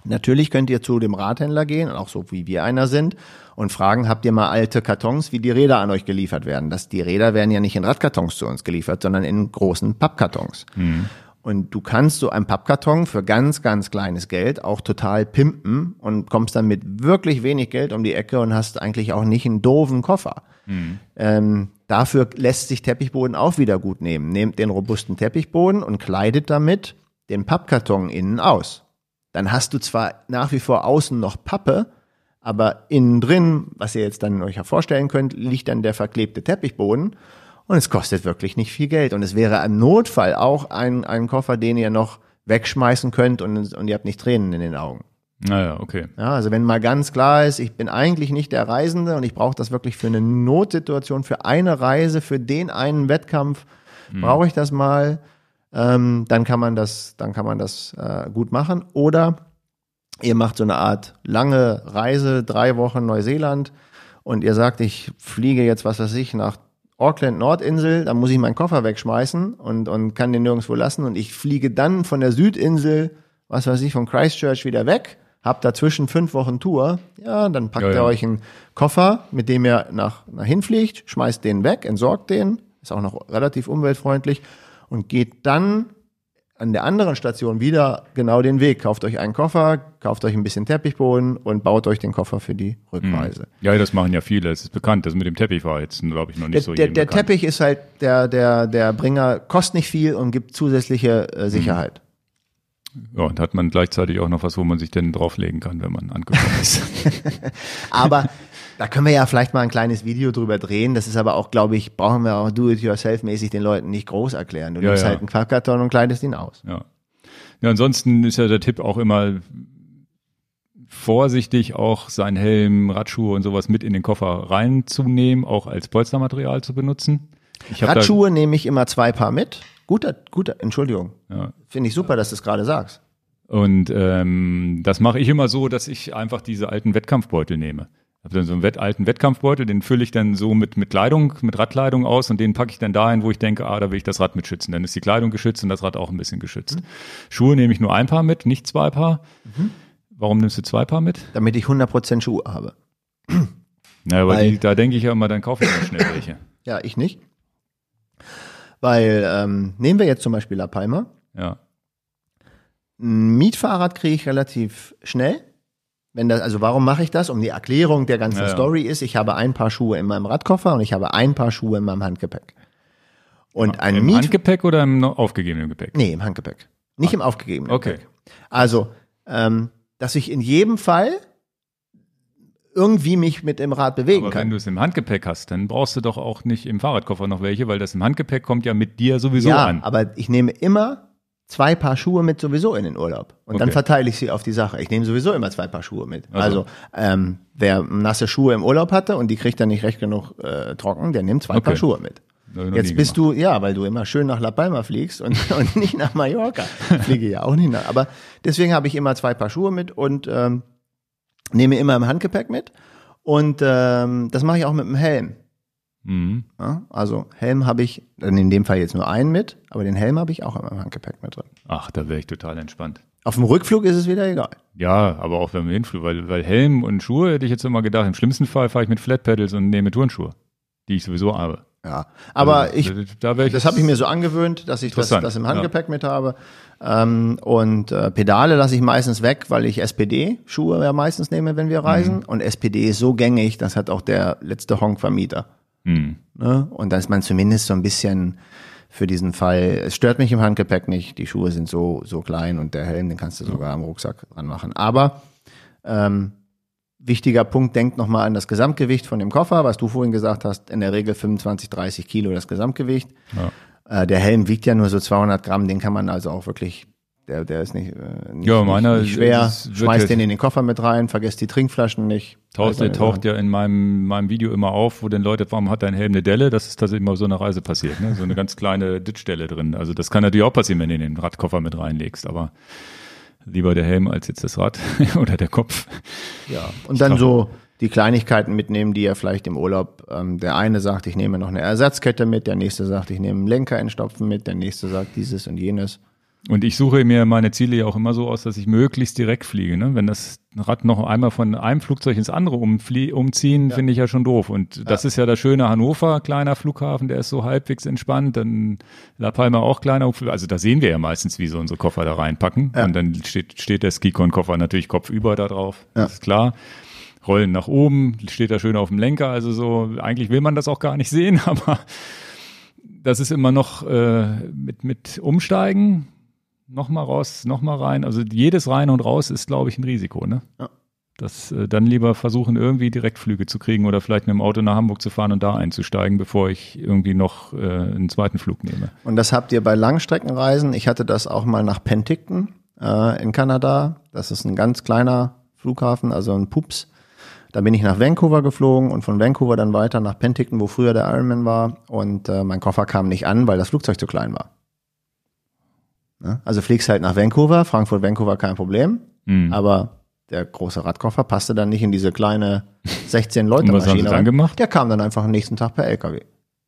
Natürlich könnt ihr zu dem Radhändler gehen, auch so wie wir einer sind, und fragen, habt ihr mal alte Kartons, wie die Räder an euch geliefert werden? Das, die Räder werden ja nicht in Radkartons zu uns geliefert, sondern in großen Pappkartons. Mhm. Und du kannst so einen Pappkarton für ganz, ganz kleines Geld auch total pimpen und kommst dann mit wirklich wenig Geld um die Ecke und hast eigentlich auch nicht einen doofen Koffer. Mhm. Ähm, dafür lässt sich Teppichboden auch wieder gut nehmen. Nehmt den robusten Teppichboden und kleidet damit den Pappkarton innen aus. Dann hast du zwar nach wie vor außen noch Pappe, aber innen drin, was ihr jetzt dann euch ja vorstellen könnt, liegt dann der verklebte Teppichboden und es kostet wirklich nicht viel Geld. Und es wäre im Notfall auch ein, ein Koffer, den ihr noch wegschmeißen könnt und, und ihr habt nicht Tränen in den Augen. Naja, okay. Ja, also wenn mal ganz klar ist, ich bin eigentlich nicht der Reisende und ich brauche das wirklich für eine Notsituation, für eine Reise, für den einen Wettkampf, hm. brauche ich das mal, ähm, dann kann man das, dann kann man das äh, gut machen. Oder ihr macht so eine Art lange Reise, drei Wochen Neuseeland und ihr sagt, ich fliege jetzt, was weiß ich, nach Auckland Nordinsel, da muss ich meinen Koffer wegschmeißen und, und kann den nirgendwo lassen und ich fliege dann von der Südinsel, was weiß ich, von Christchurch wieder weg, hab dazwischen fünf Wochen Tour, ja, dann packt ja, ja. ihr euch einen Koffer, mit dem ihr nach, nach hinfliegt, schmeißt den weg, entsorgt den, ist auch noch relativ umweltfreundlich und geht dann an der anderen Station wieder genau den Weg. Kauft euch einen Koffer, kauft euch ein bisschen Teppichboden und baut euch den Koffer für die Rückreise. Hm. Ja, das machen ja viele. Es ist bekannt. Das mit dem Teppich war jetzt, glaube ich, noch nicht der, so Der, der Teppich ist halt der, der, der Bringer, kostet nicht viel und gibt zusätzliche äh, Sicherheit. Ja, und hat man gleichzeitig auch noch was, wo man sich denn drauflegen kann, wenn man angekommen ist. <laughs> Aber da können wir ja vielleicht mal ein kleines Video drüber drehen. Das ist aber auch, glaube ich, brauchen wir auch do-it-yourself-mäßig den Leuten nicht groß erklären. Du ja, nimmst ja. halt einen Pappkarton und kleidest ihn aus. Ja. ja, ansonsten ist ja der Tipp auch immer vorsichtig auch seinen Helm, Radschuhe und sowas mit in den Koffer reinzunehmen, auch als Polstermaterial zu benutzen. Radschuhe nehme ich immer zwei Paar mit. Guter, guter, Entschuldigung. Ja. Finde ich super, dass du es gerade sagst. Und ähm, das mache ich immer so, dass ich einfach diese alten Wettkampfbeutel nehme habe dann so einen Wett, alten Wettkampfbeutel, den fülle ich dann so mit, mit Kleidung, mit Radkleidung aus und den packe ich dann dahin, wo ich denke, ah, da will ich das Rad mit schützen. Dann ist die Kleidung geschützt und das Rad auch ein bisschen geschützt. Mhm. Schuhe nehme ich nur ein Paar mit, nicht zwei Paar. Mhm. Warum nimmst du zwei Paar mit? Damit ich 100% Schuhe habe. Naja, aber die, da denke ich ja immer, dann kaufe ich mal schnell welche. <laughs> ja, ich nicht. Weil, ähm, nehmen wir jetzt zum Beispiel La Palma. Ja. Ein Mietfahrrad kriege ich relativ schnell. Wenn das, also warum mache ich das? Um die Erklärung der ganzen ja, ja. Story ist, ich habe ein paar Schuhe in meinem Radkoffer und ich habe ein paar Schuhe in meinem Handgepäck. Und ein Im Miet Handgepäck oder im aufgegebenen Gepäck? Nee, im Handgepäck. Nicht Ach, im aufgegebenen okay. Gepäck. Also, ähm, dass ich in jedem Fall irgendwie mich mit dem Rad bewegen Aber kann. wenn du es im Handgepäck hast, dann brauchst du doch auch nicht im Fahrradkoffer noch welche, weil das im Handgepäck kommt ja mit dir sowieso ja, an. aber ich nehme immer zwei Paar Schuhe mit sowieso in den Urlaub. Und okay. dann verteile ich sie auf die Sache. Ich nehme sowieso immer zwei Paar Schuhe mit. Also, also ähm, wer nasse Schuhe im Urlaub hatte und die kriegt dann nicht recht genug äh, trocken, der nimmt zwei okay. Paar Schuhe mit. Jetzt bist gemacht. du, ja, weil du immer schön nach La Palma fliegst und, <laughs> und nicht nach Mallorca. Ich <laughs> fliege ja auch nicht nach. Aber deswegen habe ich immer zwei Paar Schuhe mit und ähm, nehme immer im Handgepäck mit. Und ähm, das mache ich auch mit dem Helm. Mhm. Ja, also Helm habe ich, in dem Fall jetzt nur einen mit, aber den Helm habe ich auch in meinem Handgepäck mit drin. Ach, da wäre ich total entspannt. Auf dem Rückflug ist es wieder egal. Ja, aber auch beim Hinflug, weil, weil Helm und Schuhe hätte ich jetzt immer gedacht, im schlimmsten Fall fahre ich mit Flat Pedals und nehme Turnschuhe, die ich sowieso habe. Ja, aber also, ich, da ich das habe ich mir so angewöhnt, dass ich das, das im Handgepäck ja. mit habe. Ähm, und äh, Pedale lasse ich meistens weg, weil ich SPD-Schuhe ja meistens nehme, wenn wir reisen. Mhm. Und SPD ist so gängig, das hat auch der letzte Honk-Vermieter. Mhm. Ne? Und ist man zumindest so ein bisschen für diesen Fall, es stört mich im Handgepäck nicht, die Schuhe sind so, so klein und der Helm, den kannst du sogar am Rucksack dran machen. Aber ähm, wichtiger Punkt, denkt nochmal an das Gesamtgewicht von dem Koffer, was du vorhin gesagt hast, in der Regel 25, 30 Kilo das Gesamtgewicht. Ja. Äh, der Helm wiegt ja nur so 200 Gramm, den kann man also auch wirklich der, der ist nicht, äh, nicht, ja, meiner nicht, schwer. Schmeißt den in den Koffer mit rein, vergesst die Trinkflaschen nicht. Taucht, der taucht ja in meinem, meinem Video immer auf, wo den Leute, warum hat dein Helm eine Delle? Das ist tatsächlich mal so eine Reise passiert, ne? So eine ganz kleine <laughs> Ditchstelle drin. Also das kann natürlich auch passieren, wenn du den Radkoffer mit reinlegst, aber lieber der Helm als jetzt das Rad <laughs> oder der Kopf. Ja, und dann so die Kleinigkeiten mitnehmen, die er vielleicht im Urlaub, ähm, der eine sagt, ich nehme noch eine Ersatzkette mit, der nächste sagt, ich nehme einen Lenker entstopfen mit, der nächste sagt dieses und jenes. Und ich suche mir meine Ziele ja auch immer so aus, dass ich möglichst direkt fliege. Ne? Wenn das Rad noch einmal von einem Flugzeug ins andere umziehen, ja. finde ich ja schon doof. Und ja. das ist ja das schöne Hannover, kleiner Flughafen, der ist so halbwegs entspannt. Dann La Palma auch kleiner. Also da sehen wir ja meistens, wie so unsere Koffer da reinpacken. Ja. Und dann steht, steht der Skicon-Koffer natürlich kopfüber da drauf. Das ist klar. Rollen nach oben, steht da schön auf dem Lenker. Also so, eigentlich will man das auch gar nicht sehen, <laughs> aber das ist immer noch äh, mit, mit Umsteigen nochmal raus, nochmal rein. Also jedes rein und raus ist, glaube ich, ein Risiko, ne? Ja. Das äh, dann lieber versuchen, irgendwie Direktflüge zu kriegen oder vielleicht mit dem Auto nach Hamburg zu fahren und da einzusteigen, bevor ich irgendwie noch äh, einen zweiten Flug nehme. Und das habt ihr bei Langstreckenreisen. Ich hatte das auch mal nach Penticton äh, in Kanada. Das ist ein ganz kleiner Flughafen, also ein Pups. Da bin ich nach Vancouver geflogen und von Vancouver dann weiter nach Penticton, wo früher der Ironman war. Und äh, mein Koffer kam nicht an, weil das Flugzeug zu klein war. Ne? Also fliegst halt nach Vancouver, Frankfurt, Vancouver kein Problem, mhm. aber der große Radkoffer passte dann nicht in diese kleine 16 Leute <laughs> Maschine. dann gemacht? Der kam dann einfach am nächsten Tag per LKW.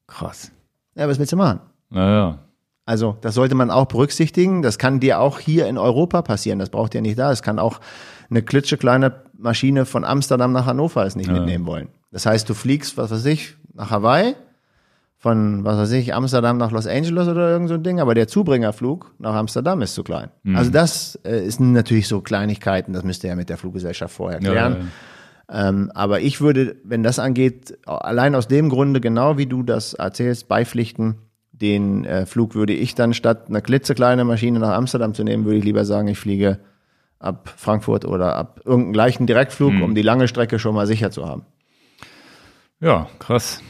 Krass. Ja, was willst du machen? Naja. Also, das sollte man auch berücksichtigen. Das kann dir auch hier in Europa passieren. Das braucht ihr nicht da. Es kann auch eine klitschekleine Maschine von Amsterdam nach Hannover es nicht ja. mitnehmen wollen. Das heißt, du fliegst, was weiß ich, nach Hawaii, von, was weiß ich, Amsterdam nach Los Angeles oder irgend so ein Ding, aber der Zubringerflug nach Amsterdam ist zu klein. Mhm. Also das äh, ist natürlich so Kleinigkeiten, das müsst ihr ja mit der Fluggesellschaft vorher klären. Ja, ja. Ähm, aber ich würde, wenn das angeht, allein aus dem Grunde, genau wie du das erzählst, beipflichten, den äh, Flug würde ich dann statt eine klitzekleine Maschine nach Amsterdam zu nehmen, würde ich lieber sagen, ich fliege ab Frankfurt oder ab irgendeinem gleichen Direktflug, mhm. um die lange Strecke schon mal sicher zu haben. Ja, krass.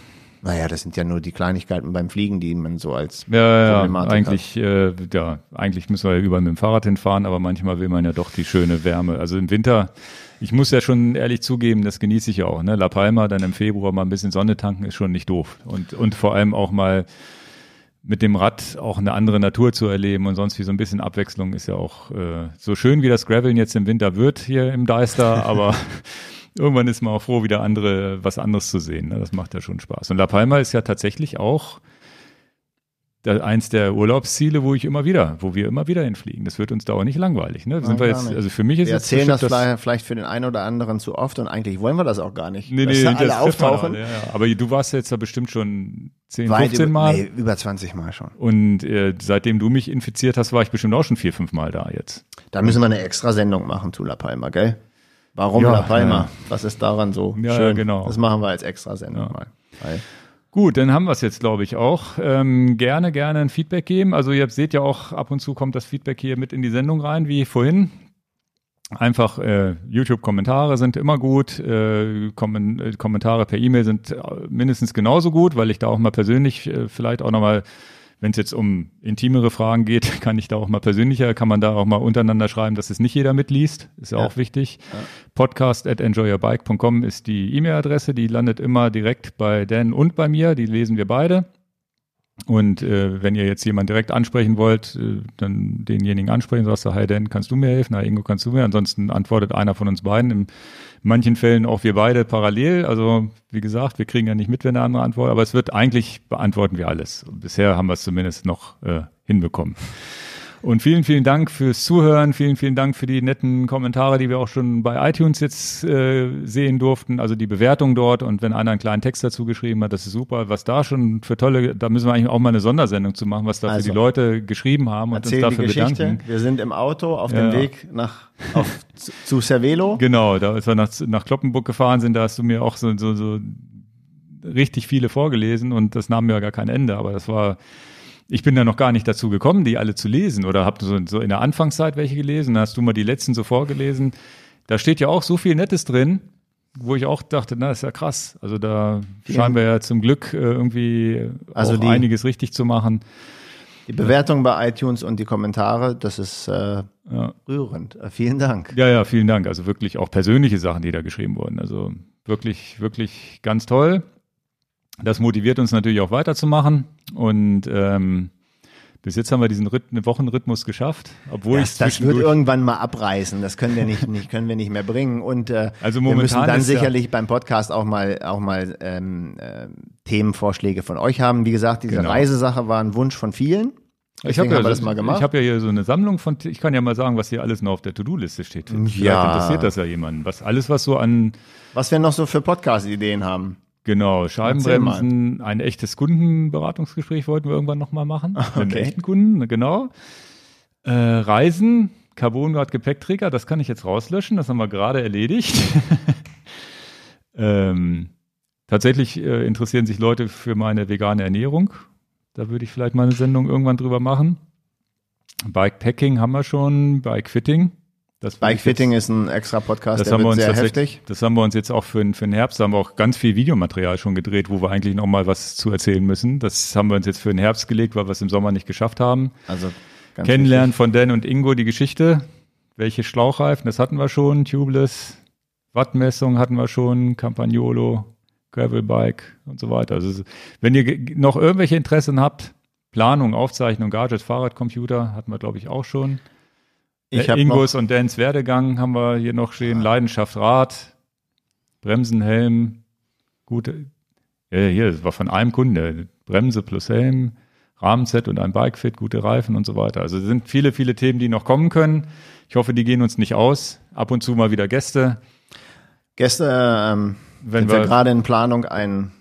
Naja, das sind ja nur die Kleinigkeiten beim Fliegen, die man so als ja, ja, eigentlich, äh, ja, eigentlich müssen wir ja überall mit dem Fahrrad hinfahren, aber manchmal will man ja doch die schöne Wärme. Also im Winter, ich muss ja schon ehrlich zugeben, das genieße ich auch. Ne? La Palma, dann im Februar mal ein bisschen Sonne tanken, ist schon nicht doof. Und, und vor allem auch mal mit dem Rad auch eine andere Natur zu erleben und sonst wie so ein bisschen Abwechslung ist ja auch äh, so schön, wie das Graveln jetzt im Winter wird hier im Deister, <laughs> aber irgendwann ist man auch froh, wieder andere, was anderes zu sehen. Ne? Das macht ja schon Spaß. Und La Palma ist ja tatsächlich auch der, eins der Urlaubsziele, wo ich immer wieder, wo wir immer wieder hinfliegen. Das wird uns da auch nicht langweilig. Ne? Sind wir jetzt, also für mich ist wir erzählen das, das vielleicht für den einen oder anderen zu oft und eigentlich wollen wir das auch gar nicht. Nee, nee, alle auftauchen. Auch, ja, ja. Aber du warst jetzt da bestimmt schon 10, Weit 15 über, Mal. Nee, über 20 Mal schon. Und äh, seitdem du mich infiziert hast, war ich bestimmt auch schon vier, fünf Mal da jetzt. Da müssen wir eine extra Sendung machen zu La Palma, gell? Warum ja, La Palma? Ja. Was ist daran so ja, schön? genau. Das machen wir als Extrasendung mal. Weil Gut, dann haben wir es jetzt, glaube ich, auch. Ähm, gerne, gerne ein Feedback geben. Also ihr seht ja auch, ab und zu kommt das Feedback hier mit in die Sendung rein, wie vorhin. Einfach äh, YouTube-Kommentare sind immer gut. Äh, Kommen äh, Kommentare per E-Mail sind äh, mindestens genauso gut, weil ich da auch mal persönlich äh, vielleicht auch nochmal wenn es jetzt um intimere Fragen geht, <laughs> kann ich da auch mal persönlicher, kann man da auch mal untereinander schreiben, dass es nicht jeder mitliest. Ist ja, ja. auch wichtig. Ja. Podcast at enjoyyourbike.com ist die E-Mail-Adresse. Die landet immer direkt bei Dan und bei mir. Die lesen wir beide. Und äh, wenn ihr jetzt jemanden direkt ansprechen wollt, äh, dann denjenigen ansprechen, sagst du, hi Dan, kannst du mir helfen? Hi Ingo, kannst du mir? Ansonsten antwortet einer von uns beiden. In manchen Fällen auch wir beide parallel. Also wie gesagt, wir kriegen ja nicht mit, wenn eine andere antwortet, aber es wird eigentlich beantworten wir alles. Bisher haben wir es zumindest noch äh, hinbekommen. Und vielen, vielen Dank fürs Zuhören. Vielen, vielen Dank für die netten Kommentare, die wir auch schon bei iTunes jetzt äh, sehen durften. Also die Bewertung dort. Und wenn einer einen kleinen Text dazu geschrieben hat, das ist super. Was da schon für tolle, da müssen wir eigentlich auch mal eine Sondersendung zu machen, was da also, für die Leute geschrieben haben und uns dafür bedanken. Wir sind im Auto auf ja. dem Weg nach auf, zu Cervelo. Genau, da als wir nach, nach Kloppenburg gefahren sind, da hast du mir auch so, so, so richtig viele vorgelesen und das nahm mir ja gar kein Ende. Aber das war ich bin da noch gar nicht dazu gekommen, die alle zu lesen. Oder habt ihr so, so in der Anfangszeit welche gelesen? Hast du mal die letzten so vorgelesen? Da steht ja auch so viel Nettes drin, wo ich auch dachte, na, ist ja krass. Also da ja. scheinen wir ja zum Glück äh, irgendwie also die, einiges richtig zu machen. Die Bewertung bei iTunes und die Kommentare, das ist äh, ja. rührend. Äh, vielen Dank. Ja, ja, vielen Dank. Also wirklich auch persönliche Sachen, die da geschrieben wurden. Also wirklich, wirklich ganz toll. Das motiviert uns natürlich auch weiterzumachen. Und ähm, bis jetzt haben wir diesen Ritt, Wochenrhythmus geschafft, obwohl das, ich das wird irgendwann mal abreißen. Das können wir nicht, nicht können wir nicht mehr bringen. Und äh, also wir müssen dann sicherlich ja beim Podcast auch mal auch mal ähm, äh, Themenvorschläge von euch haben. Wie gesagt, diese genau. Reisesache war ein Wunsch von vielen. Ich habe Deswegen ja, das mal gemacht. Ich habe ja hier so eine Sammlung von, ich kann ja mal sagen, was hier alles noch auf der To-Do-Liste steht. Vielleicht Ja. interessiert das ja jemanden. Was, alles, was so an, Was wir noch so für Podcast-Ideen haben. Genau, Scheibenbremsen, ein echtes Kundenberatungsgespräch wollten wir irgendwann nochmal machen. Mit einem Okay. echten Kunden, genau. Äh, Reisen, Carbonrad Gepäckträger, das kann ich jetzt rauslöschen, das haben wir gerade erledigt. <laughs> ähm, tatsächlich äh, interessieren sich Leute für meine vegane Ernährung. Da würde ich vielleicht mal eine Sendung irgendwann drüber machen. Bikepacking haben wir schon, Bikefitting. Das Bikefitting ist ein extra Podcast, das der haben wir uns sehr heftig. das haben wir uns jetzt auch für, den- für den Herbst, da haben wir auch ganz viel Videomaterial schon gedreht, wo wir eigentlich noch mal was zu erzählen müssen. Das haben wir uns jetzt für den Herbst gelegt, weil wir es im Sommer nicht geschafft haben. Also Kennenlernen von Dan und Ingo die Geschichte. Welche Schlauchreifen, das hatten wir schon, Tubeless, Wattmessung hatten wir schon, Campagnolo, Gravelbike und so weiter. Also wenn ihr noch irgendwelche Interessen habt, Planung, Aufzeichnung, Gadgets, Fahrradcomputer hatten wir glaube ich auch schon. Ich Äh, Ingos und Dans Werdegang haben wir hier noch stehen. Leidenschaft Rad, Bremsen, Helm, gute. Ja, hier, das war von einem Kunde. Bremse plus Helm, Rahmenset und ein Bikefit, gute Reifen und so weiter. Also es sind viele, viele Themen, die noch kommen können. Ich hoffe, die gehen uns nicht aus. Ab und zu mal wieder Gäste. Gestern ähm, Wenn sind wir wir, gerade in Planung ein,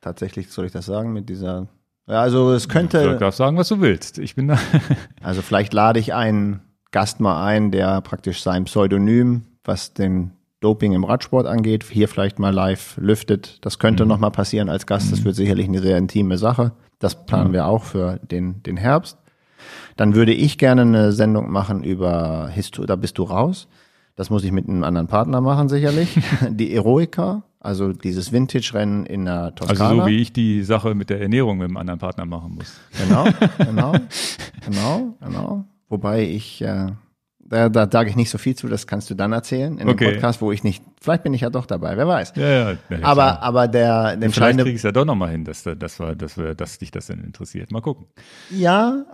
tatsächlich soll ich das sagen, mit dieser, ja, also es du könnte, darfst sagen, was du willst. Ich bin da. also vielleicht lade ich einen Gast mal ein, der praktisch sein Pseudonym, was den Doping im Radsport angeht, hier vielleicht mal live lüftet. Das könnte noch mal passieren als Gast. Das wird sicherlich eine sehr intime Sache. Das planen wir auch für den, den Herbst. Dann würde ich gerne eine Sendung machen über Histo da bist du raus. Das muss ich mit einem anderen Partner machen, sicherlich. <laughs> Die Eroica, also dieses Vintage-Rennen in der Also Toskana. so wie ich die Sache mit der Ernährung mit einem anderen Partner machen muss. Genau, <laughs> genau, genau, genau. Wobei ich, äh, da, da sage ich nicht so viel zu, das kannst du dann erzählen in Okay. dem Podcast, wo ich nicht, vielleicht bin ich ja doch dabei, wer weiß. Ja, ja. ja Aber, klar. aber der, der Vielleicht kriege ich es ja doch nochmal hin, dass, da- dass, wir, dass, wir, dass dich das dann interessiert. Mal gucken. ja,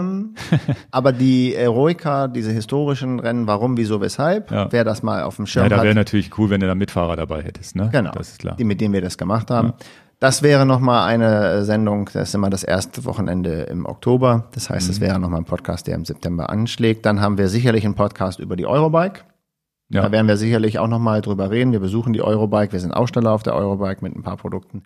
ähm, <laughs> aber die Eroica, diese historischen Rennen, warum, wieso, weshalb, Ja. wer das mal auf dem Schirm Ja, da hat, wäre natürlich cool, wenn du da Mitfahrer dabei hättest, ne? Genau. Das ist klar. die, mit denen wir das gemacht haben. Das wäre nochmal eine äh, Sendung, das ist immer das erste Wochenende im Oktober. Das heißt, Mhm. es wäre nochmal ein Podcast, der im September anschlägt. Dann haben wir sicherlich einen Podcast über die Eurobike. Ja. Da werden wir sicherlich auch nochmal drüber reden. Wir besuchen die Eurobike, wir sind Aussteller auf der Eurobike mit ein paar Produkten.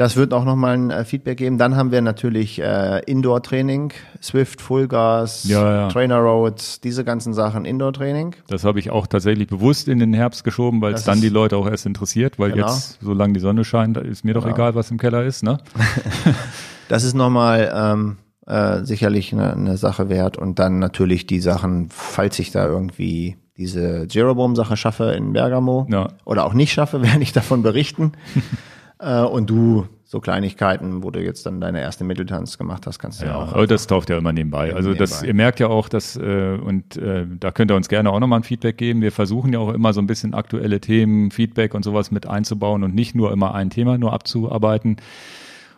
Das wird auch nochmal ein äh, Feedback geben. Dann haben wir natürlich äh, Indoor-Training, Swift, Fullgas, Ja, ja. Trainer Roads, diese ganzen Sachen Indoor-Training. Das habe ich auch tatsächlich bewusst in den Herbst geschoben, weil es dann die Leute auch erst interessiert, weil Genau. jetzt, solange die Sonne scheint, ist mir doch Genau. egal, was im Keller ist, ne? <laughs> Das ist nochmal ähm, äh, sicherlich eine, eine Sache wert. Und dann natürlich die Sachen, falls ich da irgendwie diese Jeroboam-Sache schaffe in Bergamo Ja. oder auch nicht schaffe, <laughs> werde ich davon berichten. <laughs> äh, und du so Kleinigkeiten, wo du jetzt dann deine erste Mitteltanz gemacht hast, kannst du ja, Ja, auch. aber das taucht ja immer nebenbei. Also das, nebenbei. ihr merkt ja auch, dass, äh, und äh, da könnt ihr uns gerne auch nochmal ein Feedback geben. Wir versuchen ja auch immer so ein bisschen aktuelle Themen, Feedback und sowas mit einzubauen und nicht nur immer ein Thema nur abzuarbeiten.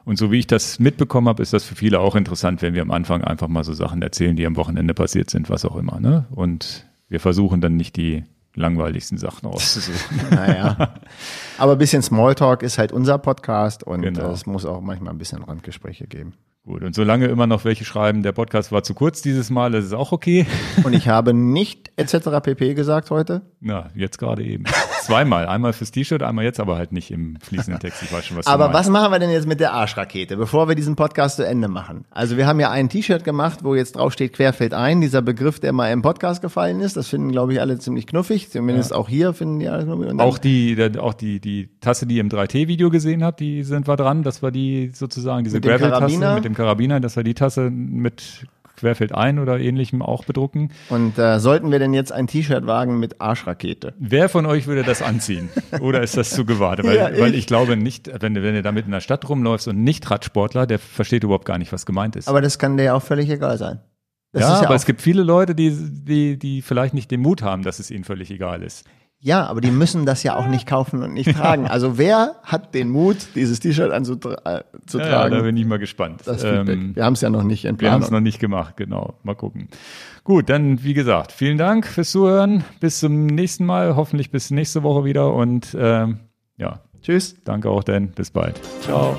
Und so wie ich das mitbekommen habe, ist das für viele auch interessant, wenn wir am Anfang einfach mal so Sachen erzählen, die am Wochenende passiert sind, was auch immer. Ne? Und wir versuchen dann nicht die langweiligsten Sachen auszusuchen. <laughs> Naja. Aber ein bisschen Smalltalk ist halt unser Podcast und Genau. es muss auch manchmal ein bisschen Randgespräche geben. Gut, und solange immer noch welche schreiben, der Podcast war zu kurz dieses Mal, das ist auch okay. Und ich habe nicht etc. pp gesagt heute. <laughs> Na, jetzt gerade eben. <laughs> Zweimal. Einmal fürs T-Shirt, einmal jetzt, aber halt nicht im fließenden Text. Ich weiß schon, was Aber was machen wir denn jetzt mit der Arschrakete, bevor wir diesen Podcast zu Ende machen? Also wir haben ja ein T-Shirt gemacht, wo jetzt drauf steht Querfeld ein, dieser Begriff, der mal im Podcast gefallen ist. Das finden, glaube ich, alle ziemlich knuffig. Zumindest auch hier finden die alle knuffig. Auch die, der, auch die, die Tasse, die ihr im 3T-Video gesehen habt, die sind wir dran. Das war die sozusagen diese Gravel-Tasse mit dem Karabiner, dass wir die Tasse mit Querfeld ein oder ähnlichem auch bedrucken. Und äh, sollten wir denn jetzt ein T-Shirt wagen mit Arschrakete? Wer von euch würde das anziehen? Oder ist das zu gewartet? Weil, <laughs> Ja, ich. weil ich. glaube nicht, wenn, du- wenn du damit in der Stadt rumläufst und nicht Radsportler, der versteht überhaupt gar nicht, was gemeint ist. Aber das kann dir auch völlig egal sein. Das ja, ja, aber es gibt viele Leute, die, die, die vielleicht nicht den Mut haben, dass es ihnen völlig egal ist. Ja, aber die müssen das ja auch nicht kaufen und nicht tragen. Also wer hat den Mut, dieses T-Shirt anzutra äh, Ja, da bin ich mal gespannt. das Feedback. Ähm, wir haben es ja noch nicht in wir haben es noch nicht gemacht, genau. Mal gucken. Gut, dann wie gesagt, vielen Dank fürs Zuhören. Bis zum nächsten Mal, hoffentlich bis nächste Woche wieder und ähm, ja, Tschüss. danke auch denn. Bis bald. Ciao.